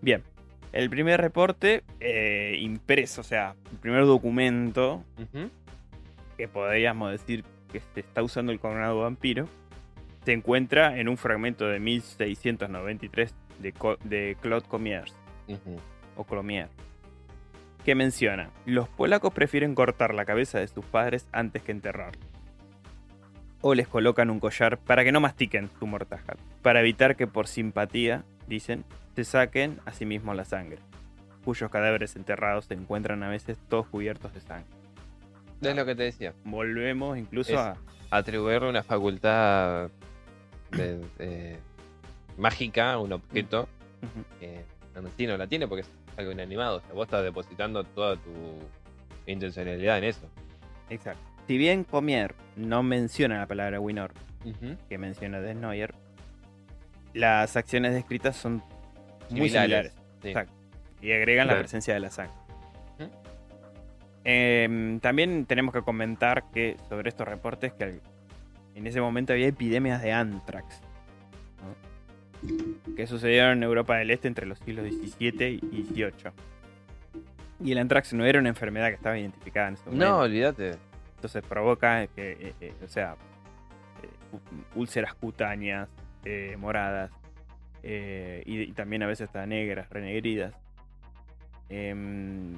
Bien. El primer reporte eh, impreso, o sea, el primer documento que podríamos decir que se está usando el coronado vampiro, se encuentra en un fragmento de 1693 de, Co- de Claude Comiers, o Colomier, que menciona, los polacos prefieren cortar la cabeza de sus padres antes que enterrarla. O les colocan un collar para que no mastiquen su mortaja, para evitar que por simpatía, dicen, se saquen a sí mismos la sangre, cuyos cadáveres enterrados se encuentran a veces todos cubiertos de sangre. Es lo que te decía. Volvemos incluso Es- a... Atribuirle una facultad de- de- mágica a un objeto sí no la tiene porque es algo inanimado. O sea, vos estás depositando toda tu intencionalidad en eso. Exacto. Si bien Comier no menciona la palabra Winor, que menciona Desnoyer, las acciones descritas son muy Similares, similares. sí. Exacto. Y agregan la presencia de la sangre. Em, también tenemos que comentar que sobre estos reportes que en ese momento había epidemias de antrax. ¿no? Que sucedieron en Europa del Este entre los siglos XVII y XVIII. Y el antrax no era una enfermedad que estaba identificada en ese momento. No, olvídate. Entonces provoca que, eh, eh, o sea, eh, úlceras cutáneas, eh, moradas, eh, y, también a veces hasta negras, renegridas. Em,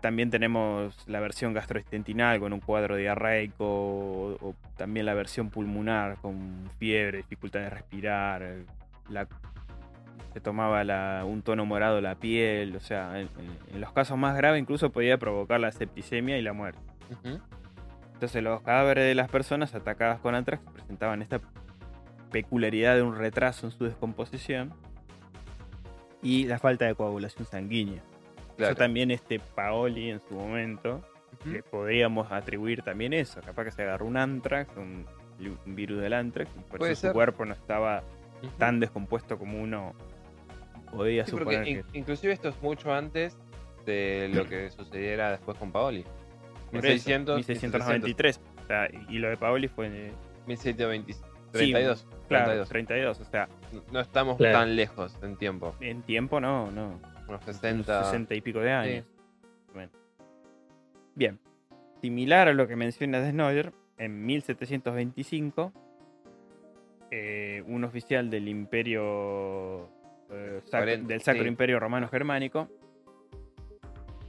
también tenemos la versión gastrointestinal con un cuadro diarreico, o, también la versión pulmonar con fiebre, dificultad de respirar, eh, se tomaba un tono morado la piel, o sea, en, los casos más graves incluso podía provocar la septicemia y la muerte. Ujú. Entonces los cadáveres de las personas atacadas con antrax presentaban esta peculiaridad de un retraso en su descomposición y la falta de coagulación sanguínea. Claro. Eso también este Paoli en su momento, le podríamos atribuir también eso. Capaz que se agarró un antrax, un, un virus del antrax, y por eso ser. su cuerpo no estaba tan descompuesto como uno podía Sí, suponer que... in- inclusive esto es mucho antes de lo que sucediera después con Paoli. Por eso, 1600, 1693. O sea, y lo de Paoli fue en, 1720, 32. claro, 32. 32. O sea, No estamos Claro. tan lejos en tiempo. en tiempo no, no. Unos unos 60. 60 y pico de años. Bueno. Bien. Similar a lo que menciona Snyder, en 1725, eh, un oficial del Imperio eh, del Sacro sí. Imperio Romano Germánico,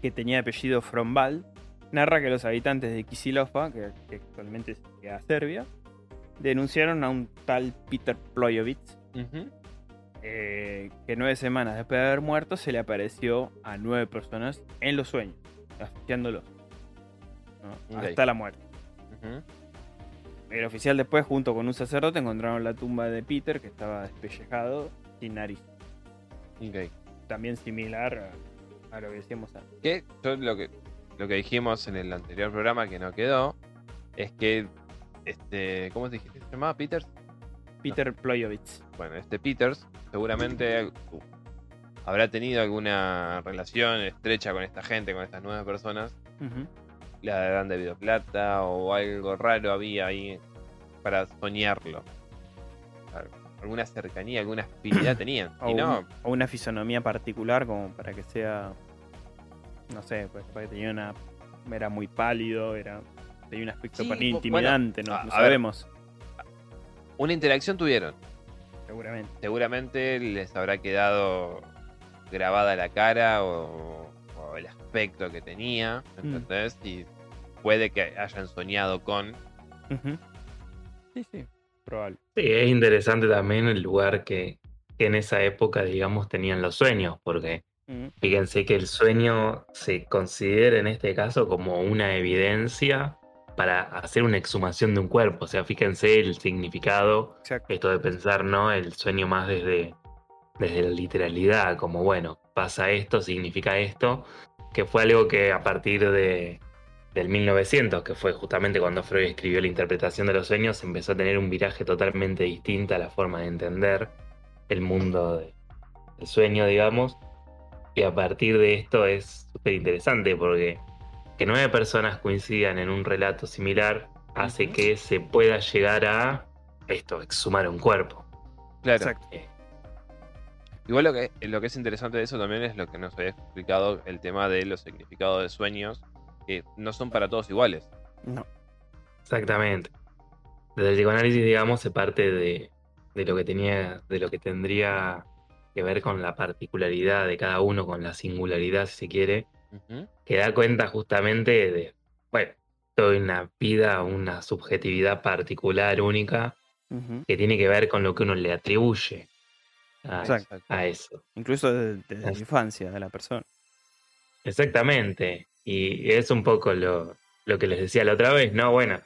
que tenía apellido Frombal, narra que los habitantes de Kisilofa, que, que actualmente es Serbia, denunciaron a un tal Peter Ployovitz, Ujú. eh, que nueve semanas después de haber muerto se le apareció a nueve personas en los sueños, asfixiándolos. Hasta la muerte. El oficial después, junto con un sacerdote, encontraron la tumba de Peter, que estaba despellejado, sin nariz. Ok. También similar a, a lo que decíamos antes. Que yo lo que lo que dijimos en el anterior programa que no quedó es que este ¿cómo se dijiste? ¿Se llamaba Peters? Peter Ployovitz. Bueno, este Peters seguramente uh, habrá tenido alguna relación estrecha con esta gente, con estas nueve personas. Ujú. Le habrán debido plata o algo raro había ahí para soñarlo. Alguna cercanía, alguna afinidad tenían. O, Y no, un- o una fisonomía particular como para que sea, no sé, pues para que tenía una, era muy pálido, era tenía un aspecto Sí, intimidante, no, no ver. sabemos, una interacción tuvieron. seguramente. seguramente les habrá quedado grabada la cara o, o el aspecto que tenía, Mm. ¿entendés? Y puede que hayan soñado con... Ujú. Sí, sí, probable. Sí, es interesante también el lugar que, que en esa época, digamos, tenían los sueños, porque. Fíjense que el sueño se considera en este caso como una evidencia para hacer una exhumación de un cuerpo. O sea, fíjense el significado, Exacto. esto de pensar, ¿no? El sueño más desde, desde la literalidad, como bueno, pasa esto, significa esto, que fue algo que a partir de, del 1900, que fue justamente cuando Freud escribió la interpretación de los sueños, empezó a tener un viraje totalmente distinto a la forma de entender el mundo de- del sueño, digamos. Y a partir de esto es súper interesante porque que nueve personas coincidan en un relato similar hace que se pueda llegar a esto, exhumar un cuerpo. Claro. Exacto. Eh, Igual lo que, lo que es interesante de eso también es lo que nos había explicado el tema de los significados de sueños, que no son para todos iguales. No. Exactamente. Desde el psicoanálisis, digamos, se parte de, de lo que tenía, de lo que tendría que ver con la particularidad de cada uno, con la singularidad, si se quiere, que da cuenta justamente de, bueno, toda una vida, una subjetividad particular, única, que tiene que ver con lo que uno le atribuye a, Exacto. a eso. Incluso desde, desde la infancia de la persona. Exactamente. Y es un poco lo, lo que les decía la otra vez, ¿no? Bueno,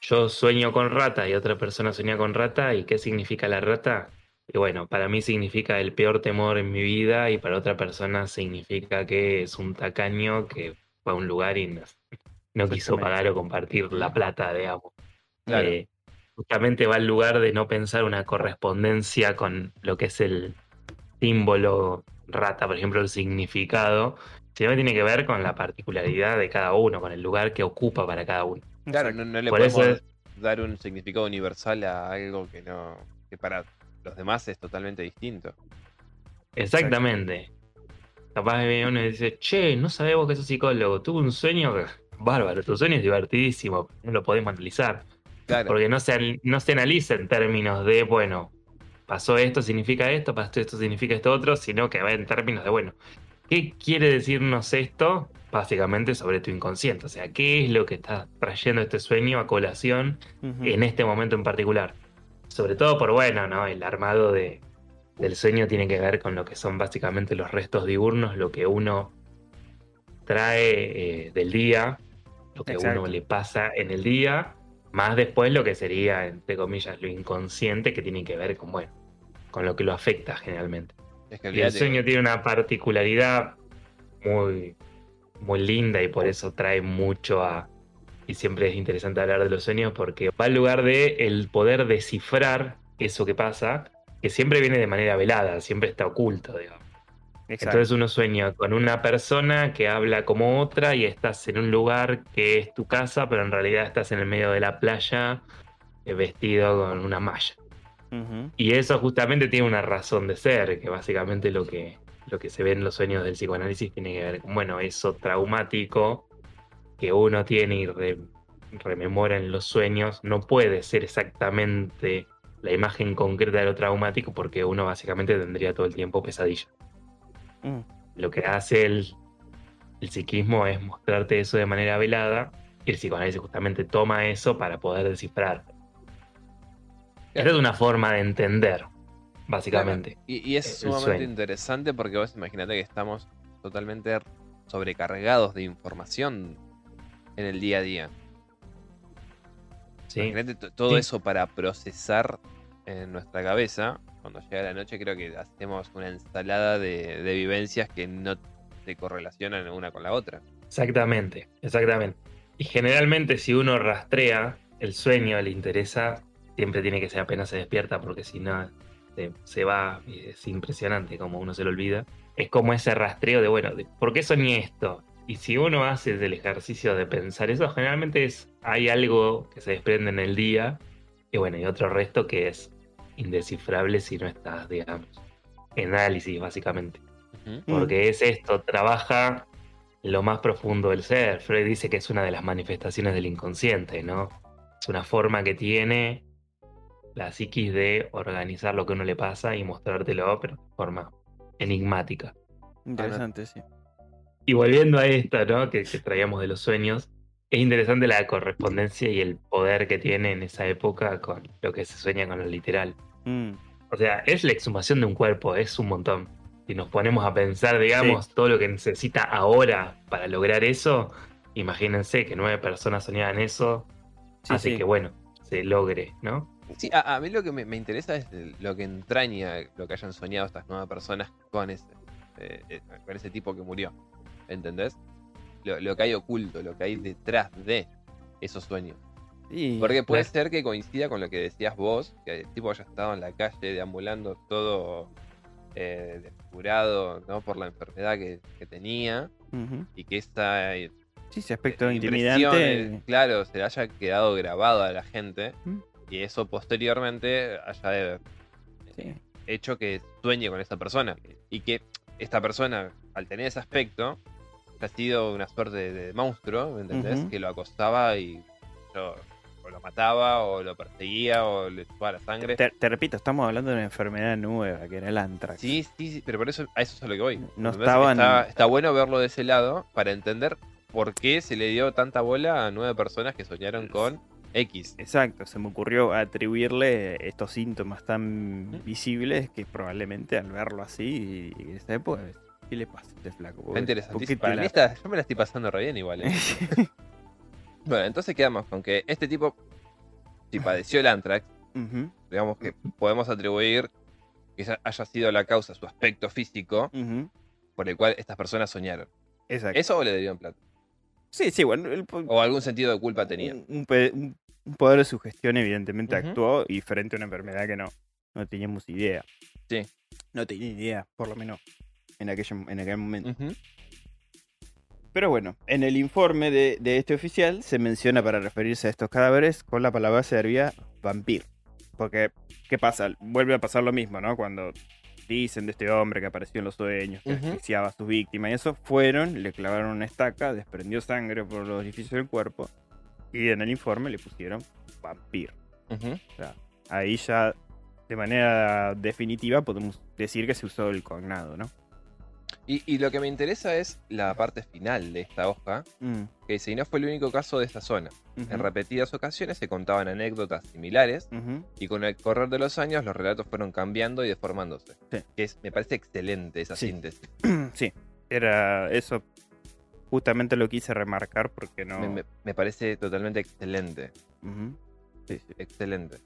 yo sueño con rata y otra persona sueña con rata. ¿Y qué significa la rata? Y bueno, para mí significa el peor temor en mi vida y para otra persona significa que es un tacaño que fue a un lugar y no, no quiso pagar o compartir la plata, digamos. Claro. Eh, justamente va al lugar de no pensar una correspondencia con lo que es el símbolo rata, por ejemplo, el significado, sino que tiene que ver con la particularidad de cada uno, con el lugar que ocupa para cada uno. Claro, no, no le Por eso podemos es- dar un significado universal a algo que no que para los demás es totalmente distinto. Exactamente. Capaz venir uno y dice, che, no sabés vos que sos psicólogo, tuve un sueño bárbaro, tu sueño es divertidísimo, no lo podemos analizar. Claro. Porque no se, no se analiza en términos de, bueno, pasó esto, significa esto, pasó esto, significa esto otro, sino que va en términos de, bueno, ¿qué quiere decirnos esto? Básicamente sobre tu inconsciente. O sea, ¿qué es lo que está trayendo este sueño a colación en este momento en particular? Sobre todo por, bueno, ¿no? El armado de, del sueño tiene que ver con lo que son básicamente los restos diurnos, lo que uno trae eh, del día, lo que Exacto. uno le pasa en el día, más después lo que sería, entre comillas, lo inconsciente, que tiene que ver con, bueno, con lo que lo afecta generalmente. Es que Y el sueño tiene una particularidad muy, muy linda y por eso trae mucho a... Y siempre es interesante hablar de los sueños porque va al lugar de el poder descifrar eso que pasa, que siempre viene de manera velada, siempre está oculto, digamos. Exacto. Entonces uno sueña con una persona que habla como otra y estás en un lugar que es tu casa, pero en realidad estás en el medio de la playa eh, vestido con una malla. Y eso justamente tiene una razón de ser, que básicamente lo que, lo que se ve en los sueños del psicoanálisis tiene que ver con, bueno, eso traumático que uno tiene y re- rememora en los sueños, no puede ser exactamente la imagen concreta de lo traumático porque uno básicamente tendría todo el tiempo pesadilla. Mm. Lo que hace el, el psiquismo es mostrarte eso de manera velada y el psicoanálisis justamente toma eso para poder descifrar. Esta es una forma de entender, básicamente. Y, y es sumamente sueño. interesante porque vos imaginate que estamos totalmente sobrecargados de información en el día a día. Sí. Imagínate to- todo Sí. eso para procesar en nuestra cabeza. Cuando llega la noche creo que hacemos una ensalada de, de vivencias que no se correlacionan una con la otra. Exactamente, exactamente. Y generalmente si uno rastrea el sueño, le interesa, siempre tiene que ser apenas se despierta, porque si no se, se va, y es impresionante como uno se lo olvida. Es como ese rastreo de, bueno, de, ¿por qué soñé esto? Y si uno hace el ejercicio de pensar eso, generalmente es, hay algo que se desprende en el día, y bueno, y otro resto que es indescifrable si no estás, digamos, en análisis, básicamente. Ujú. Porque es esto, trabaja lo más profundo del ser. Freud dice que es una de las manifestaciones del inconsciente, ¿no? Es una forma que tiene la psiquis de organizar lo que a uno le pasa y mostrártelo, pero de forma enigmática. Interesante, sí. Y volviendo a esto, ¿no? Que, que traíamos de los sueños, es interesante la correspondencia y el poder que tiene en esa época con lo que se sueña con lo literal. Mm. O sea, es la exhumación de un cuerpo, es un montón. Si nos ponemos a pensar, digamos, todo lo que necesita ahora para lograr eso, imagínense que nueve personas soñaban eso, Sí, así sí. que bueno, se logre, ¿no? Sí, a, a mí lo que me, me interesa es lo que entraña lo que hayan soñado estas nuevas personas con ese, eh, eh, con ese tipo que murió. ¿Entendés? Lo, lo que hay oculto, lo que hay detrás de esos sueños. Sí, Porque puede ser que coincida con lo que decías vos, que el tipo haya estado en la calle deambulando todo eh, desfigurado, ¿no? por la enfermedad que, que tenía y que esa eh, Sí, ese aspecto impresión, intimidante. eh, claro, se le haya quedado grabado a la gente y eso posteriormente haya eh, Sí. hecho que sueñe con esa persona y que esta persona, al tener ese aspecto, ha sido una suerte de, de monstruo, ¿me entendés? Que lo acostaba y lo, o lo mataba o lo perseguía o le chupaba la sangre. Te, te repito, estamos hablando de una enfermedad nueva, que era el antrax. Sí, sí, sí, pero por eso a eso es a lo que voy. No estaban- Está, está bueno verlo de ese lado para entender por qué se le dio tanta bola a nueve personas que soñaron con X. Exacto, se me ocurrió atribuirle estos síntomas tan visibles que probablemente al verlo así en esa época, ¿qué le pasa a este flaco? ¿Por Está interesantísimo. te Para la- mí está- yo me la estoy pasando re bien igual. ¿eh? bueno, entonces quedamos con que este tipo, si padeció el antrax, digamos que podemos atribuir que haya sido la causa, su aspecto físico, por el cual estas personas soñaron. Exacto. ¿Eso o le debían plata? Sí, sí, bueno, el ¿O algún sentido de culpa tenía? un, poder de sugestión evidentemente actuó y frente a una enfermedad que no, no teníamos idea. Sí. No tenía idea, por lo menos en aquel, en aquel momento. Ujú. Pero bueno, en el informe de, de este oficial se menciona para referirse a estos cadáveres con la palabra serbia vampir. Porque, ¿qué pasa? Vuelve a pasar lo mismo, ¿no? Cuando dicen de este hombre que apareció en los sueños, que Ujú. asfixiaba a sus víctimas y eso, fueron, le clavaron una estaca, desprendió sangre por los orificios del cuerpo y en el informe le pusieron vampir. Ahí ya, de manera definitiva, podemos decir que se usó el cognado, ¿no? Y, y lo que me interesa es la parte final de esta hoja, Mm, que dice, y no fue el único caso de esta zona. En repetidas ocasiones se contaban anécdotas similares y con el correr de los años los relatos fueron cambiando y deformándose. Sí. Que es, me parece excelente esa Sí. síntesis. Sí, era eso. Justamente lo quise remarcar porque no. Me, me- me parece totalmente excelente. Sí, sí. Excelente.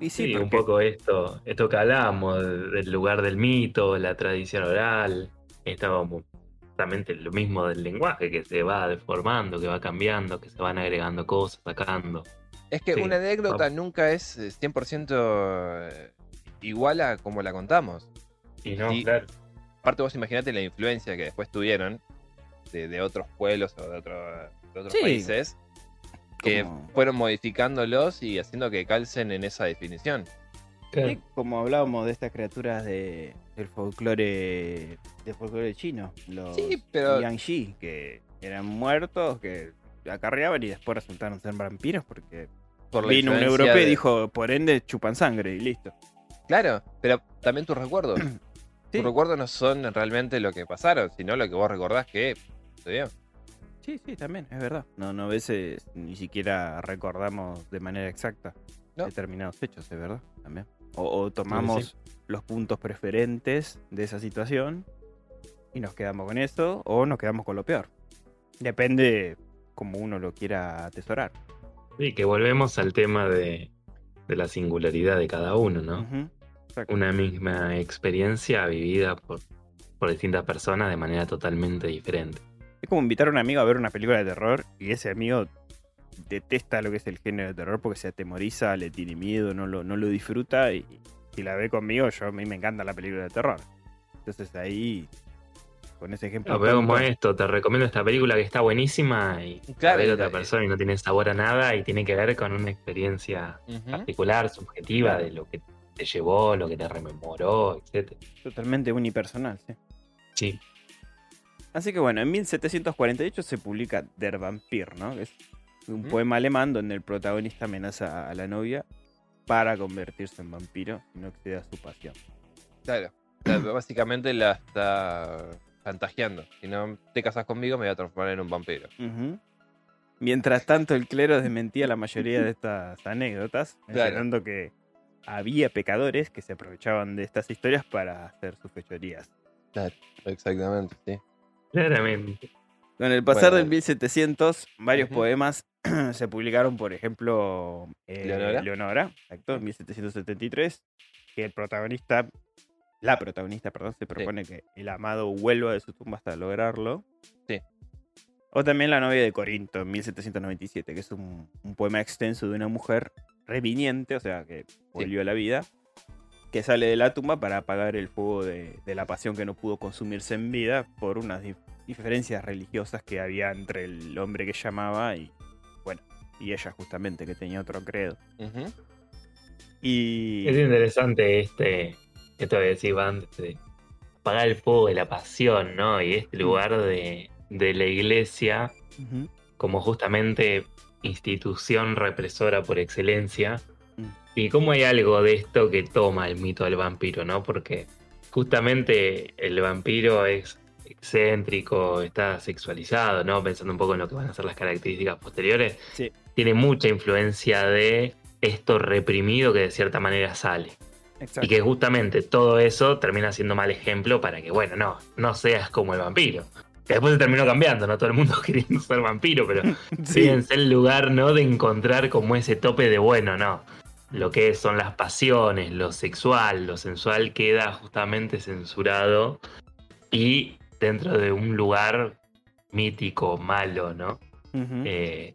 Y sí, Sí, un poco esto, esto que hablábamos de- del lugar del mito, la tradición oral, estaba como justamente lo mismo del lenguaje, que se va deformando, que va cambiando, que se van agregando cosas, sacando. Es que Sí, una anécdota vamos. nunca es eh, 100% igual a como la contamos. Y no, claro. aparte vos imaginate la influencia que después tuvieron de, de otros pueblos o de, otro- de otros Sí. países que Como- fueron modificándolos y haciendo que calcen en esa definición. Claro. Como hablábamos de estas criaturas de, del folclore del folclore chino, los Sí, pero- Yangshi, que eran muertos, que acarreaban y después resultaron ser vampiros porque Por vino un europeo y de- dijo, por ende chupan sangre y listo. Claro, pero también tus recuerdos. Sí. Tus recuerdos no son realmente lo que pasaron, sino lo que vos recordás que sucedió. Sí, sí, también, es verdad. No, no a veces ni siquiera recordamos de manera exacta No. determinados hechos, es verdad, también. O, o tomamos los puntos preferentes de esa situación y nos quedamos con eso, o nos quedamos con lo peor. Depende como uno lo quiera atesorar. Sí, que volvemos al tema de, de la singularidad de cada uno, ¿no? Una misma experiencia vivida por, por distintas personas de manera totalmente diferente. Es como invitar a un amigo a ver una película de terror y ese amigo detesta lo que es el género de terror porque se atemoriza, le tiene miedo, no lo, no lo disfruta y si la ve conmigo, yo a mí me encanta la película de terror. Entonces ahí, con ese ejemplo... No, pero como esto, te recomiendo esta película que está buenísima y Claro, la otra persona y no tiene sabor a nada y tiene que ver con una experiencia particular, subjetiva, Claro. de lo que te llevó, lo que te rememoró, etc. Totalmente unipersonal, sí. Sí, Así que bueno, en 1748 se publica Der Vampir, ¿no? Es un poema alemán donde el protagonista amenaza a la novia para convertirse en vampiro y no exceda su pasión. Claro. Básicamente la está chantajeando. Si no te casas conmigo, me voy a transformar en un vampiro. Ujú. Mientras tanto, el clero desmentía la mayoría de estas anécdotas, Claro. mencionando que había pecadores que se aprovechaban de estas historias para hacer sus fechorías. Exactamente, sí. Claramente. Con el pasar Bueno. del 1700, varios poemas se publicaron, por ejemplo, eh, ¿Leonora? Leonora, exacto, en 1773, que el protagonista, la protagonista, perdón, se propone que el amado vuelva de su tumba hasta lograrlo. Sí. O también La novia de Corinto, en 1797, que es un, un poema extenso de una mujer reviniente, o sea, que volvió a la vida, que sale de la tumba para apagar el fuego de, de la pasión que no pudo consumirse en vida por unas dif- diferencias religiosas que había entre el hombre que llamaba y, bueno, y ella justamente, que tenía otro credo. Y... Es interesante este, esto que decía antes de apagar el fuego de la pasión, ¿no? Y este lugar de, de la iglesia como justamente institución represora por excelencia. Y cómo hay algo de esto que toma el mito del vampiro, ¿no? Porque justamente el vampiro es excéntrico, está sexualizado, ¿no? Pensando un poco en lo que van a ser las características posteriores, Sí, tiene mucha influencia de esto reprimido que de cierta manera sale. exacto. Y que justamente todo eso termina siendo mal ejemplo para que, bueno, no, no seas como el vampiro. Que después se terminó cambiando, no todo el mundo queriendo ser vampiro, pero Sí, fíjense el lugar, ¿no? De encontrar como ese tope de, bueno, no. Lo que son las pasiones, lo sexual, lo sensual queda justamente censurado y dentro de un lugar mítico, malo, ¿no? Eh,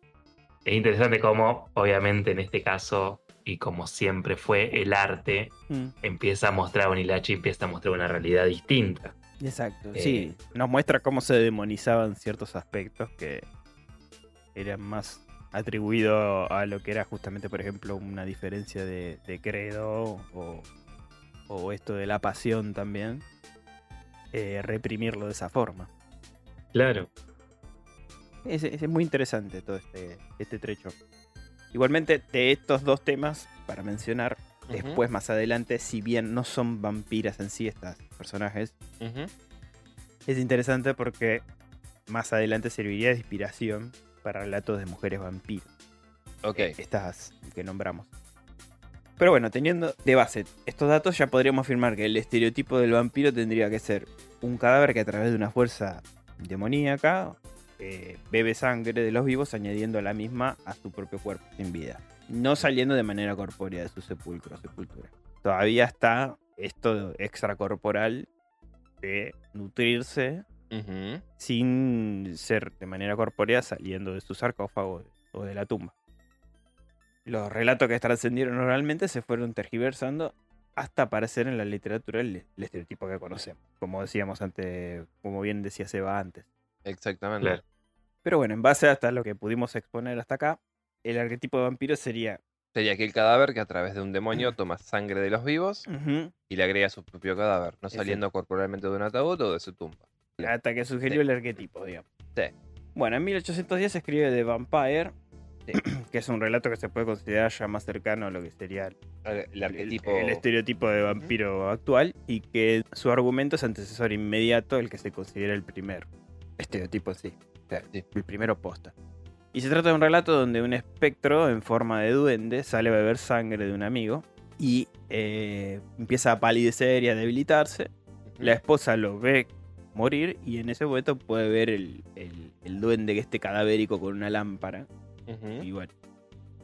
es interesante cómo, obviamente, en este caso, y como siempre fue, el arte mm, empieza a mostrar un hilacho y empieza a mostrar una realidad distinta. Exacto, Eh, sí. Nos muestra cómo se demonizaban ciertos aspectos que eran más atribuidos a lo que era justamente, por ejemplo, una diferencia de, de credo o, o esto de la pasión también. eh, reprimirlo de esa forma. Claro. Es, es muy interesante todo este, este trecho. Igualmente, de estos dos temas, para mencionar, después más adelante, si bien no son vampiras en sí estas personajes. Es interesante porque más adelante serviría de inspiración para relatos de mujeres vampiros. Ok. Estas que nombramos. Pero bueno, teniendo de base estos datos, ya podríamos afirmar que el estereotipo del vampiro tendría que ser un cadáver que a través de una fuerza demoníaca eh, bebe sangre de los vivos, añadiendo la misma a su propio cuerpo sin vida. No saliendo de manera corpórea de su sepulcro o sepultura. Todavía está esto extracorporal de nutrirse Sin ser de manera corpórea saliendo de su sarcófago o de la tumba. Los relatos que trascendieron oralmente se fueron tergiversando hasta aparecer en la literatura el, el estereotipo que conocemos, como decíamos antes, como bien decía Seba antes. Exactamente. Claro. Pero bueno, en base hasta lo que pudimos exponer hasta acá, el arquetipo de vampiro sería Sería aquel cadáver que a través de un demonio toma sangre de los vivos y le agrega su propio cadáver, no Exacto. saliendo corporalmente de un ataúd o de su tumba. Hasta que sugirió el arquetipo, digamos. Sí. Bueno, en 1810 se escribe The Vampire, Sí. que es un relato que se puede considerar ya más cercano a lo que sería el, arquetipo. el estereotipo de vampiro actual y que su argumento es antecesor inmediato el que se considera el primer estereotipo en sí, el primero posta. Y se trata de un relato donde un espectro en forma de duende sale a beber sangre de un amigo y eh, empieza a palidecer y a debilitarse. La esposa lo ve morir y en ese momento puede ver el, el- el duende que esté cadavérico con una lámpara. Ujú. Y bueno,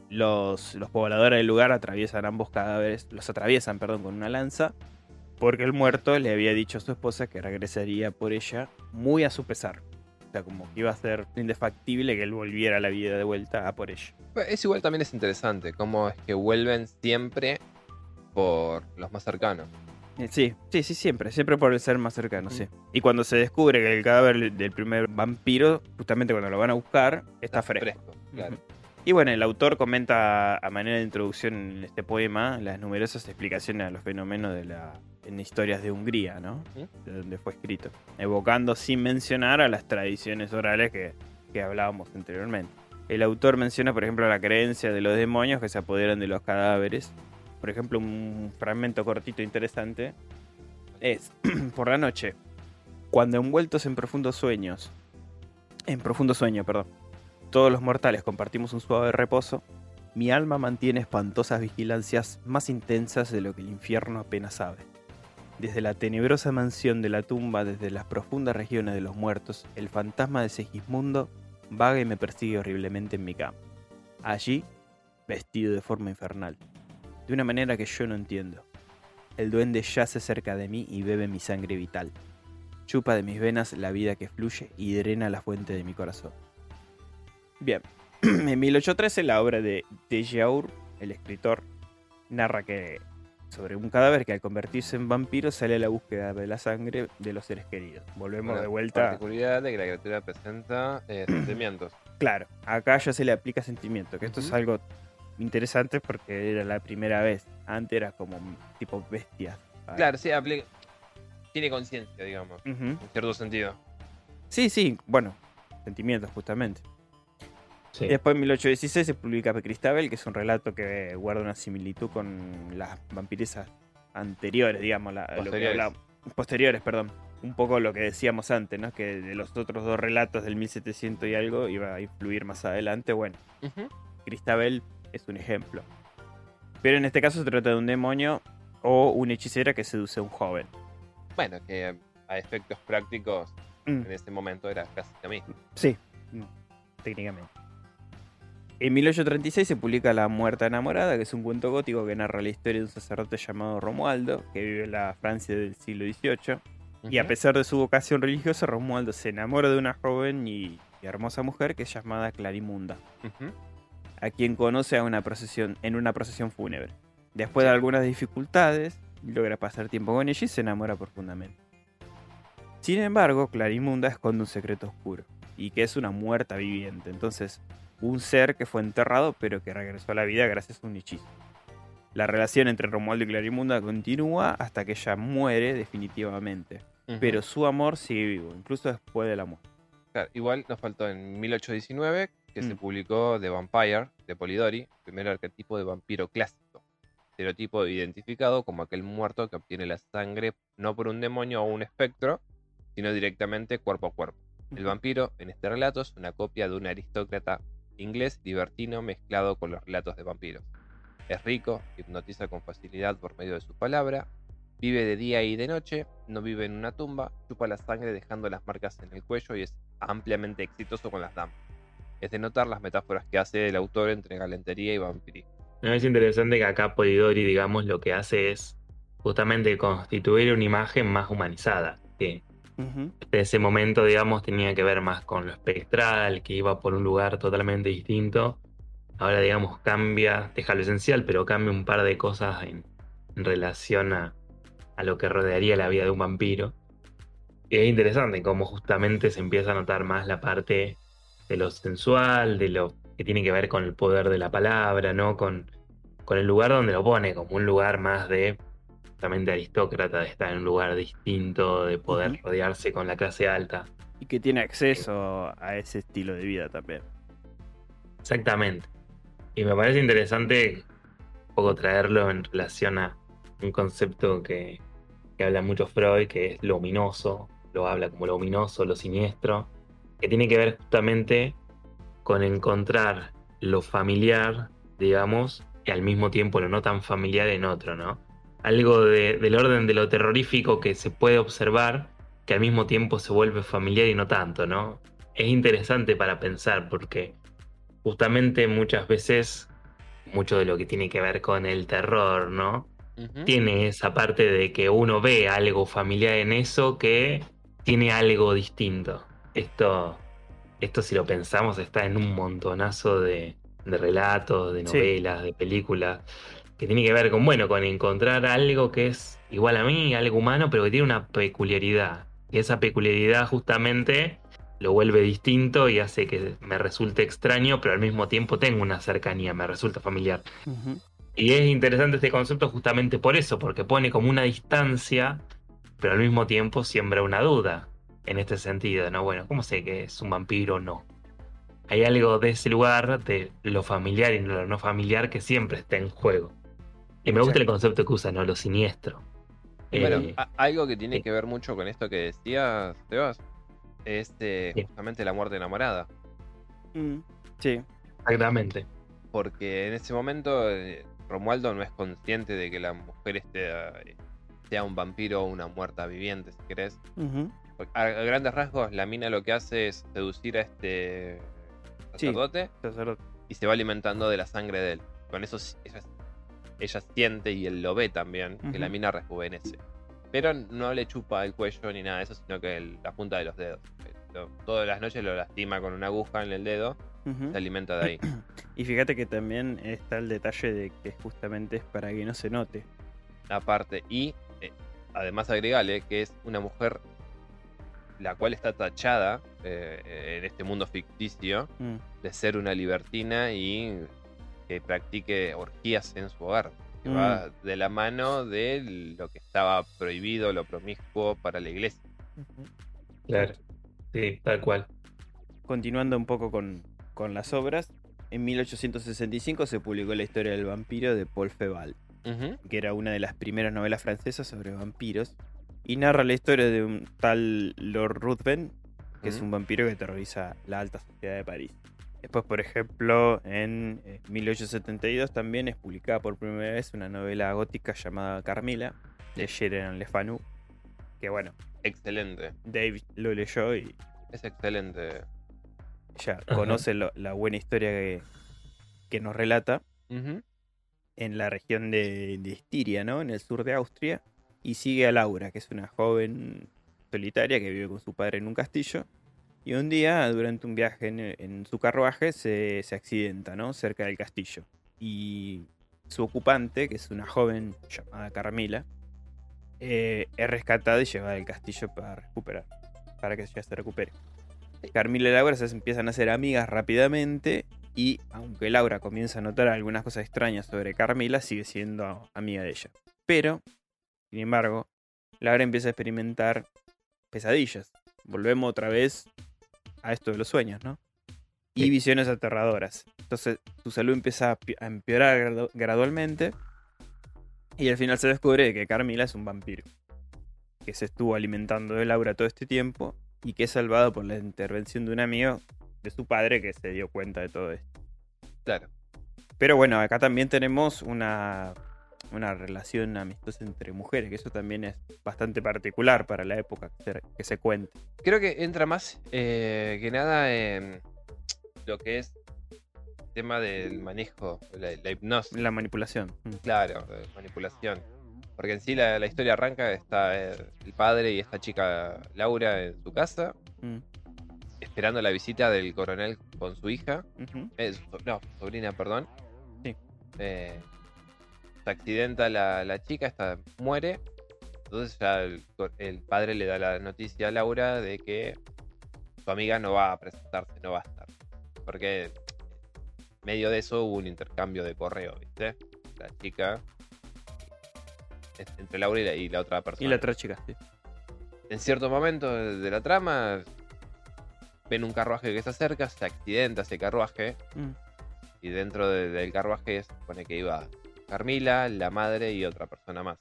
los, los pobladores del lugar atraviesan ambos cadáveres, los atraviesan, perdón, con una lanza, porque el muerto le había dicho a su esposa que regresaría por ella muy a su pesar. O sea, como que iba a ser indefactible que él volviera a la vida de vuelta a por ella. Es igual también es interesante, cómo es que vuelven siempre por los más cercanos. Eh, Sí, sí, sí, siempre, siempre por el ser más cercano, sí. Y cuando se descubre que el cadáver del primer vampiro, justamente cuando lo van a buscar, está fresco. claro. Ujú. Y bueno, el autor comenta a manera de introducción en este poema las numerosas explicaciones a los fenómenos de la, en historias de Hungría, ¿no? De donde fue escrito. Evocando sin mencionar a las tradiciones orales que, que hablábamos anteriormente. El autor menciona, por ejemplo, la creencia de los demonios que se apoderan de los cadáveres. Por ejemplo, un fragmento cortito interesante es, por la noche, cuando envueltos en profundos sueños, en profundo sueño, perdón, todos los mortales compartimos un suave reposo, mi alma mantiene espantosas vigilancias más intensas de lo que el infierno apenas sabe. Desde la tenebrosa mansión de la tumba, desde las profundas regiones de los muertos, el fantasma de Segismundo vaga y me persigue horriblemente en mi cama. Allí, vestido de forma infernal, de una manera que yo no entiendo. El duende yace cerca de mí y bebe mi sangre vital. Chupa de mis venas la vida que fluye y drena la fuente de mi corazón. Bien, en 1813 la obra de Dejaur, el escritor, narra que sobre un cadáver que al convertirse en vampiro sale a la búsqueda de la sangre de los seres queridos. Volvemos de vuelta. particularidad de que la criatura presenta eh, sentimientos. Claro, acá ya se le aplica sentimiento, que esto es algo interesante porque era la primera vez. Antes era como un tipo bestia. Claro, sí, aplica. Tiene conciencia, digamos, en cierto sentido. Sí, sí, bueno, sentimientos justamente. Sí. Y después en 1816 se publica Cristabel, que es un relato que guarda una similitud con las vampiresas anteriores, digamos, la- lo que Posteriores. posteriores, perdón. Un poco lo que decíamos antes, ¿no? Que de los otros dos relatos del 1700 y algo iba a influir más adelante. Bueno. Cristabel es un ejemplo. Pero en este caso se trata de un demonio o una hechicera que seduce a un joven. Bueno, que a efectos prácticos Mm. en ese momento era casi lo mismo. Sí, mm, técnicamente. En 1836 se publica La Muerta Enamorada, que es un cuento gótico que narra la historia de un sacerdote llamado Romualdo, que vive en la Francia del siglo XVIII. Y a pesar de su vocación religiosa, Romualdo se enamora de una joven y, y hermosa mujer que es llamada Clarimunda. A quien conoce a una procesión, en una procesión fúnebre. Después de algunas dificultades, logra pasar tiempo con ella y se enamora profundamente. Sin embargo, Clarimunda esconde un secreto oscuro, y que es una muerta viviente, entonces un ser que fue enterrado pero que regresó a la vida gracias a un hechizo. La relación entre Romualdo y Clarimunda continúa hasta que ella muere definitivamente, pero su amor sigue vivo, incluso después de la muerte. Claro, igual nos faltó en 1819 que se Mm. publicó The Vampire de Polidori, primer arquetipo de vampiro clásico. Estereotipo identificado como aquel muerto que obtiene la sangre no por un demonio o un espectro, sino directamente cuerpo a cuerpo. El vampiro en este relato es una copia de un aristócrata inglés libertino mezclado con los relatos de vampiros. Es rico, hipnotiza con facilidad por medio de su palabra, vive de día y de noche, no vive en una tumba, chupa la sangre dejando las marcas en el cuello y es ampliamente exitoso con las damas. Es de notar las metáforas que hace el autor entre galantería y vampirismo. Es interesante que acá Polidori, digamos, lo que hace es justamente constituir una imagen más humanizada. Que en ese momento, digamos, tenía que ver más con lo espectral, que iba por un lugar totalmente distinto. Ahora, digamos, cambia, deja lo esencial, pero cambia un par de cosas en, en relación a, a lo que rodearía la vida de un vampiro. Y es interesante cómo justamente se empieza a notar más la parte de lo sensual, de lo que tiene que ver con el poder de la palabra, ¿no? Con, con el lugar donde lo pone, como un lugar más de justamente aristócrata, de estar en un lugar distinto, de poder rodearse con la clase alta. Y que tiene acceso a ese estilo de vida también. Exactamente. Y me parece interesante un poco traerlo en relación a un concepto que, que habla mucho Freud, que es lo ominoso, lo habla como lo ominoso, lo siniestro, que tiene que ver justamente con encontrar lo familiar, digamos, y al mismo tiempo lo no tan familiar en otro, ¿no? Algo de- del orden de lo terrorífico que se puede observar, que al mismo tiempo se vuelve familiar y no tanto, ¿no? Es interesante para pensar porque justamente muchas veces mucho de lo que tiene que ver con el terror, ¿no? Tiene esa parte de que uno ve algo familiar en eso que tiene algo distinto. Esto, esto si lo pensamos está en un montonazo de, de relatos, de Sí. novelas, de películas, que tiene que ver con, bueno, con encontrar algo que es igual a mí, algo humano, pero que tiene una peculiaridad. Y esa peculiaridad justamente lo vuelve distinto y hace que me resulte extraño, pero al mismo tiempo tengo una cercanía, me resulta familiar. Y es interesante este concepto justamente por eso, porque pone como una distancia, pero al mismo tiempo siembra una duda en este sentido, ¿no? Bueno, ¿cómo sé que es un vampiro o no? Hay algo de ese lugar, de lo familiar y lo no familiar, que siempre está en juego. Y me gusta el concepto que usa, ¿no? Lo siniestro. Y bueno, Eh, a- algo que tiene que ver mucho con esto que decías, Sebas, es eh, Sí. justamente la muerte enamorada. Mm, Sí. exactamente. Porque en ese momento eh, Romualdo no es consciente de que la mujer esté, eh, sea un vampiro o una muerta viviente, si querés. Porque A, grandes rasgos, la mina lo que hace es seducir a este Sí. sacerdote y se va alimentando de la sangre de él. Con eso ella, ella siente y él lo ve también, que la mina rejuvenece. Pero no le chupa el cuello ni nada de eso, sino que el- la punta de los dedos. Lo- todas las noches lo lastima con una aguja en el dedo, Ujú. se alimenta de ahí. Y fíjate que también está el detalle de que justamente es para que no se note. aparte. Y eh, además agregale que es una mujer la cual está tachada eh, en este mundo ficticio Mm. de ser una libertina y que practique orgías en su hogar. Que Mm. va de la mano de lo que estaba prohibido, lo promiscuo para la iglesia. Claro. Sí, tal cual. Continuando un poco con, con las obras, en 1865 se publicó La historia del vampiro de Paul Feval, que era una de las primeras novelas francesas sobre vampiros, y narra la historia de un tal Lord Ruthven, que es un vampiro que terroriza la alta sociedad de París. Después, por ejemplo, en eh, 1872 también es publicada por primera vez una novela gótica llamada Carmila, de Sheridan Le Fanu, que bueno, Excelente. Dave lo leyó y Es excelente. ya Ajá. conoce lo- la buena historia que, que nos relata en la región de, de Estiria, ¿no? En el sur de Austria. Y sigue a Laura, que es una joven solitaria que vive con su padre en un castillo. Y un día, durante un viaje en, su carruaje, se, se accidenta, ¿no? Cerca del castillo. Y su ocupante, que es una joven llamada Carmila, eh, es rescatada y llevada al castillo para recuperar, para que ella se recupere. Carmila y Laura se empiezan a hacer amigas rápidamente y aunque Laura comienza a notar algunas cosas extrañas sobre Carmila, sigue siendo amiga de ella. Pero, sin embargo, Laura empieza a experimentar pesadillas. Volvemos otra vez a esto de los sueños, ¿no? Y Sí. visiones aterradoras. Entonces, su salud empieza a empeorar gradu- gradualmente y al final se descubre que Carmila es un vampiro. Que se estuvo alimentando de Laura todo este tiempo y que es salvado por la intervención de un amigo de su padre que se dio cuenta de todo esto. Claro. Pero bueno, acá también tenemos una, una relación amistosa entre mujeres, que eso también es bastante particular para la época que se, que se cuenta. Creo que entra más eh, que nada en lo que es el tema del manejo, la, la hipnosis. La manipulación. Mm. Claro, manipulación. Porque en sí la, la historia arranca, está el padre y esta chica Laura en su casa, Mm. esperando la visita del coronel con su hija. Eh, no, sobrina, perdón. Sí. Eh, se accidenta la, la chica, esta muere. Entonces ya el, el padre le da la noticia a Laura de que su amiga no va a presentarse, no va a estar. Porque en medio de eso hubo un intercambio de correo, ¿viste? La chica entre Laura y la, y la otra persona. Y la otra chica, sí. En cierto momento de de la trama, ven un carruaje que se acerca, se accidenta ese carruaje, Mm. y dentro de- del carruaje se supone que iba Carmila, la madre y otra persona más.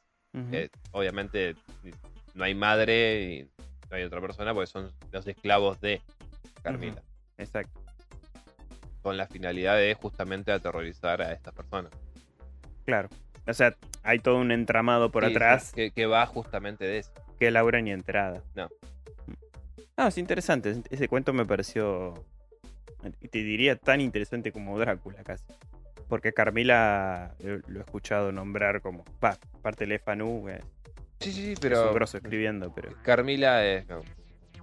Eh, obviamente no hay madre y no hay otra persona porque son los esclavos de Carmila. Exacto. Con la finalidad de justamente aterrorizar a estas personas. Claro. O sea, hay todo un entramado por Sí, atrás que, que va justamente de eso. que Laura ni enterada. No. Ah, es interesante. Ese cuento me pareció. Te diría tan interesante como Drácula casi. Porque Carmila eh, lo he escuchado nombrar como. Va, aparte de Fanu, es, Sí, sí, sí, es pero un grosso escribiendo, pero. Carmila es, no,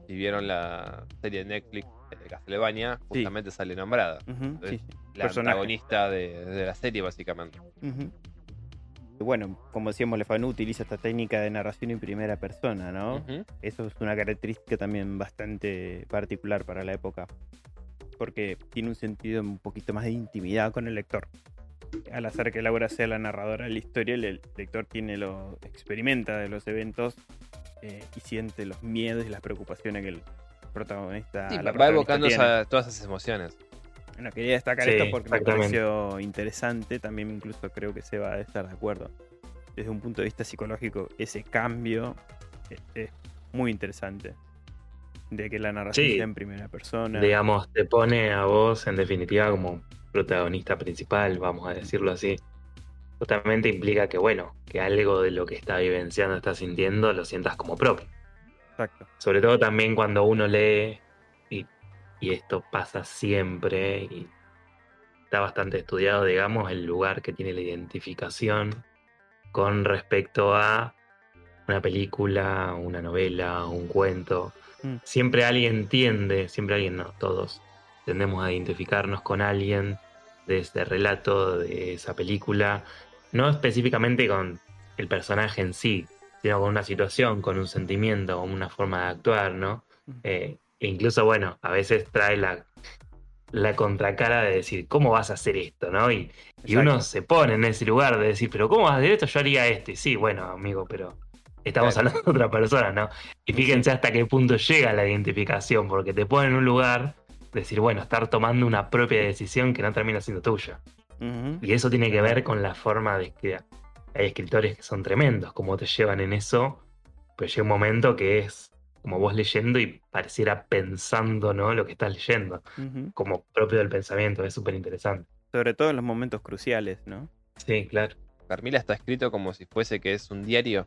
si vieron la serie de Netflix de Castlevania, justamente sale nombrada. Sí. La Personaje. antagonista de, de la serie, básicamente. Y bueno, como decíamos, Lefanu utiliza esta técnica de narración en primera persona, ¿no? Eso es una característica también bastante particular para la época. Porque tiene un sentido un poquito más de intimidad con el lector. Al hacer que Laura sea la narradora de la historia, el lector tiene lo, experimenta de los eventos eh, y siente los miedos y las preocupaciones que el protagonista. Sí, la va protagonista evocando esa- todas esas emociones. Bueno, quería destacar Sí, esto porque me pareció interesante. También incluso creo que se va a estar de acuerdo. Desde un punto de vista psicológico, ese cambio eh, es muy interesante. De que la narración Sí. sea en primera persona. digamos, te pone a vos en definitiva como protagonista principal, vamos a decirlo así. Justamente implica que, bueno, que algo de lo que está vivenciando, está sintiendo, lo sientas como propio. Exacto. Sobre todo también cuando uno lee, y, y esto pasa siempre, y está bastante estudiado, digamos, el lugar que tiene la identificación con respecto a una película, una novela, un cuento. Mm. Siempre alguien tiende, siempre alguien, no, todos tendemos a identificarnos con alguien de ese relato, de esa película, no específicamente con el personaje en sí, sino con una situación, con un sentimiento, con una forma de actuar, ¿no? Ujú. Eh, e incluso, bueno, a veces trae la, la contracara de decir, ¿cómo vas a hacer esto, no? Y, y uno se pone en ese lugar de decir, pero ¿cómo vas a hacer esto? Yo haría esto. Y sí, bueno, amigo, pero estamos Claro. hablando de otra persona, ¿no? Y fíjense hasta qué punto llega la identificación, porque te pone en un lugar de decir, bueno, estar tomando una propia decisión que no termina siendo tuya. Y eso tiene que ver con la forma de que hay escritores que son tremendos, como te llevan en eso, pero llega un momento que es como vos leyendo y pareciera pensando, ¿no? Lo que estás leyendo, como propio del pensamiento, es súper interesante. Sobre todo en los momentos cruciales, ¿no? Sí, claro. Carmila está escrito como si fuese que es un diario,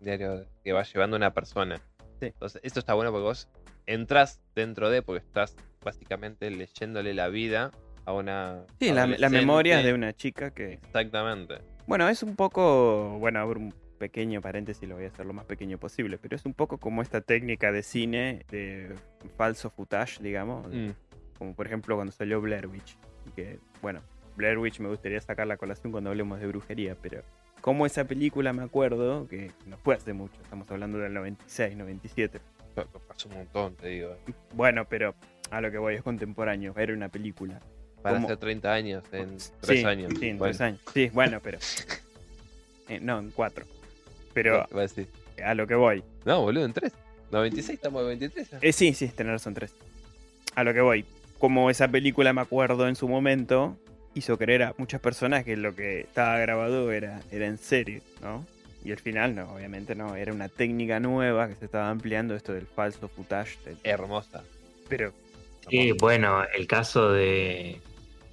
Diario que va llevando una persona. Sí. Entonces, esto está bueno porque vos entras dentro de, porque estás básicamente leyéndole la vida a una. Sí, la, memoria de una chica que. Exactamente. Bueno, es un poco. Bueno, abro un pequeño paréntesis, lo voy a hacer lo más pequeño posible, pero es un poco como esta técnica de cine de falso footage, digamos. Mm. Como por ejemplo cuando salió Blair Witch. Que, bueno, Blair Witch me gustaría sacar la colación cuando hablemos de brujería, pero como esa película me acuerdo, que no fue hace mucho, estamos hablando del 96, 97. Pa- pa- Pasó un montón, te digo. Bueno, pero a lo que voy es contemporáneo, era una película. Para ¿Cómo? hacer 30 años, en Sí, 3 años. Sí, en Bueno, tres años. Sí, bueno, pero. eh, no, en cuatro. Pero iba a decir. a lo que voy. No, boludo, en 3. 96, estamos en 23. ya. Eh, sí, sí, tener razón, tres. A lo que voy. Como esa película me acuerdo en su momento, hizo creer a muchas personas que lo que estaba grabado era, era en serio, ¿no? Y al final, no, obviamente no. Era una técnica nueva que se estaba ampliando, esto del falso footage. del- Hermosa. Pero, Sí, bueno, el caso de,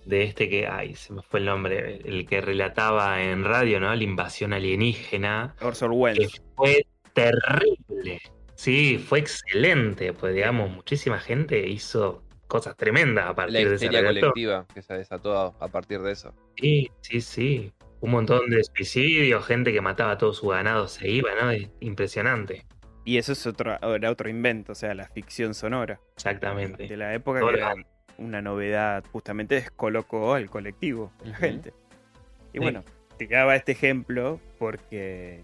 de este que, ay, se me fue el nombre, el que relataba en radio, ¿no? La invasión alienígena, Orson que Welles. fue terrible. Sí, fue excelente, pues digamos, muchísima gente hizo cosas tremendas a La partir de ese relato. colectiva que se desató a, a partir de eso. Sí, sí, sí. Un montón de suicidios, gente que mataba a todo su ganado se iba, ¿no? Es impresionante. Y eso es otro, era otro invento, o sea, la ficción sonora. Exactamente. de la época que era una novedad, justamente descolocó al colectivo, de la gente. Y bueno, te daba este ejemplo porque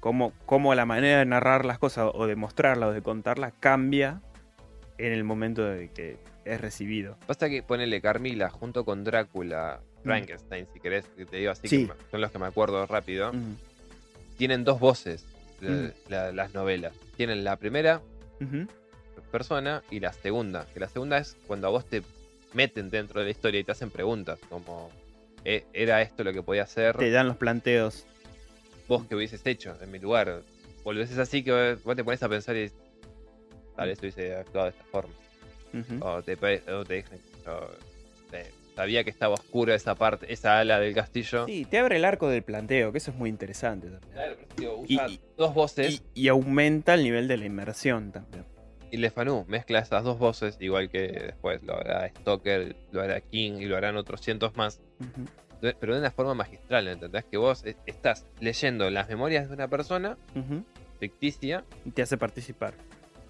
cómo, cómo la manera de narrar las cosas o de mostrarlas o de contarlas cambia en el momento de que es recibido. Pasa que ponele Carmila junto con Drácula, Frankenstein, si querés, que te digo así, Mm. Sí. que son los que me acuerdo rápido. Mm. Tienen dos voces la- Mm. la- las novelas. Tienen la primera persona y la segunda. Que la segunda es cuando a vos te meten dentro de la historia y te hacen preguntas, como "Eh, ¿era esto lo que podía hacer? Te dan los planteos. ¿Vos que hubieses hecho en mi lugar? Haces así que vos te pones a pensar y tal vez hubiese actuado de esta forma. O te, o te eh, sabía que estaba oscura esa parte, esa ala del castillo. Sí, te abre el arco del planteo, que eso es muy interesante también. Claro, pero Y- usa y- dos voces Y, y aumenta el nivel de la inmersión también. y Lefanu mezcla esas dos voces, igual que después lo hará Stoker, lo hará King y lo harán otros cientos más, pero de una forma magistral, ¿entendés? Que vos eh, estás leyendo las memorias de una persona ficticia Y te hace participar.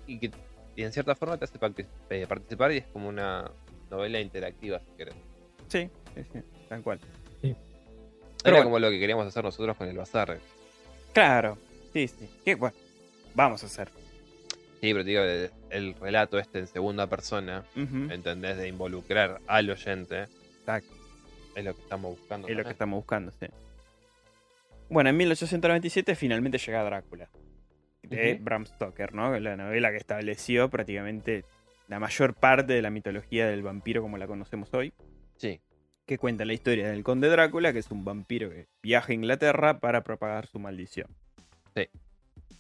Y que y en cierta forma te hace eh, participar y es como una novela interactiva, si querés. Sí, sí, sí, tal cual. Era bueno. como lo que queríamos hacer nosotros con el bazar. Claro, sí, sí. ¿Qué? Bueno, vamos a hacer. Sí, pero te digo, el, el relato este en segunda persona, Ujú. ¿entendés? De involucrar al oyente, Exacto. es lo que estamos buscando. Es lo que estamos buscando, sí. Bueno, en 1897 finalmente llega Drácula, de. Bram Stoker, ¿no? La novela que estableció prácticamente la mayor parte de la mitología del vampiro como la conocemos hoy, Sí, que cuenta la historia del conde Drácula, que es un vampiro que viaja a Inglaterra para propagar su maldición. Sí.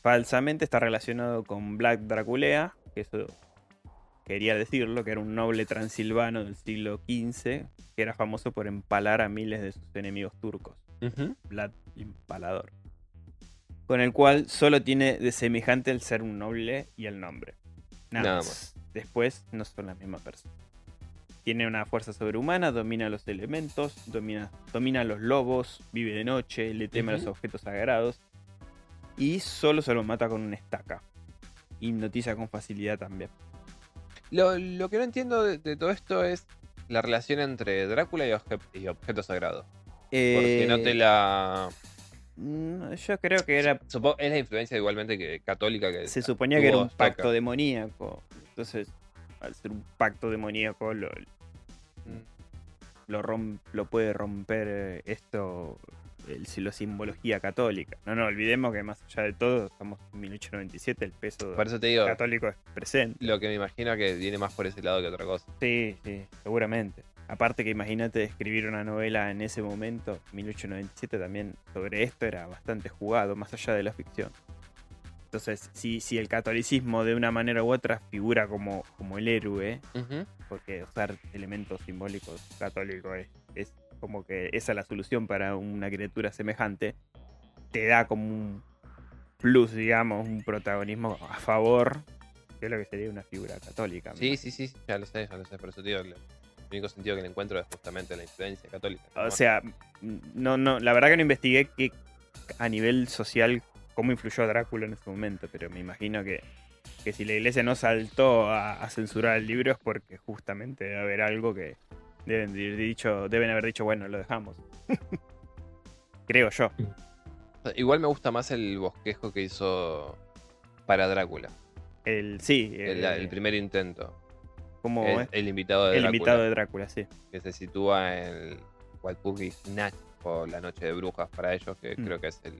Falsamente está relacionado con Black Draculea, que eso quería decirlo, que era un noble transilvano del siglo XV, que era famoso por empalar a miles de sus enemigos turcos. Vlad Impalador. Con el cual solo tiene de semejante el ser un noble y el nombre. Nada, Nada más. Después no son la misma persona. Tiene una fuerza sobrehumana, domina los elementos, domina, domina los lobos, vive de noche, le teme a los objetos sagrados. Y solo se lo mata con una estaca. Hipnotiza con facilidad también. Lo, lo que no entiendo de, de todo esto es la relación entre Drácula y, obje- y objeto sagrado. Porque no te Eh, la. Mm, Yo creo que era Supongo, es la influencia igualmente que católica que se suponía que era un pacto demoníaco. Entonces, al ser un pacto demoníaco, lo, Mm. lo, rom- lo puede romper eh, esto, el, la simbología católica. No nos olvidemos que más allá de todo, estamos en 1897, el peso Por eso te digo, católico es presente. lo que me imagino que viene más por ese lado que otra cosa. Sí, sí, seguramente. Aparte que imagínate escribir una novela en ese momento, 1897 también, sobre esto era bastante jugado, más allá de la ficción. Entonces, si, si el catolicismo de una manera u otra figura como, como el héroe, Ujú. porque usar elementos simbólicos católicos es, es como que esa es la solución para una criatura semejante, te da como un plus, digamos, un protagonismo a favor de lo que sería una figura católica. Sí, sí, sí, ya lo sé, ya lo sé. Por eso te digo, el único sentido que le encuentro es justamente la influencia católica. O sea, no, no, la verdad que no investigué que a nivel social cómo influyó Drácula en ese momento, pero me imagino que, que si la iglesia no saltó a, a censurar el libro es porque justamente debe haber algo que deben, de- dicho, deben haber dicho, bueno, lo dejamos. Creo yo. Igual me gusta más el bosquejo que hizo para Drácula. El, sí, El, el primer intento. El, es, el invitado de el Drácula. invitado de Drácula, sí. Que se sitúa en Walpurgis Nacht o la Noche de Brujas para ellos, que Mm. creo que es el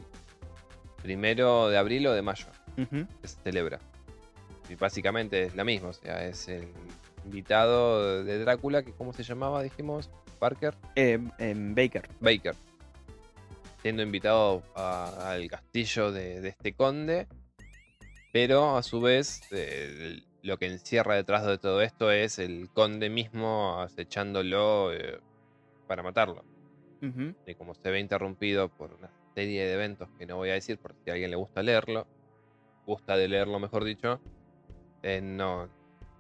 primero de abril o de mayo que se celebra. Y básicamente es la misma, o sea, es el invitado de Drácula, que ¿cómo se llamaba? Dijimos, Parker. Eh, en Baker. Baker. Siendo invitado al castillo de, de este conde. Pero a su vez, eh, lo que encierra detrás de todo esto es el conde mismo acechándolo eh, para matarlo. Y como se ve interrumpido por una serie de eventos que no voy a decir, por si a alguien le gusta leerlo, gusta de leerlo, mejor dicho, eh, no,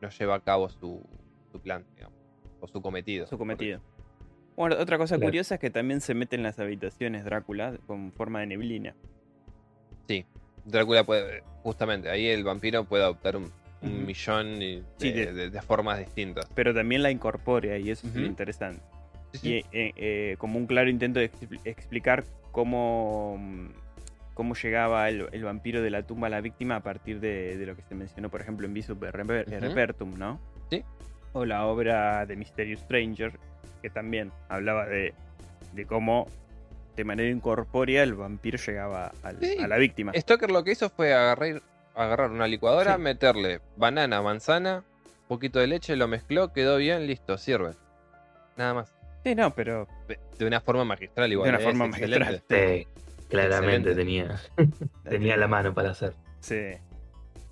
no lleva a cabo su, su plan, digamos, o su cometido. su cometido. Bueno, otra cosa Claro. curiosa es que también se mete en las habitaciones Drácula con forma de neblina. Drácula puede, justamente, ahí el vampiro puede adoptar un, un millón y- de, Sí, de- de- de formas distintas. pero también la incorpora y eso es lo interesante. Sí, sí. Y eh, eh, como un claro intento de expli- explicar cómo, mm, cómo llegaba el, el vampiro de la tumba a la víctima a partir de, lo que se mencionó, por ejemplo, en Visum Reper- Ujú. Repertum, ¿no? Sí. O la obra de Mysterious Stranger, que también hablaba de, de cómo de manera incorpórea el vampiro llegaba al- a la víctima. Stoker lo que hizo fue agarrar, agarrar una licuadora, Sí. meterle banana, manzana, un poquito de leche, lo mezcló, quedó bien, listo, sirve. Nada más. Sí, no, pero De- De una forma magistral igual. una ¿eh? forma magistral. Sí, claramente Excelente. tenía, tenía la mano para hacer. Sí.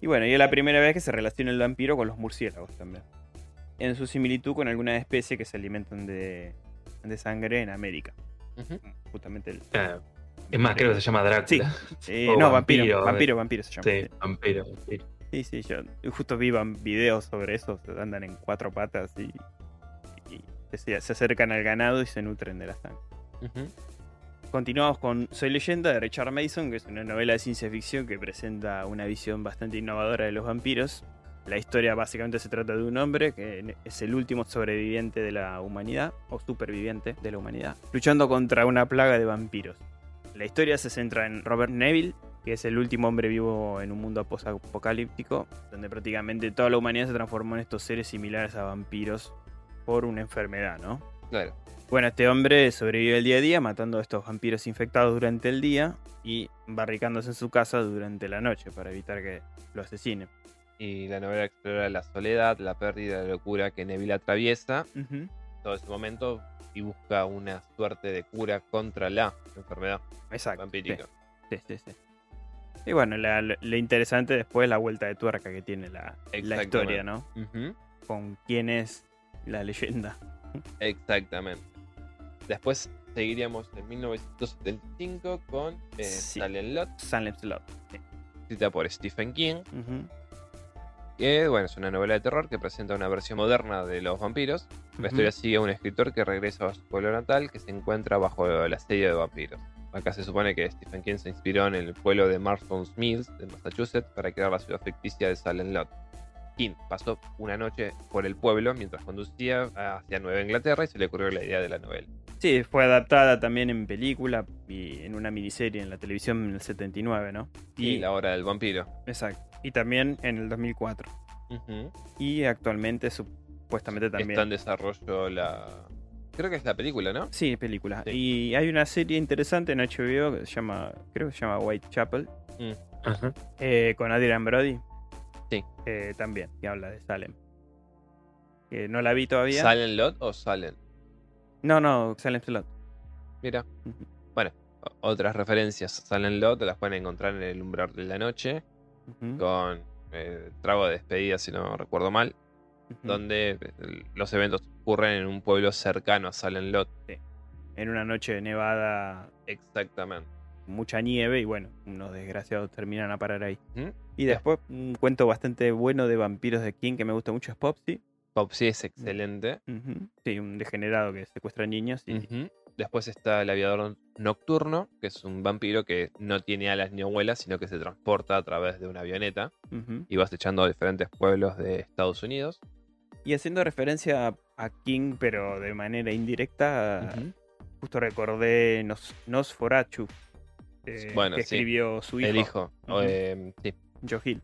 Y bueno, y es la primera vez que se relaciona el vampiro con los murciélagos también. En su similitud con algunas especies que se alimentan de, de sangre en América. Justamente el. Es más, creo que se llama Drácula. Eh, O no, vampiro. vampiro, Vampiro, vampiro, se llama. Sí, vampiro. vampiro. Sí, sí, yo justo vi videos sobre eso. se Andan en cuatro patas y, y se, se acercan al ganado y se nutren de la sangre. Continuamos con Soy leyenda de Richard Mason, que es una novela de ciencia ficción que presenta una visión bastante innovadora de los vampiros. La historia básicamente se trata de un hombre que es el último sobreviviente de la humanidad, o superviviente de la humanidad, luchando contra una plaga de vampiros. La historia se centra en Robert Neville, que es el último hombre vivo en un mundo apocalíptico, donde prácticamente toda la humanidad se transformó en estos seres similares a vampiros por una enfermedad, ¿no? Claro. Bueno, este hombre sobrevive el día a día matando a estos vampiros infectados durante el día y barricándose en su casa durante la noche para evitar que lo asesinen. Y la novela explora la soledad, la pérdida, la locura que Neville atraviesa Ujú. Todo ese momento y busca una suerte de cura contra la enfermedad Exacto. vampírica. Sí, sí, sí. Y bueno, la- lo interesante después es la vuelta de tuerca que tiene la, la historia, ¿no? Con quién es la leyenda. Exactamente. Después seguiríamos en 1975 con eh, Sí. Silent Lot, Silent Slot. Sí. escrita por Stephen King. Que bueno, es una novela de terror que presenta una versión moderna de los vampiros. La historia sigue a un escritor que regresa a su pueblo natal que se encuentra bajo la serie de vampiros. Acá se supone que Stephen King se inspiró en el pueblo de Marston's Mills, de Massachusetts, para crear la ciudad ficticia de Silent Lot. King pasó una noche por el pueblo mientras conducía hacia Nueva Inglaterra y se le ocurrió la idea de la novela. Sí, fue adaptada también en película y en una miniserie en la televisión en el 79, ¿no? Y la hora del vampiro. Exacto. Y también en el 2004. Ujú. Y actualmente supuestamente también. Está en desarrollo la. Creo que es la película, ¿no? Sí, película. Sí. Y hay una serie interesante en HBO que se llama, creo que se llama Whitechapel, Ajá. eh, con Adrian Brody. Sí. Eh, también, que habla de Salem. Que no la vi todavía. ¿Salen Lot o Salen? no, no, Salem Slot. Mira. Bueno, otras referencias. Salen Lot las pueden encontrar en el umbral de la noche. Con eh, trago de despedida, si no recuerdo mal. Donde eh, los eventos ocurren en un pueblo cercano a Salen Lot. En una noche nevada, Exactamente. mucha nieve y bueno, unos desgraciados terminan a parar ahí. Y después, un cuento bastante bueno de vampiros de King que me gusta mucho es Popsy. Popsy es excelente. Ujú. Sí, un degenerado que secuestra niños y. Después está el aviador nocturno, que es un vampiro que no tiene alas ni vuela, sino que se transporta a través de una avioneta y va acechando a diferentes pueblos de Estados Unidos. Y haciendo referencia a King, pero de manera indirecta, Ujú. justo recordé Nos, Nosferatu, eh, Bueno, que sí. escribió su hijo, El hijo, o, Ujú. eh, sí, Joe Hill.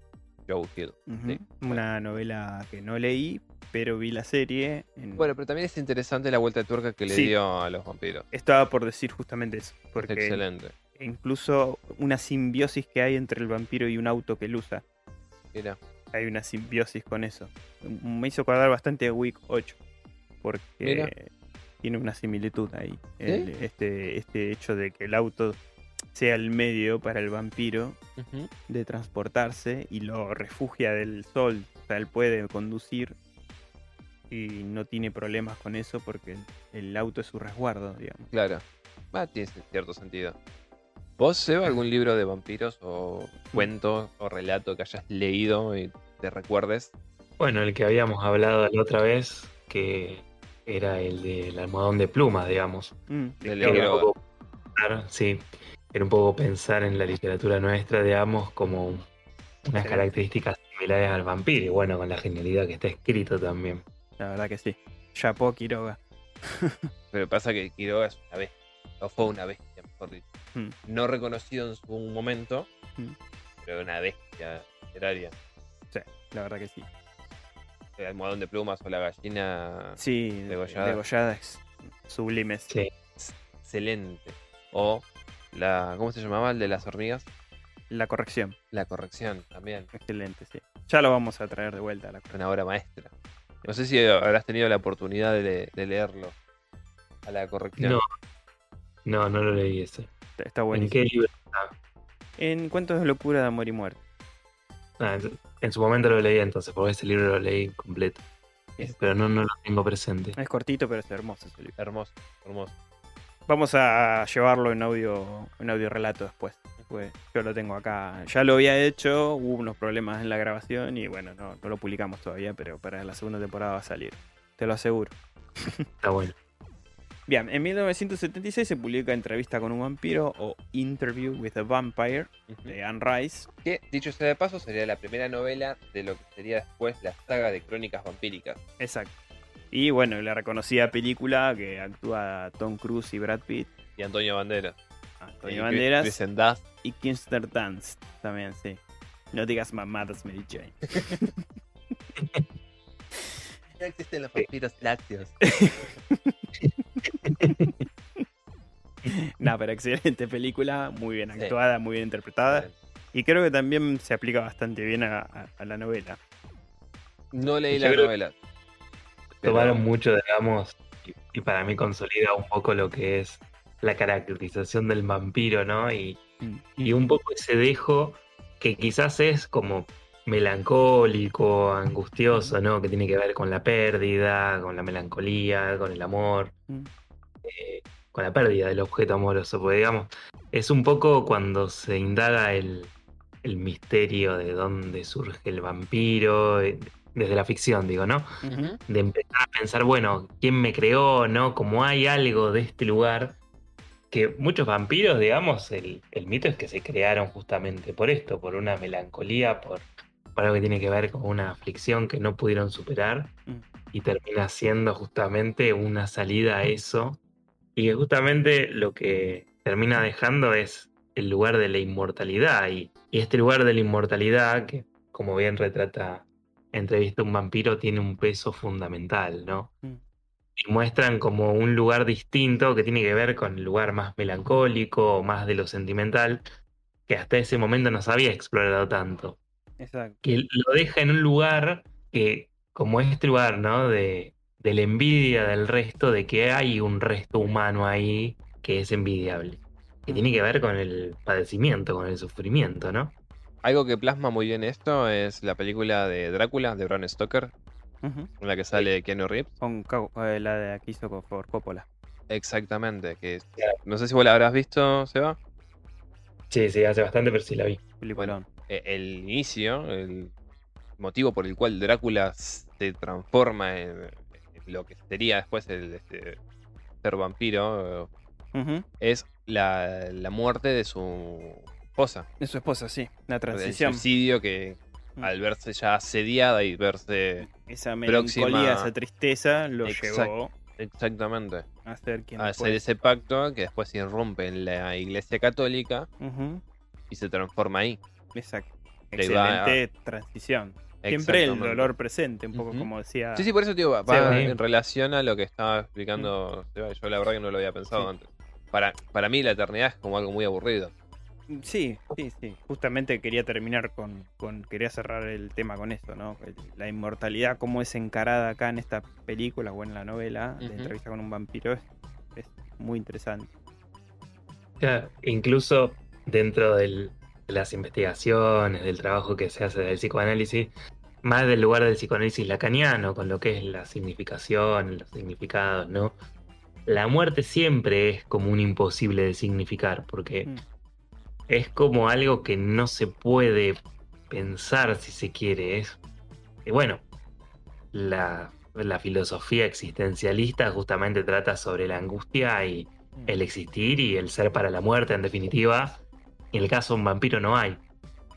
Joe Hill. Sí, Una novela que no leí, pero vi la serie. en- Bueno, pero también es interesante la vuelta de tuerca que le Sí. dio a los vampiros. Estaba por decir justamente eso, Es porque excelente. incluso una simbiosis que hay entre el vampiro y un auto que él usa. Mira, Hay una simbiosis con eso. Me hizo acordar bastante a Week 8, porque Mira. tiene una similitud ahí. El- este, este hecho de que el auto sea el medio para el vampiro de transportarse y lo refugia del sol. O sea, él puede conducir y no tiene problemas con eso porque el auto es su resguardo, digamos. claro. Va, tiene cierto sentido. ¿Vos, Seba, algún libro de vampiros o cuento o relato que hayas leído y te recuerdes? Bueno, el que habíamos hablado la otra vez, que era el del almohadón de plumas, digamos. Mm, De claro. Leo Era un Groga. poco pensar, sí, era un poco pensar en la literatura nuestra, digamos, como unas características similares al vampiro, y bueno, con la genialidad que está escrito también. La verdad que sí. Chapo Quiroga. Pero pasa que Quiroga es una bestia. O fue una bestia, mejor dicho. Mm. No reconocido en su momento, Mm. pero una bestia literaria. La verdad que sí. El almohadón de plumas o la gallina Sí, Degollada. degollada es sublimes. Sí. excelente. O la. ¿Cómo se llamaba? El de las hormigas. La corrección, La corrección también. excelente, sí. Ya lo vamos a traer de vuelta a la Una obra maestra. No sé si habrás tenido la oportunidad de, le- de leerlo. A la corrección. No, no, no lo leí ese. Está- Está ¿En qué libro? En Cuentos de Locura de Amor y Muerte. Ah, en- en su momento lo leí entonces, porque ese libro lo leí completo. Es- Pero no, no lo tengo presente. Es cortito, pero es hermoso ese libro. Hermoso, hermoso. Vamos a llevarlo en audio, en audio relato después. Pues yo lo tengo acá. Ya lo había hecho, hubo unos problemas en la grabación y bueno, no, no lo publicamos todavía, pero para la segunda temporada va a salir. Te lo aseguro. Está bueno. Bien, en 1976 se publica Entrevista con un vampiro o Interview with a Vampire de Anne Rice. Que, dicho sea de paso, sería la primera novela de lo que sería después la saga de crónicas vampíricas. Exacto. Y bueno, la reconocida película que actúa Tom Cruise y Brad Pitt, Y Antonio Banderas. Antonio Y Banderas Kristen Dunst. y Kirsten Dunst también, sí. No digas mamadas, Mary Jane. No existen los vampiros lácteos. No, pero excelente película, muy bien Sí. actuada, muy bien interpretada. Y creo que también se aplica bastante bien a, a- a la novela. No leí Yo la creo- novela. Pero- Tomaron mucho, digamos, y, y para mí consolida un poco lo que es la caracterización del vampiro, ¿no? Y, Mm. y un poco ese dejo que quizás es como melancólico, angustioso, ¿no? Que tiene que ver con la pérdida, con la melancolía, con el amor, Mm. eh, con la pérdida del objeto amoroso. Porque, digamos, es un poco cuando se indaga el, el misterio de dónde surge el vampiro, eh, desde la ficción, digo, ¿no? De empezar a pensar, bueno, ¿quién me creó? ¿No? Como hay algo de este lugar que muchos vampiros, digamos, el, el mito es que se crearon justamente por esto, por una melancolía, por, por algo que tiene que ver con una aflicción que no pudieron superar Mm. y termina siendo justamente una salida a eso y que justamente lo que termina dejando es el lugar de la inmortalidad y, y este lugar de la inmortalidad que como bien retrata entrevista a un vampiro tiene un peso fundamental, ¿no? Y muestran como un lugar distinto que tiene que ver con el lugar más melancólico, más de lo sentimental, que hasta ese momento no se había explorado tanto Exacto. que lo deja en un lugar que, como este lugar, ¿no? De, de la envidia del resto, de que hay un resto humano ahí que es envidiable. Que tiene que ver con el padecimiento, con el sufrimiento, ¿no? Algo que plasma muy bien esto es la película de Drácula de Bram Stoker, En la que sale Keanu Reeves. Con eh, la de aquí hizo por Coppola. Exactamente, que Claro. no sé si vos la habrás visto, Seba. Sí, sí, hace bastante, pero sí la vi. Peliculón. Eh, El inicio, el motivo por el cual Drácula se transforma en, lo que sería después el este, ser vampiro, eh, Ujú. es la, la muerte de su esposa. De su esposa, sí. La El transición. suicidio que. Al verse ya asediada y verse Esa melancolía, próxima- esa tristeza lo llevó exactamente a hacer ese pacto que después se irrumpe en la iglesia católica y se transforma ahí. Exacto. Excelente transición. Siempre el dolor presente, un poco como decía. Sí, sí, por eso, tío, va, en relación a lo que estaba explicando Seba. Yo la verdad que no lo había pensado Sí. antes. Para, para mí la eternidad es como algo muy aburrido. Sí, sí, sí. Justamente quería terminar con, con- Quería cerrar el tema con eso, ¿no? La inmortalidad, cómo es encarada acá en esta película o en la novela de Ujú. entrevista con un vampiro, es, es muy interesante. Ya, incluso dentro del- de las investigaciones, del trabajo que se hace del psicoanálisis, más del lugar del psicoanálisis lacaniano, con lo que es la significación, los significados, ¿no? La muerte siempre es como un imposible de significar, porque Mm. Es como algo que no se puede pensar si se quiere. Es, y bueno, la, la filosofía existencialista justamente trata sobre la angustia y el existir y el ser para la muerte, en definitiva. En el caso de un vampiro no hay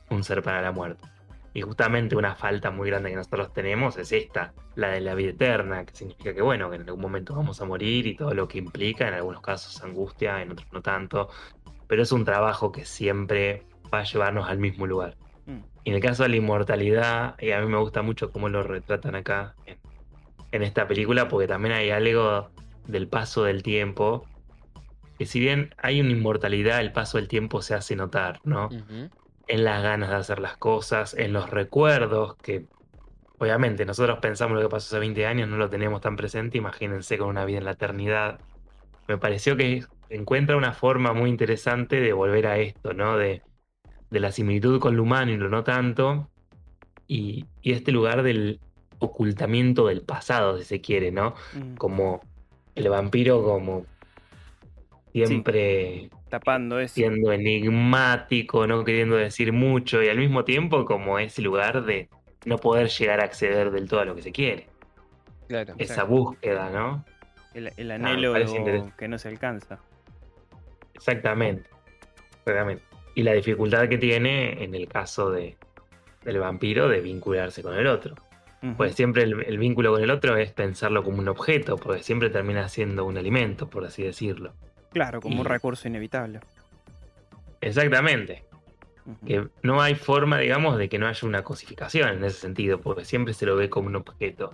un ser para la muerte. Y justamente una falta muy grande que nosotros tenemos es esta, la de la vida eterna, que significa que bueno, que en algún momento vamos a morir y todo lo que implica, en algunos casos angustia, en otros no tanto, pero es un trabajo que siempre va a llevarnos al mismo lugar. Mm. Y en el caso de la inmortalidad, y a mí me gusta mucho cómo lo retratan acá en, en esta película, porque también hay algo del paso del tiempo, que si bien hay una inmortalidad, el paso del tiempo se hace notar, ¿no? En las ganas de hacer las cosas, en los recuerdos, que obviamente nosotros pensamos lo que pasó hace 20 años, no lo tenemos tan presente, imagínense con una vida en la eternidad. Me pareció que encuentra una forma muy interesante de volver a esto, ¿no? De, de la similitud con lo humano y lo no tanto, y, y este lugar del ocultamiento del pasado, si se quiere, ¿no? Mm. Como el vampiro como siempre Tapando eso. siendo enigmático, no queriendo decir mucho y al mismo tiempo como ese lugar de no poder llegar a acceder del todo a lo que se quiere. Claro. Esa búsqueda, ¿no? El, el anhelo que no se alcanza. Exactamente. Exactamente. Y la dificultad que tiene en el caso de, del vampiro de vincularse con el otro. Pues siempre el, el vínculo con el otro es pensarlo como un objeto, porque siempre termina siendo un alimento, por así decirlo. Claro, como un recurso inevitable. Exactamente. Que no hay forma, digamos, de que no haya una cosificación en ese sentido, porque siempre se lo ve como un objeto.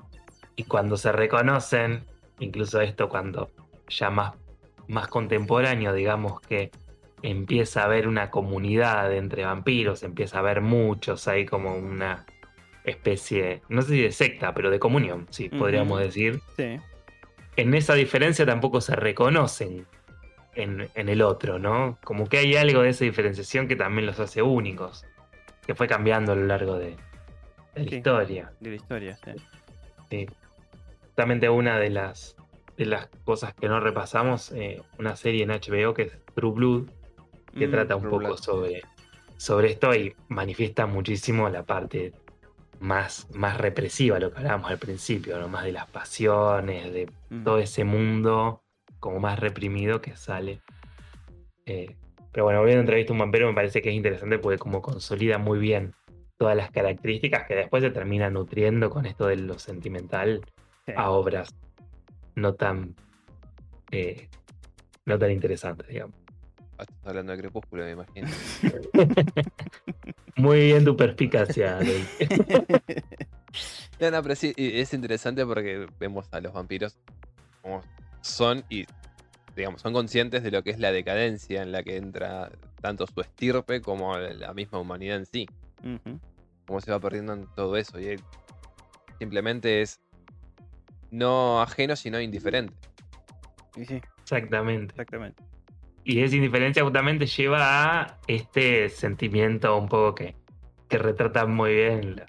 Y cuando se reconocen, incluso esto cuando ya más, más contemporáneo, digamos que empieza a haber una comunidad entre vampiros, empieza a haber muchos, hay como una especie, no sé si de secta, pero de comunión, sí, podríamos decir. Sí. En esa diferencia tampoco se reconocen en, en el otro, ¿no? Como que hay algo de esa diferenciación que también los hace únicos, que fue cambiando a lo largo de, de la historia. De la historia, sí. Sí. Justamente una de las, de las cosas que no repasamos, eh, una serie en HBO que es True Blood, que Mm, trata un True poco Blood. sobre, sobre esto y manifiesta muchísimo la parte más, más represiva, lo que hablábamos al principio, ¿no? más de las pasiones, de ujú. todo ese mundo como más reprimido que sale. Eh, pero bueno, volviendo a entrevista a un vampiro me parece que es interesante porque como consolida muy bien todas las características que después se termina nutriendo con esto de lo sentimental Sí. a obras no tan eh, no tan interesantes, digamos. Ah, Estás hablando de Crepúsculo, me imagino. Muy bien tu perspicacia. No, no, pero sí, es interesante porque vemos a los vampiros como son y, digamos, son conscientes de lo que es la decadencia en la que entra tanto su estirpe como la misma humanidad en sí. Ujú. Cómo se va perdiendo en todo eso. Y él simplemente es no ajeno, sino indiferente. Sí, Exactamente. exactamente. Y esa indiferencia justamente lleva a este sentimiento un poco que, que retrata muy bien la-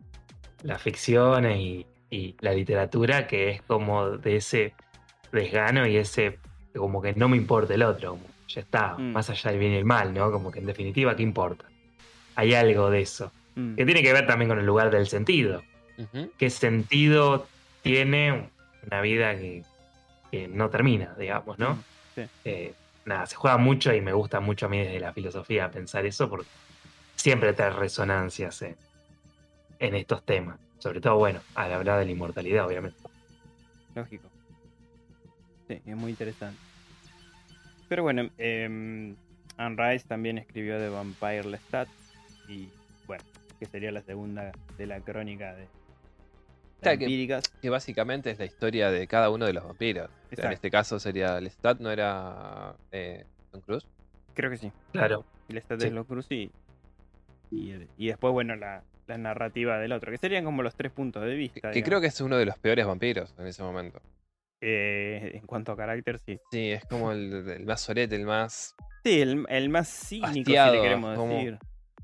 las ficciones y, y la literatura, que es como de ese desgano y ese como que no me importa el otro, como ya está, Mm. más allá del bien y el mal, ¿no? Como que en definitiva, ¿qué importa? Hay algo de eso, Mm. que tiene que ver también con el lugar del sentido. ¿Qué sentido tiene una vida que, que no termina, digamos, ¿no? Sí. Eh, nada, se juega mucho y me gusta mucho a mí desde la filosofía pensar eso porque siempre trae resonancias en, en estos temas. Sobre todo, bueno, al hablar de la inmortalidad, obviamente. Lógico. Sí, es muy interesante. Pero bueno, eh, Anne Rice también escribió The Vampire Lestat y bueno, que sería la segunda de la crónica de Que- básicamente es la historia de cada uno de los vampiros. O sea, en este caso sería Lestat, ¿no era eh, Tom Cruise? Creo que sí. Claro, El Lestat Sí. de los Cruz y, y, y después, bueno, la, la narrativa del otro, que serían como los tres puntos de vista. Que, que creo que es uno de los peores vampiros en ese momento. Eh, en cuanto a carácter, sí. Sí, es como el, el más solete, el más. Sí, el, el más cínico, si Hastiado, le queremos como- decir.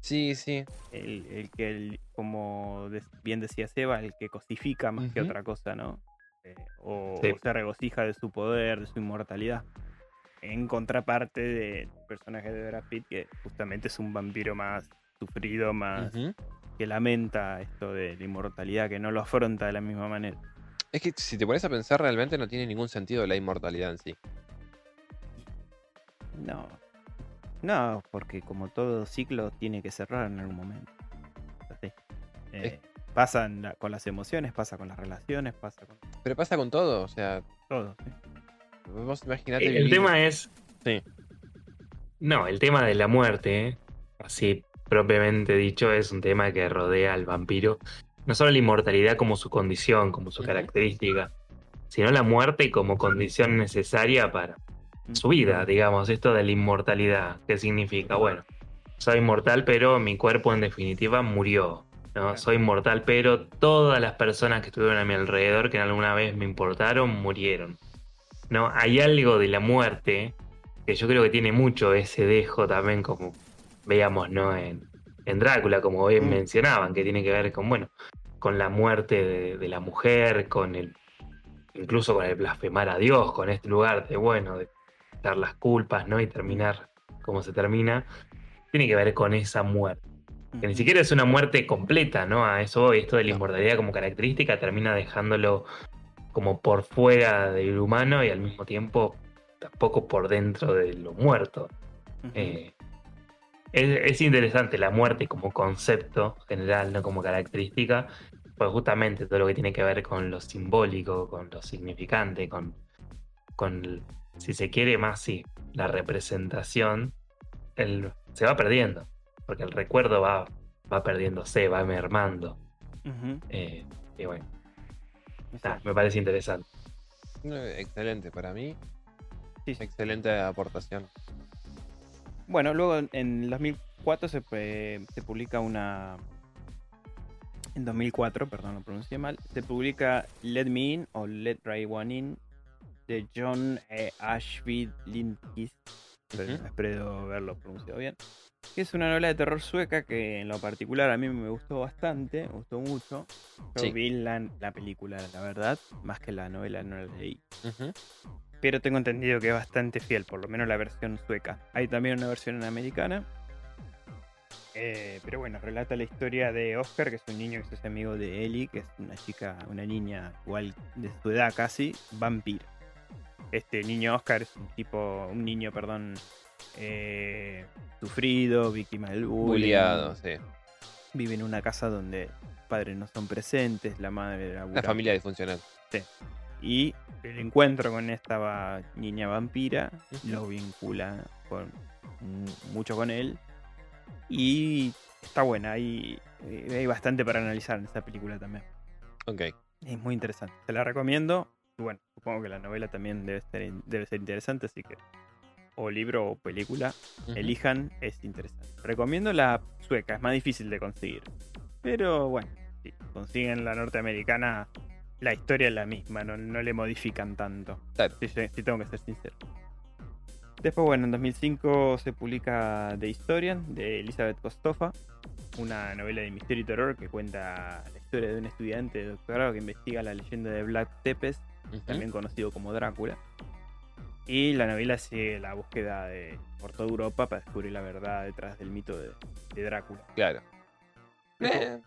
Sí, sí. El, el que, el- como bien decía Seba, el que cosifica más que otra cosa, ¿no? Eh, o, Sí. o se regocija de su poder, de su inmortalidad. En contraparte del personaje de Brad Pitt, que justamente es un vampiro más sufrido, más que lamenta esto de la inmortalidad, que no lo afronta de la misma manera. Es que si te pones a pensar, realmente no tiene ningún sentido la inmortalidad en sí. No. No, porque como todo ciclo tiene que cerrar en algún momento. Así. Eh, pasa la- con las emociones, pasa con las relaciones, pasa con Pero pasa con todo, o sea, todo. ¿sí? vos imaginate El vivir- tema es. Sí. No, el tema de la muerte, así propiamente dicho, es un tema que rodea al vampiro. No solo la inmortalidad como su condición, como su característica, sino la muerte como condición necesaria para su vida, digamos. Esto de la inmortalidad, ¿qué significa? Bueno, soy inmortal, pero mi cuerpo en definitiva murió. ¿no? Soy inmortal, pero todas las personas que estuvieron a mi alrededor, que alguna vez me importaron, murieron. ¿no? Hay algo de la muerte que yo creo que tiene mucho ese dejo también, como veíamos ¿no? en, en Drácula, como bien Mm. mencionaban, que tiene que ver con, bueno, con la muerte de, de la mujer, con el incluso con el blasfemar a Dios, con este lugar de, bueno, de dar las culpas, ¿no? Y terminar como se termina, tiene que ver con esa muerte. Que ni siquiera es una muerte completa, ¿no? A eso voy, esto de la inmortalidad como característica termina dejándolo como por fuera del humano y al mismo tiempo tampoco por dentro de lo muerto. Eh, es, es interesante la muerte como concepto general, no como característica, pues justamente todo lo que tiene que ver con lo simbólico, con lo significante, con, con si se quiere más, sí, la representación, el- se va perdiendo, porque el recuerdo va, va perdiéndose, va mermando. Eh, y bueno, nada, me parece interesante. Eh, Excelente, para mí, Sí, sí. excelente aportación. Bueno, luego en- en 2004 se, pe- se publica una. En 2004, perdón, lo pronuncié mal. Se publica Let Me In o Let Ray One In de John eh, Ashby Lindquist. Espero, haberlo pronunciado bien. Que es una novela de terror sueca que en lo particular a mí me gustó bastante, me gustó mucho. Yo Sí. vi la, la película, la verdad, más que la novela no la leí pero tengo entendido que es bastante fiel, por lo menos la versión sueca. Hay también una versión americana. Eh, pero bueno, relata la historia de Oscar, que es un niño que se hace amigo de Ellie, que es una chica, una niña igual de su edad casi, vampiro. Este niño Oscar es un tipo, un niño, perdón, eh, sufrido, víctima del bullying. Buleado, sí. Vive en una casa donde padres no son presentes, la madre Una labura familia disfuncional. y el encuentro con esta niña vampira lo vincula con, mu- mucho con él. Y está buena, hay, eh, hay bastante para analizar en esta película también. Ok. Es muy interesante. Te la recomiendo. Y bueno, supongo que la novela también debe ser, debe ser interesante, así que o libro o película, elijan, es interesante. Recomiendo la sueca, es más difícil de conseguir. Pero bueno, si consiguen la norteamericana, la historia es la misma, no, no le modifican tanto. Claro. Si, si tengo que ser sincero. Después, bueno, en 2005 se publica The Historian de Elizabeth Kostofa, una novela de misterio y terror que cuenta la historia de un estudiante de doctorado que investiga la leyenda de Vlad Tepes, También conocido como Drácula. Y la novela sigue la búsqueda de, por toda Europa para descubrir la verdad detrás del mito de, de Drácula. Claro. Eh,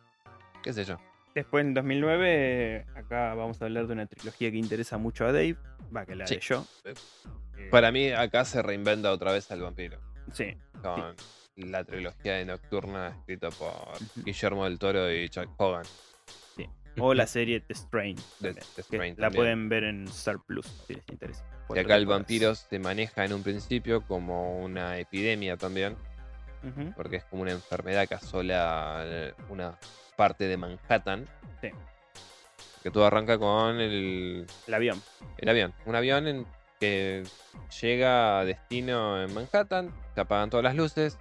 qué sé yo. después, en 2009, acá vamos a hablar de una trilogía que interesa mucho a Dave, va que la Sí. leyó. Eh, Eh, Para mí, acá se reinventa otra vez al vampiro. Sí, Con la trilogía de Nocturna escrita por. Guillermo del Toro y Chuck Hogan. O la serie The Strain. The- Strain la pueden ver en Star Plus si les interesa. Y acá el vampiro se maneja en un principio como una epidemia también, porque es como una enfermedad que asola eh, una parte de Manhattan. Sí. Que todo arranca con el, El avión. el avión. Un avión en que llega a destino en Manhattan, se apagan todas las luces,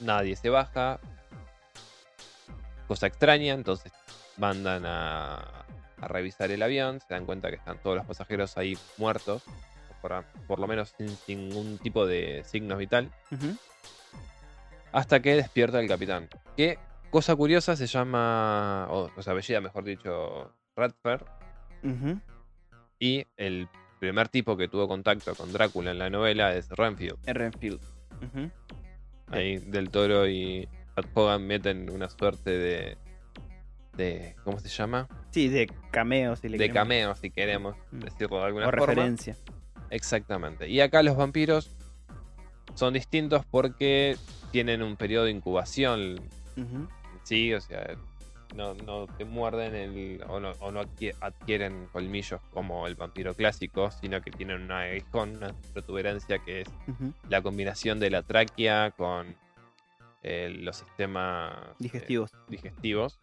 nadie se baja. Cosa extraña, entonces mandan a, a revisar el avión, se dan cuenta que están todos los pasajeros ahí muertos, por, por lo menos sin, sin ningún tipo de signos vital, hasta que despierta el capitán. Que, cosa curiosa, se llama, o, o se apellida, mejor dicho, Radford, y el primer tipo que tuvo contacto con Drácula en la novela es Renfield. Renfield. Ahí Del Toro y Pat Hogan meten una suerte de. De ¿Cómo se llama? Sí, de cameo, si le De queremos- cameo, si queremos Mm. decirlo de alguna O forma. referencia. Exactamente. Y acá los vampiros son distintos porque tienen un periodo de incubación. Ujú. Sí, o sea, no, no te muerden el, o, no, o no adqui- adquieren colmillos como el vampiro clásico, sino que tienen un aguijón, una protuberancia que es la combinación de la tráquea con eh, los sistemas eh, Digestivos.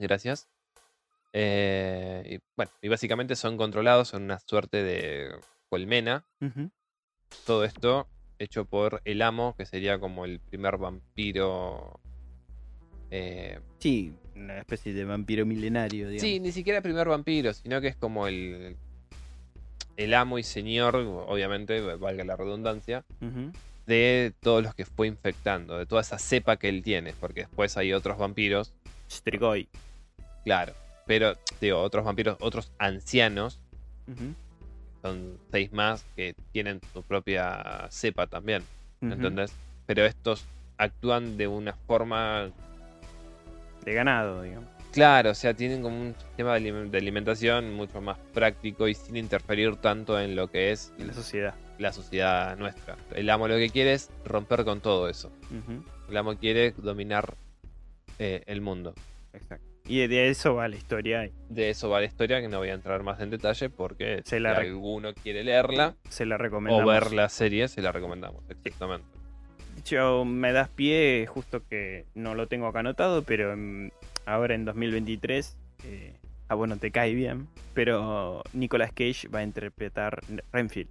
Gracias. Eh, y, bueno, y básicamente son controlados, son una suerte de colmena. Todo esto hecho por el amo, que sería como el primer vampiro. eh, Sí, una especie de vampiro milenario, digamos. sí, ni siquiera el primer vampiro, sino que es como el, el amo y señor, obviamente, valga la redundancia, de todos los que fue infectando, de toda esa cepa que él tiene, porque después hay otros vampiros, Strigoi. Claro, pero digo, otros vampiros, otros ancianos, son seis más que tienen su propia cepa también, Ujú. ¿entendés? Pero estos actúan de una forma De ganado, digamos. Claro, o sea, tienen como un sistema de alim- de alimentación mucho más práctico y sin interferir tanto en lo que es la sociedad. la sociedad nuestra. El amo lo que quiere es romper con todo eso. El amo quiere dominar eh, el mundo. Exacto. Y de eso va la historia. De eso va la historia, que no voy a entrar más en detalle porque Se si la alguno quiere leerla Se la o recomendamos. ver la serie, se la recomendamos. Exactamente. De hecho, me das pie, justo que no lo tengo acá anotado, pero ahora en 2023, eh, ah, bueno, te cae bien, pero Nicolas Cage va a interpretar Renfield.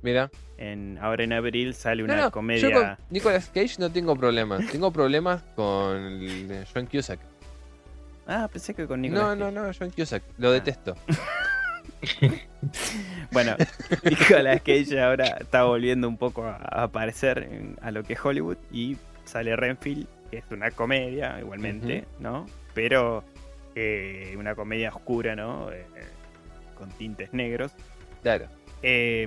Mira. En, ahora en abril sale una no, comedia. Yo con Nicolas Cage no tengo problemas. tengo problemas con John Cusack. Ah, pensé que con Nicolas No, Cage. no, no, John Cusack. Lo Ah. detesto. Bueno, Nicolas Cage ahora está volviendo un poco a aparecer en- a lo que es Hollywood y sale Renfield, que es una comedia igualmente, ¿no? Pero eh, una comedia oscura, ¿no? Eh, con tintes negros. Claro. eh,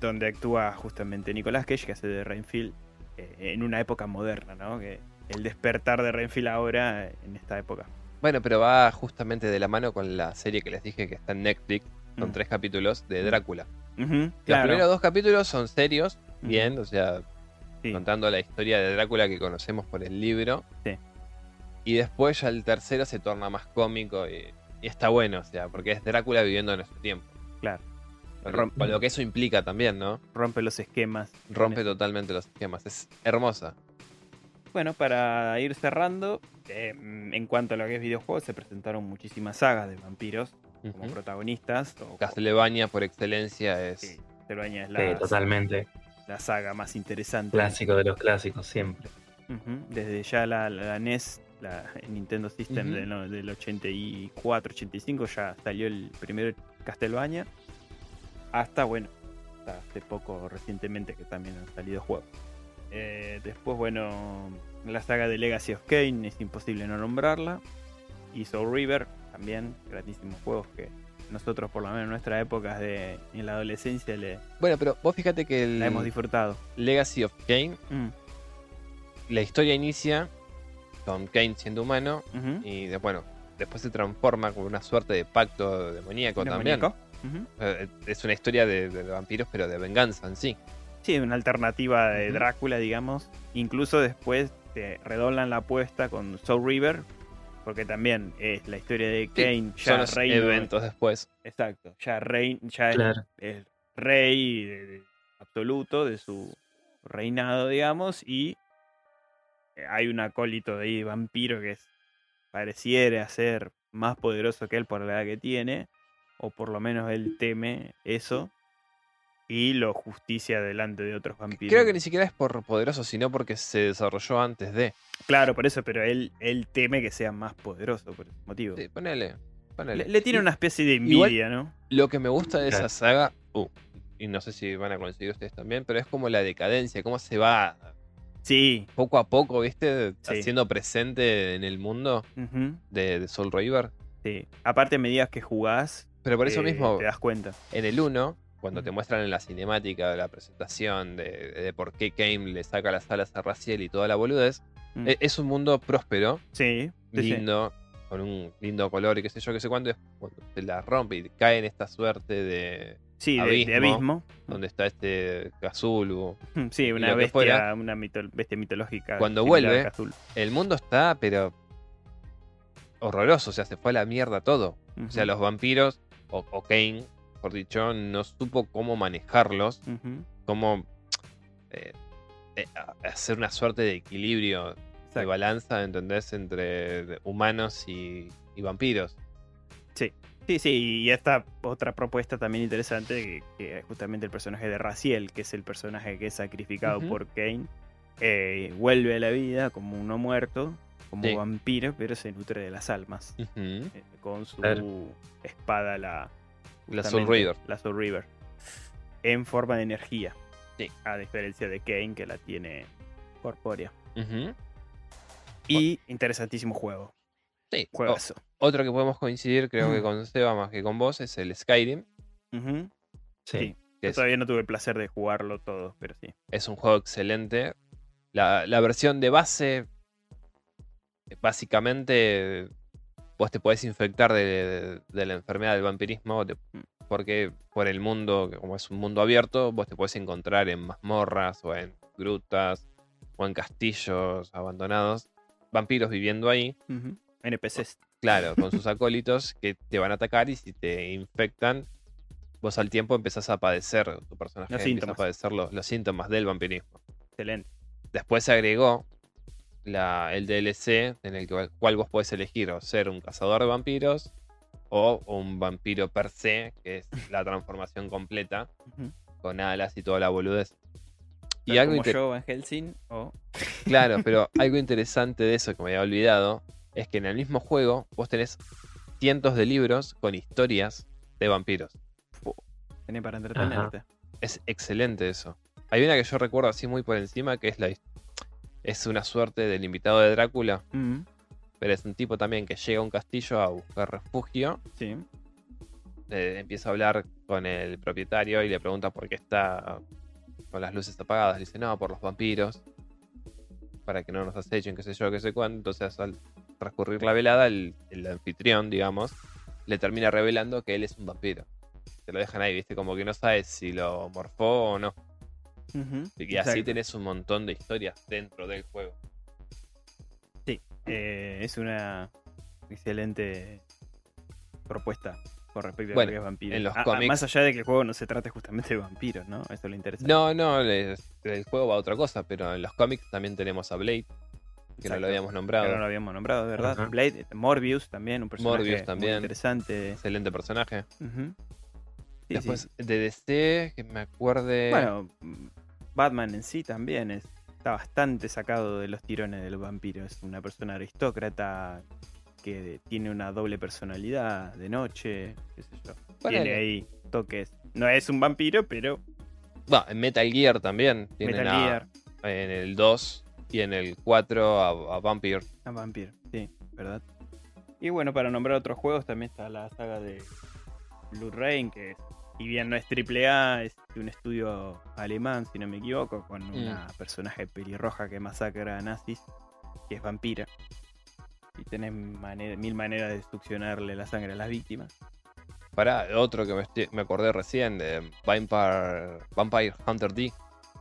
donde actúa justamente Nicolas Cage, que hace de Renfield eh, en una época moderna, ¿no? Que el despertar de Renfield ahora en esta época. Bueno, pero va justamente de la mano con la serie que les dije que está en Netflix. Son Mm. tres capítulos de Drácula. Ujú, Los claro. primeros dos capítulos son serios, bien, o sea, Sí. contando la historia de Drácula que conocemos por el libro. Sí. Y después ya el tercero se torna más cómico y, y está bueno, o sea, porque es Drácula viviendo en nuestro tiempo. Claro. Con, Rom- con lo que eso implica también, ¿no? Rompe los esquemas. Rompe totalmente los esquemas. Es hermosa. Bueno, para ir cerrando, eh, en cuanto a lo que es videojuegos, se presentaron muchísimas sagas de vampiros como protagonistas. O, Castlevania por excelencia es. Sí, Castlevania es Sí, la, totalmente. la saga más interesante. Clásico de los clásicos, siempre. Desde ya la, la NES, la Nintendo System del, no- del 84, 85, ya salió el primer Castlevania. Hasta, bueno, hasta hace poco recientemente que también han salido juegos. Eh, después, bueno, la saga de Legacy of Kane, es imposible no nombrarla. Y Soul River, también, grandísimos juegos que nosotros, por lo menos en nuestra época de, en la adolescencia, le, Bueno, pero vos fíjate que el la hemos disfrutado. Legacy of Kane, Mm, la historia inicia con Kane siendo humano y de- bueno, después se transforma como una suerte de pacto demoníaco también. Eh, Es una historia de, de vampiros, pero de venganza en sí. Sí, una alternativa de. Drácula, digamos. Incluso después te redoblan la apuesta con Soul River, porque también es la historia de Kane, Son ya los reino. eventos después. Exacto, ya, rey, ya es rey de- de- absoluto de su reinado, digamos, y hay un acólito de ahí, vampiro, que es, pareciera ser más poderoso que él por la edad que tiene, o por lo menos él teme eso, y lo justicia delante de otros vampiros. Creo que ni siquiera es por poderoso, sino porque se desarrolló antes de. Claro, por eso, pero él, él teme que sea más poderoso por ese motivo. Sí, ponele. ponele. Le, le tiene Y una especie de igual- envidia, ¿no? Lo que me gusta de esa saga, uh, y no sé si van a coincidir ustedes también, pero es como la decadencia, cómo se va Sí. poco a poco, ¿viste? Sí. Haciendo presente en el mundo de, de Soul River. sí. Aparte, a medida que jugás, Pero por eso eh, mismo, te das cuenta. en el 1, cuando te muestran en la cinemática de la presentación de, de por qué Kane le saca las alas a Raziel y toda la boludez, Mm. e- es un mundo próspero, sí, lindo, con un lindo color y qué sé yo, qué sé cuándo, es cuando se la rompe y cae en esta suerte de Sí, de, de abismo. abismo. donde está este Cthulhu. Sí, una bestia, fuera. una mito- bestia mitológica. Cuando vuelve. El mundo está, pero horroroso, o sea, se fue a la mierda todo. O sea, los vampiros, o, o Kane, mejor dicho, no supo cómo manejarlos, cómo eh, eh, hacer una suerte de equilibrio, de exacto. balanza, ¿entendés? Entre humanos y, y vampiros. Sí, sí, y esta otra propuesta también interesante, que, que es justamente el personaje de Raziel, que es el personaje que es sacrificado por Kane, eh, vuelve a la vida como uno muerto, como Sí. vampiro, pero se nutre de las almas, eh, con su espada, la, La Soul River. La Soul River, en forma de energía, Sí. a diferencia de Kane, que la tiene corpórea. Ujú. Y interesantísimo juego, Sí. O- juegazo. otro que podemos coincidir, creo que Mm. con Seba más que con vos, es el Skyrim. Ujú. Sí. Yo es, todavía no tuve el placer de jugarlo todo, pero sí. es un juego excelente. La, la versión de base, básicamente, vos te podés infectar de, de la enfermedad del vampirismo, porque por el mundo, como es un mundo abierto, vos te podés encontrar en mazmorras o en grutas o en castillos abandonados, vampiros viviendo ahí. NPCs. Claro, con sus acólitos que te van a atacar y si te infectan, vos al tiempo empezás a padecer, tu personaje Los empieza síntomas. a padecer los, los síntomas del vampirismo. Excelente. Después se agregó la, el DLC en el que- cual vos podés elegir o ser un cazador de vampiros o un vampiro per se, que es la transformación completa, con alas y toda la boludez. Y algo como inter- yo, Van Helsing, o Claro, pero algo interesante de eso que me había olvidado es que en el mismo juego vos tenés cientos de libros con historias de vampiros. tenés para entretenerte. Es excelente eso. Hay una que yo recuerdo así muy por encima que es la es una suerte del invitado de Drácula, Ujú. pero es un tipo también que llega a un castillo a buscar refugio, Sí. eh, empieza a hablar con el propietario y le pregunta por qué está con las luces apagadas. Le dice, no, por los vampiros, para que no nos acechen, qué sé yo, qué sé cuánto. Entonces, al transcurrir la velada, el, el anfitrión, digamos, le termina revelando que él es un vampiro. Te lo dejan ahí, viste, como que no sabes si lo morfó o no. Y así Exacto. tenés un montón de historias dentro del juego. Eh, es una excelente propuesta con respecto a lo que es vampiro. en los A- cómics- más allá de que el juego no se trate justamente de vampiros, ¿no? Eso es lo interesante. No, no, el juego va a otra cosa, pero en los cómics también tenemos a Blade, que no lo habíamos Que nombrado. no lo habíamos nombrado, ¿verdad? Blade, Morbius también, un personaje Morbius muy interesante. Excelente personaje. Sí, Después sí. de DC, que me acuerde. Bueno, mm, Batman en sí también es, está bastante sacado de los tirones del vampiro. Es una persona aristócrata que tiene una doble personalidad de noche, qué sé yo. Ponele. Tiene ahí toques. No es un vampiro, pero Va, en Metal Gear también. Tienen Metal a- Gear, En el 2 y en el 4 a, a Vampire. a vampiro, sí, ¿verdad? Y bueno, para nombrar otros juegos también está la saga de Blue Rain, que es, si bien no es AAA, es de un estudio alemán, si no me equivoco, con Mm. una personaje pelirroja que masacra a nazis, que es vampira. Y tenés mil maneras de succionarle la sangre a las víctimas. Para otro que me, estoy- me acordé recién, de Vampire, Vampire Hunter D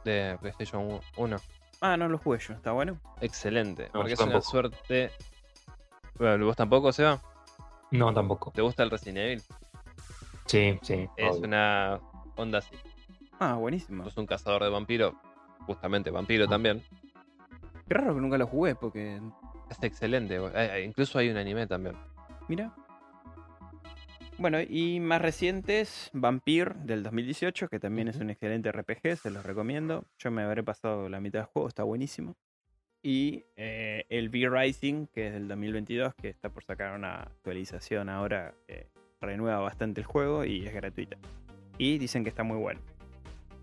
de PlayStation 1. Ah, no lo jugué yo, ¿está bueno? Excelente. No, porque es una suerte. Bueno, ¿Vos tampoco, Seba? No, tampoco. ¿Te gusta el Resident Evil? Sí, sí. Es obvio. una onda así. Ah, buenísimo. Sos un cazador de vampiro. Justamente vampiro también. Qué raro que nunca lo jugué, porque, Es excelente. eh, eh, Incluso hay un anime también. mira. Bueno, y más recientes, Vampire del 2018, que también es un excelente RPG, se los recomiendo. Yo me habré pasado la mitad del juego, está buenísimo. Y eh, el V-Rising, que es del 2022, que está por sacar una actualización ahora, renueva bastante el juego y es gratuita. Y dicen que está muy bueno.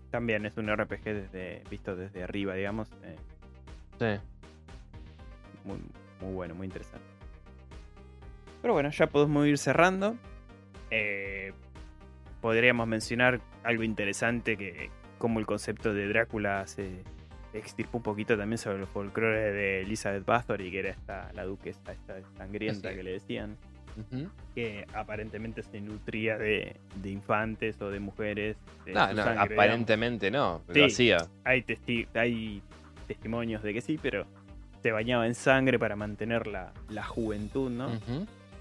También es un RPG desde, visto desde arriba, digamos. eh, Sí. muy, muy bueno, muy interesante. Pero bueno, ya podemos ir cerrando. Eh, podríamos mencionar algo interesante que como el concepto de Drácula se extirpó un poquito también sobre el folclore de Elizabeth Bathory, que era esta, la duquesa esta sangrienta Sí. que le decían, Que aparentemente se nutría de, de infantes o de mujeres. de No, no, sangre, digamos. aparentemente no. Sí. Lo hacía. hay, testi- hay testimonios de que sí, pero se bañaba en sangre para mantener la, la juventud, ¿no?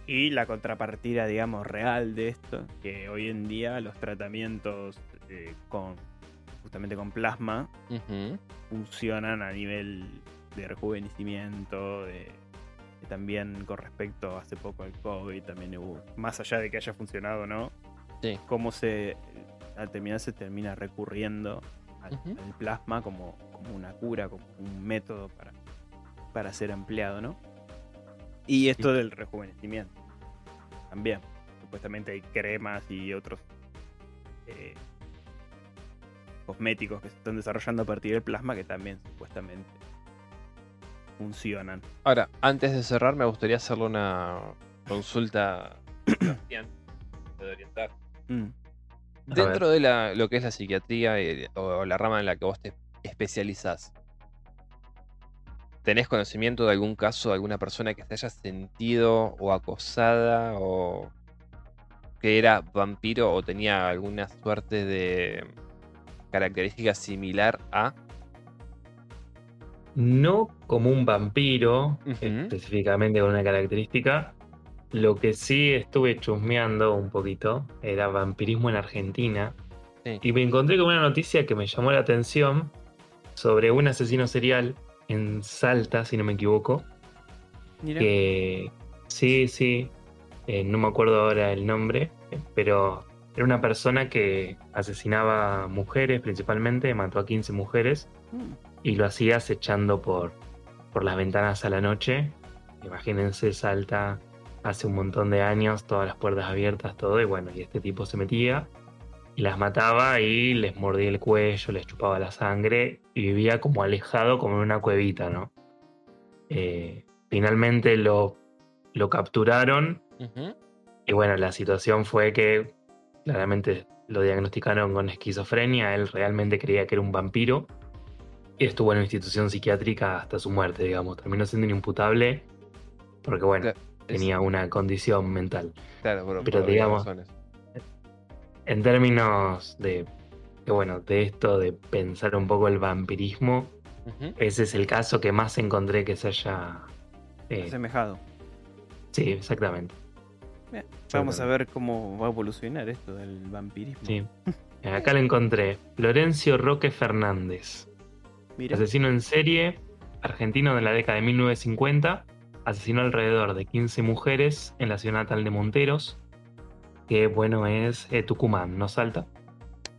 Y la contrapartida, digamos, real de esto, que hoy en día los tratamientos eh, con justamente con plasma funcionan a nivel de rejuvenecimiento, de también con respecto hace poco al COVID, también hubo, más allá de que haya funcionado o no, Sí. cómo se, al terminar se termina recurriendo al plasma como, como una cura, como un método para, para ser empleado, ¿no? Y esto del rejuvenecimiento también. Supuestamente hay cremas y otros eh, cosméticos que se están desarrollando a partir del plasma que también supuestamente funcionan. Ahora, antes de cerrar, me gustaría hacerle una consulta a Sebastián, que puede orientar. Mm. Dentro de la- lo que es la psiquiatría y- o, o la rama en la que vos te especializás, ¿tenés conocimiento de algún caso de alguna persona que se haya sentido o acosada o que era vampiro o tenía alguna suerte de característica similar a? No como un vampiro, específicamente con una característica. Lo que sí estuve chusmeando un poquito era vampirismo en Argentina. Sí. Y me encontré con una noticia que me llamó la atención sobre un asesino serial en Salta, si no me equivoco. Mira, Que sí, sí, eh, no me acuerdo ahora el nombre, pero era una persona que asesinaba mujeres principalmente, mató a 15 mujeres mm, y lo hacía acechando por, por las ventanas a la noche. Imagínense, Salta hace un montón de años, todas las puertas abiertas, todo, y bueno, y este tipo se metía y las mataba y les mordía el cuello, les chupaba la sangre y vivía como alejado, como en una cuevita, ¿no? Eh, finalmente lo, lo capturaron y bueno, la situación fue que claramente lo diagnosticaron con esquizofrenia. Él realmente creía que era un vampiro estuvo en una institución psiquiátrica hasta su muerte, digamos. Terminó siendo inimputable porque, bueno, Claro, Es- tenía una condición mental. claro, por- pero por digamos- razones. En términos de, bueno, de esto de pensar un poco el vampirismo, ese es el caso que más encontré que se haya... eh, asemejado. sí, exactamente. Bien, Vamos a ver cómo va a evolucionar esto del vampirismo. Sí. Acá lo encontré. Florencio Roque Fernández. Mira, Asesino en serie, argentino de la década de 1950, asesinó alrededor de 15 mujeres en la ciudad natal de Monteros, que bueno es eh, Tucumán, no Salta,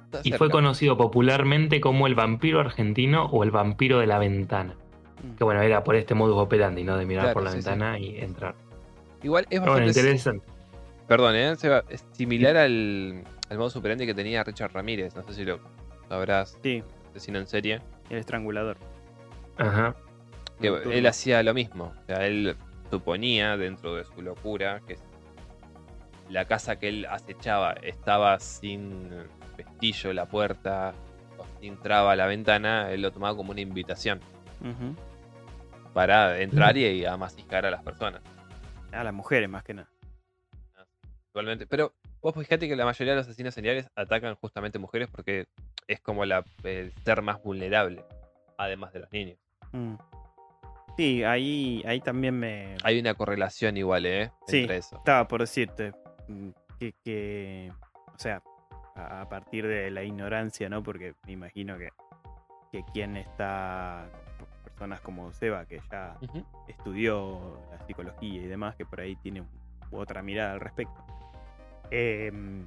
Está y cerca. fue conocido popularmente como el vampiro argentino o el vampiro de la ventana, mm, que bueno, era por este modus operandi, ¿no? De mirar Claro, por la sí, sí. ventana y entrar. Igual es bueno, bastante interesante. Perdón, ¿eh? Seba, es similar al, al modo superante que tenía Richard Ramírez. No sé si lo sabrás. sí, Asesino en serie. El estrangulador. Ajá. Que él hacía lo mismo. O sea, él suponía, dentro de su locura, que la casa que él acechaba estaba sin pestillo la puerta o sin traba la ventana. Él lo tomaba como una invitación para entrar y, y amasizar a las personas. A las mujeres más que nada. Igualmente. Pero vos fíjate que la mayoría de los asesinos seriales atacan justamente mujeres porque es como la, el ser más vulnerable, además de los niños. Mm. Sí, ahí, ahí también me Hay una correlación igual, ¿eh? Sí. Entre eso. estaba por decirte mm, que, que, o sea, a, partir de la ignorancia, ¿no? Porque me imagino que, que quien está, personas como Seba, que ya estudió la psicología y demás, que por ahí tiene otra mirada al respecto. Em,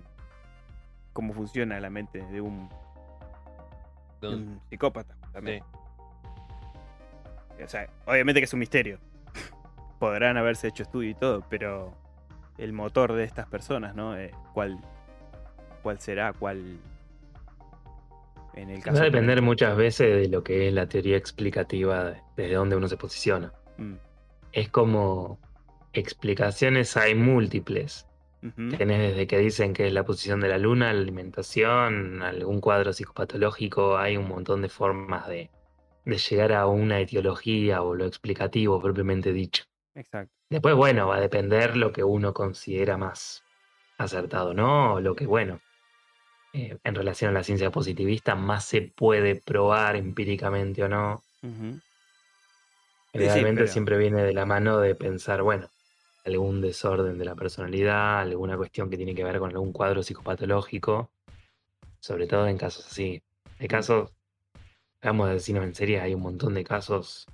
cómo funciona la mente de un, de Entonces, un psicópata. También. sí. O sea, obviamente que es un misterio. Podrán haberse hecho estudio y todo, pero el motor de estas personas, ¿no? Eh, ¿cuál, ¿Cuál será? ¿Cuál? En el caso. Va a depender muchas veces de lo que es la teoría explicativa, de- desde donde uno se posiciona. Mm, Es como explicaciones hay múltiples. Tenés desde que dicen que es la posición de la luna, la alimentación, algún cuadro psicopatológico, hay un montón de formas de, de llegar a una etiología o lo explicativo propiamente dicho. Exacto. Después, bueno, va a depender lo que uno considera más acertado, ¿no? O lo que, bueno, eh, en relación a la ciencia positivista, más se puede probar empíricamente o no. pero- siempre viene de la mano de pensar, bueno, algún desorden de la personalidad, alguna cuestión que tiene que ver con algún cuadro psicopatológico, sobre todo en casos así. Hay casos, vamos a decirnos en serio, hay un montón de casos,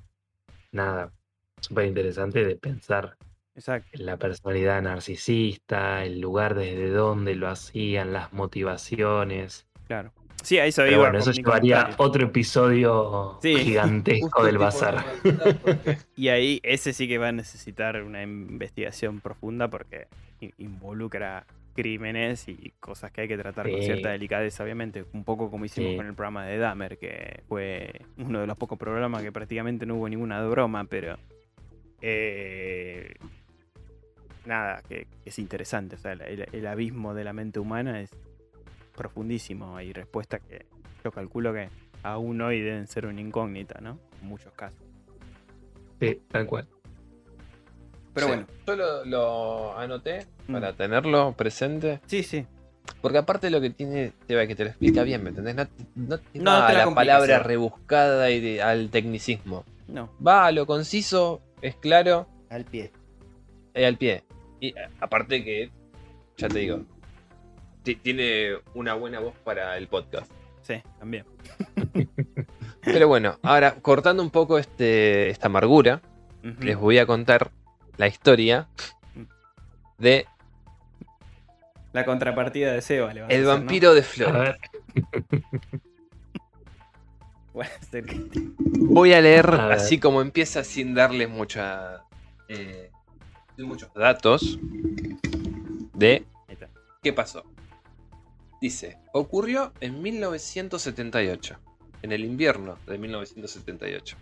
nada, súper interesante de pensar Exacto. en la personalidad narcisista, el lugar desde donde lo hacían, las motivaciones. Claro. Sí, ahí se Pero bueno, eso llevaría otro episodio Sí. gigantesco del bazar. Y ahí ese sí que va a necesitar una investigación profunda porque involucra crímenes y cosas que hay que tratar con cierta delicadeza, obviamente. Un poco como hicimos Sí. con el programa de Dahmer, que fue uno de los pocos programas que prácticamente no hubo ninguna broma, pero... eh, nada, que, que es interesante. O sea, el abismo de la mente humana es profundísimo. Hay respuestas que yo calculo que aún hoy deben ser una incógnita, ¿no? En muchos casos. Sí, tal cual. Pero Sí, bueno. Yo lo, lo anoté Mm. para tenerlo presente. Sí, sí. Porque aparte lo que tiene, Seba, que te lo explica bien, ¿me entendés? No, no te No va te a la palabra rebuscada y de- al tecnicismo. No. Va a lo conciso, es claro, Al pie. y al pie. Y eh, aparte que, ya te digo, tiene una buena voz para el podcast. Sí, también. Pero bueno, ahora cortando un poco este, esta amargura, les voy a contar la historia de La contrapartida de Seba. le a El hacer, ¿no? vampiro de A Flores. ver, Voy a leer A ver. así como empieza sin darles mucha, eh, muchos datos de qué pasó. Dice, ocurrió en 1978, en el invierno de 1978.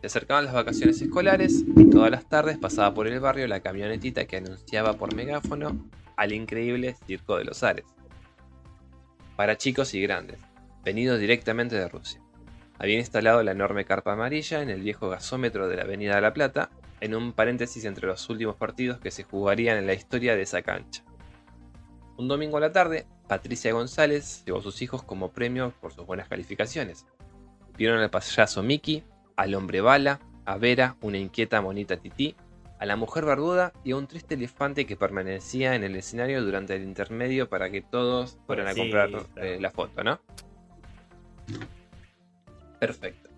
Se acercaban las vacaciones escolares y todas las tardes pasaba por el barrio la camionetita que anunciaba por megáfono al increíble Circo de los Ares. Para chicos y grandes, venido directamente de Rusia. Había instalado la enorme carpa amarilla en el viejo gasómetro de la Avenida de la Plata, en un paréntesis entre los últimos partidos que se jugarían en la historia de esa cancha. Un domingo a la tarde, Patricia González llevó a sus hijos como premio por sus buenas calificaciones. Vieron al payaso Mickey, al hombre bala, a Vera, una inquieta monita tití, a la mujer barbuda y a un triste elefante que permanecía en el escenario durante el intermedio para que todos fueran a comprar eh, la foto, ¿no? Perfecto.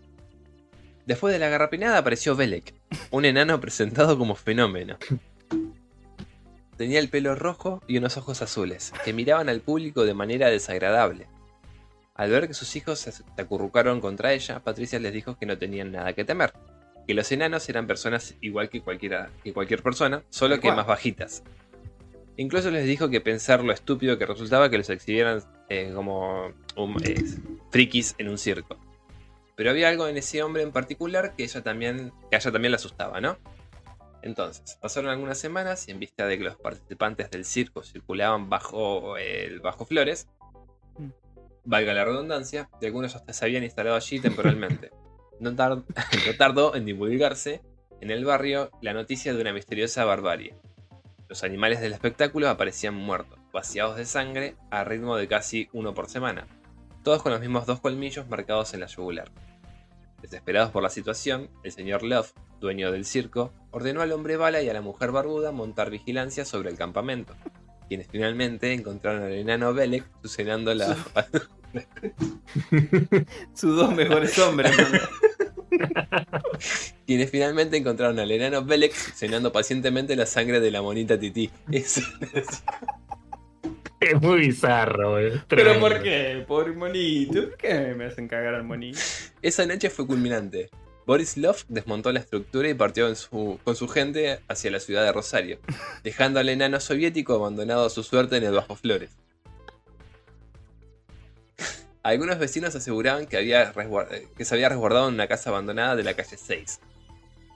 Después de la garrapiñada apareció Belek, un enano presentado como fenómeno. Tenía el pelo rojo y unos ojos azules, que miraban al público de manera desagradable. Al ver que sus hijos se acurrucaron contra ella, Patricia les dijo que no tenían nada que temer, que los enanos eran personas igual que, cualquiera, que cualquier persona, solo que cual. más bajitas. Incluso les dijo que pensar lo estúpido que resultaba que los exhibieran eh, como um, eh, frikis en un circo. Pero había algo en ese hombre en particular que, ella también, que a ella también le asustaba, ¿no? Entonces, pasaron algunas semanas y en vista de que los participantes del circo circulaban bajo el bajo Flores, Mm. valga la redundancia, y algunos hasta se habían instalado allí temporalmente. No, no tardó en divulgarse en el barrio la noticia de una misteriosa barbarie. Los animales del espectáculo aparecían muertos, vaciados de sangre, a ritmo de casi uno por semana, todos con los mismos dos colmillos marcados en la yugular. Desesperados por la situación, el señor Love, dueño del circo, ordenó al hombre bala y a la mujer barbuda montar vigilancia sobre el campamento, quienes finalmente encontraron al enano Belek succionando la... Sus dos mejores hombres. quienes finalmente encontraron al enano Belek succionando pacientemente la sangre de la monita Tití. Eso- es muy bizarro, güey. ¿Pero por qué? Pobre monito. ¿Por qué me hacen cagar al monito? Esa noche fue culminante. Boris Love desmontó la estructura y partió en su- con su gente hacia la ciudad de Rosario, dejando al enano soviético abandonado a su suerte en el Bajo Flores. Algunos vecinos aseguraban que, había que se había resguardado en una casa abandonada de la calle 6.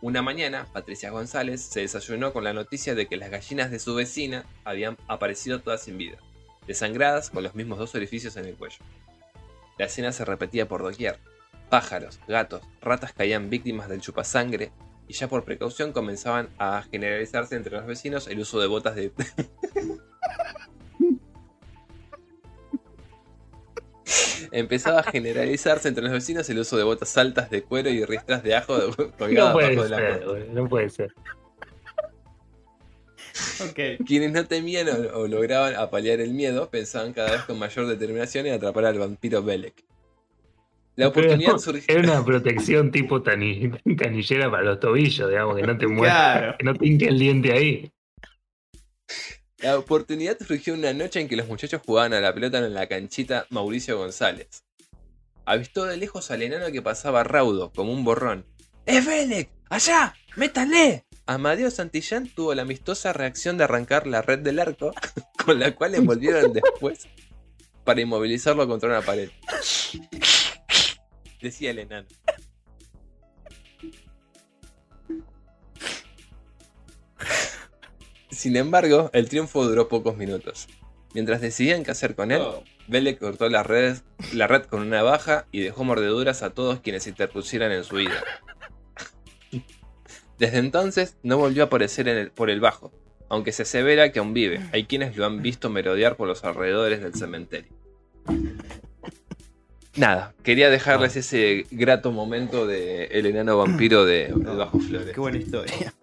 Una mañana, Patricia González se desayunó con la noticia de que las gallinas de su vecina habían aparecido todas sin vida, desangradas con los mismos dos orificios en el cuello. La escena se repetía por doquier. Pájaros, gatos, ratas caían víctimas del chupasangre y ya por precaución comenzaban a generalizarse entre los vecinos el uso de botas de... empezaba a generalizarse entre los vecinos el uso de botas altas de cuero y riestras de ajo No puede bajo de la ser, puerta. boludo, no puede ser. Quienes no temían o, o lograban apalear el miedo pensaban cada vez con mayor determinación en atrapar al vampiro Belek. La oportunidad surgió. Era una protección tipo tani- canillera para los tobillos, digamos, que no te mueras, Claro. que no te hinque el diente ahí. La oportunidad surgió una noche en que los muchachos jugaban a la pelota en la canchita Mauricio González. Avistó de lejos al enano que pasaba raudo, como un borrón. ¡Es Belek! ¡Allá! ¡Métale! Amadeo Santillán tuvo la amistosa reacción de arrancar la red del arco, con la cual envolvieron después para inmovilizarlo contra una pared. Decía el enano. Sin embargo, el triunfo duró pocos minutos. Mientras decidían qué hacer con él, Oh. Cortó las redes- la red con una baja y dejó mordeduras a todos quienes se interpusieran en su vida. Desde entonces no volvió a aparecer en el- por el bajo, aunque se asevera que aún vive. Hay quienes lo han visto merodear por los alrededores del cementerio. Nada, quería dejarles ese grato momento de el enano vampiro de El Bajo Flores. Qué buena historia.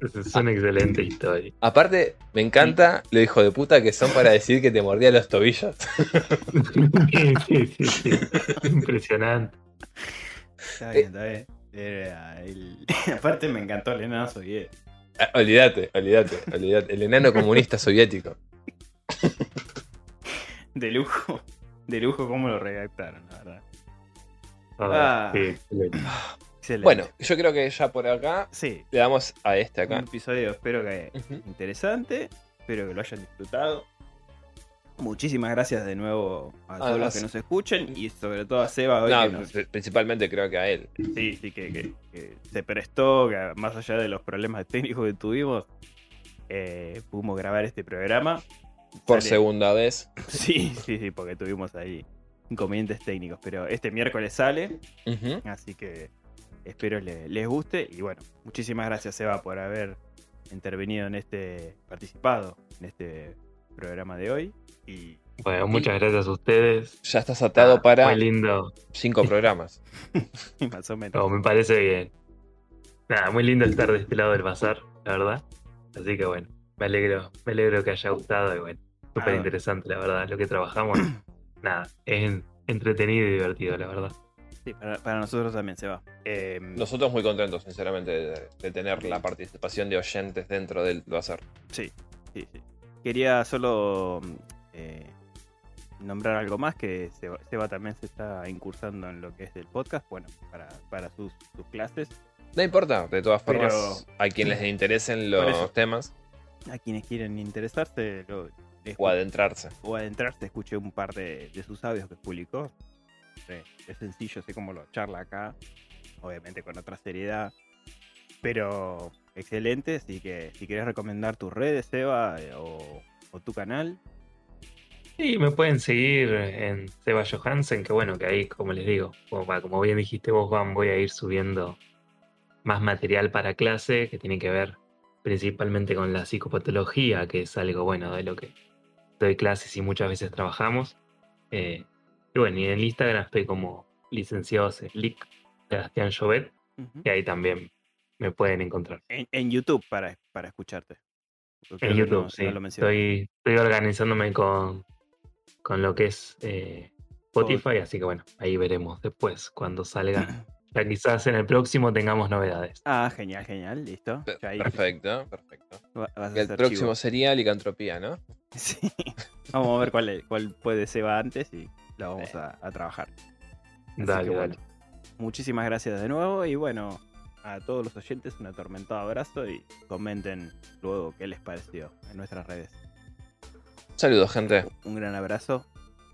Es una excelente historia. Aparte, me encanta lo hijo de puta que son para decir que te mordía los tobillos. Sí, sí, sí, sí. Impresionante. Está bien, está bien. Era el- Aparte me encantó el enano soviético. Ah, olvídate, olvídate, olvídate. El enano comunista soviético. De lujo. De lujo cómo lo redactaron, la verdad. Ah, Ah. sí, excelente. Excelente. Bueno, yo creo que ya por acá sí. le damos a este Un acá. episodio espero que Ujú. interesante. Espero que lo hayan disfrutado. Muchísimas gracias de nuevo a todos los que nos escuchen y sobre todo a Seba hoy No, nos- principalmente creo que a él. sí, sí, que, que- que se prestó, que más allá de los problemas técnicos que tuvimos, eh, pudimos grabar este programa. Por Sale- segunda vez. Sí, sí, sí, porque tuvimos ahí inconvenientes técnicos. Pero este miércoles sale, así que espero le- les guste. Y bueno, muchísimas gracias, Seba, por haber intervenido en este, participado en este programa de hoy. Y Bueno, muchas gracias a ustedes. Ya estás atado Ah, para Muy lindo. cinco programas. más o menos. No, me parece bien. Nada, muy lindo estar de este lado del bazar, la verdad. Así que bueno, me alegro, me alegro que haya gustado y bueno, súper interesante, la verdad, lo que trabajamos. Nada, es entretenido y divertido, la verdad. Sí, para, para nosotros también, Seba. Eh, Nosotros muy contentos, sinceramente, de, de tener la participación de oyentes dentro del bazar. Sí, sí, sí. Quería solo mm, eh, nombrar algo más, que Seba, Seba también se está incursando en lo que es el podcast, bueno, para, para sus, sus clases. No importa, de todas Pero- formas, a quienes les interesen eso. los temas A quienes quieren interesarse lo- o adentrarse. o adentrarse, escuché un par de, de sus audios que publicó. Sí, es sencillo, sé cómo lo charla acá, obviamente con otra seriedad, pero excelente, así que si quieres recomendar tus redes, Seba, eh, o, o tu canal, Y me pueden seguir en Seba Johansen, que bueno, que ahí, como les digo, como, bien dijiste vos, Juan, voy a ir subiendo más material para clase que tiene que ver principalmente con la psicopatología, que es algo bueno de lo que doy clases y muchas veces trabajamos. Eh, y bueno, y en el Instagram estoy como licenciado Slick Sebastián Jovet, Ujú. y ahí también me pueden encontrar. en, en YouTube para, para escucharte. Porque En YouTube, no- sí. no lo estoy, estoy organizándome con, con lo que es eh, Spotify, así que bueno, ahí veremos después cuando salga. Ya quizás en el próximo tengamos novedades. Ah, genial, genial, listo. Ahí Perfecto, perfecto. va- El próximo chivo. sería licantropía, ¿no? Sí. Vamos a ver cuál, es- cuál puede ser antes y la vamos a, a trabajar. Así Dale, que dale. muchísimas gracias de nuevo y bueno, a todos los oyentes un atormentado abrazo y comenten luego qué les pareció en nuestras redes. Saludos, gente. Un gran abrazo,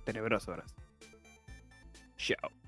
tenebroso abrazo. Chao.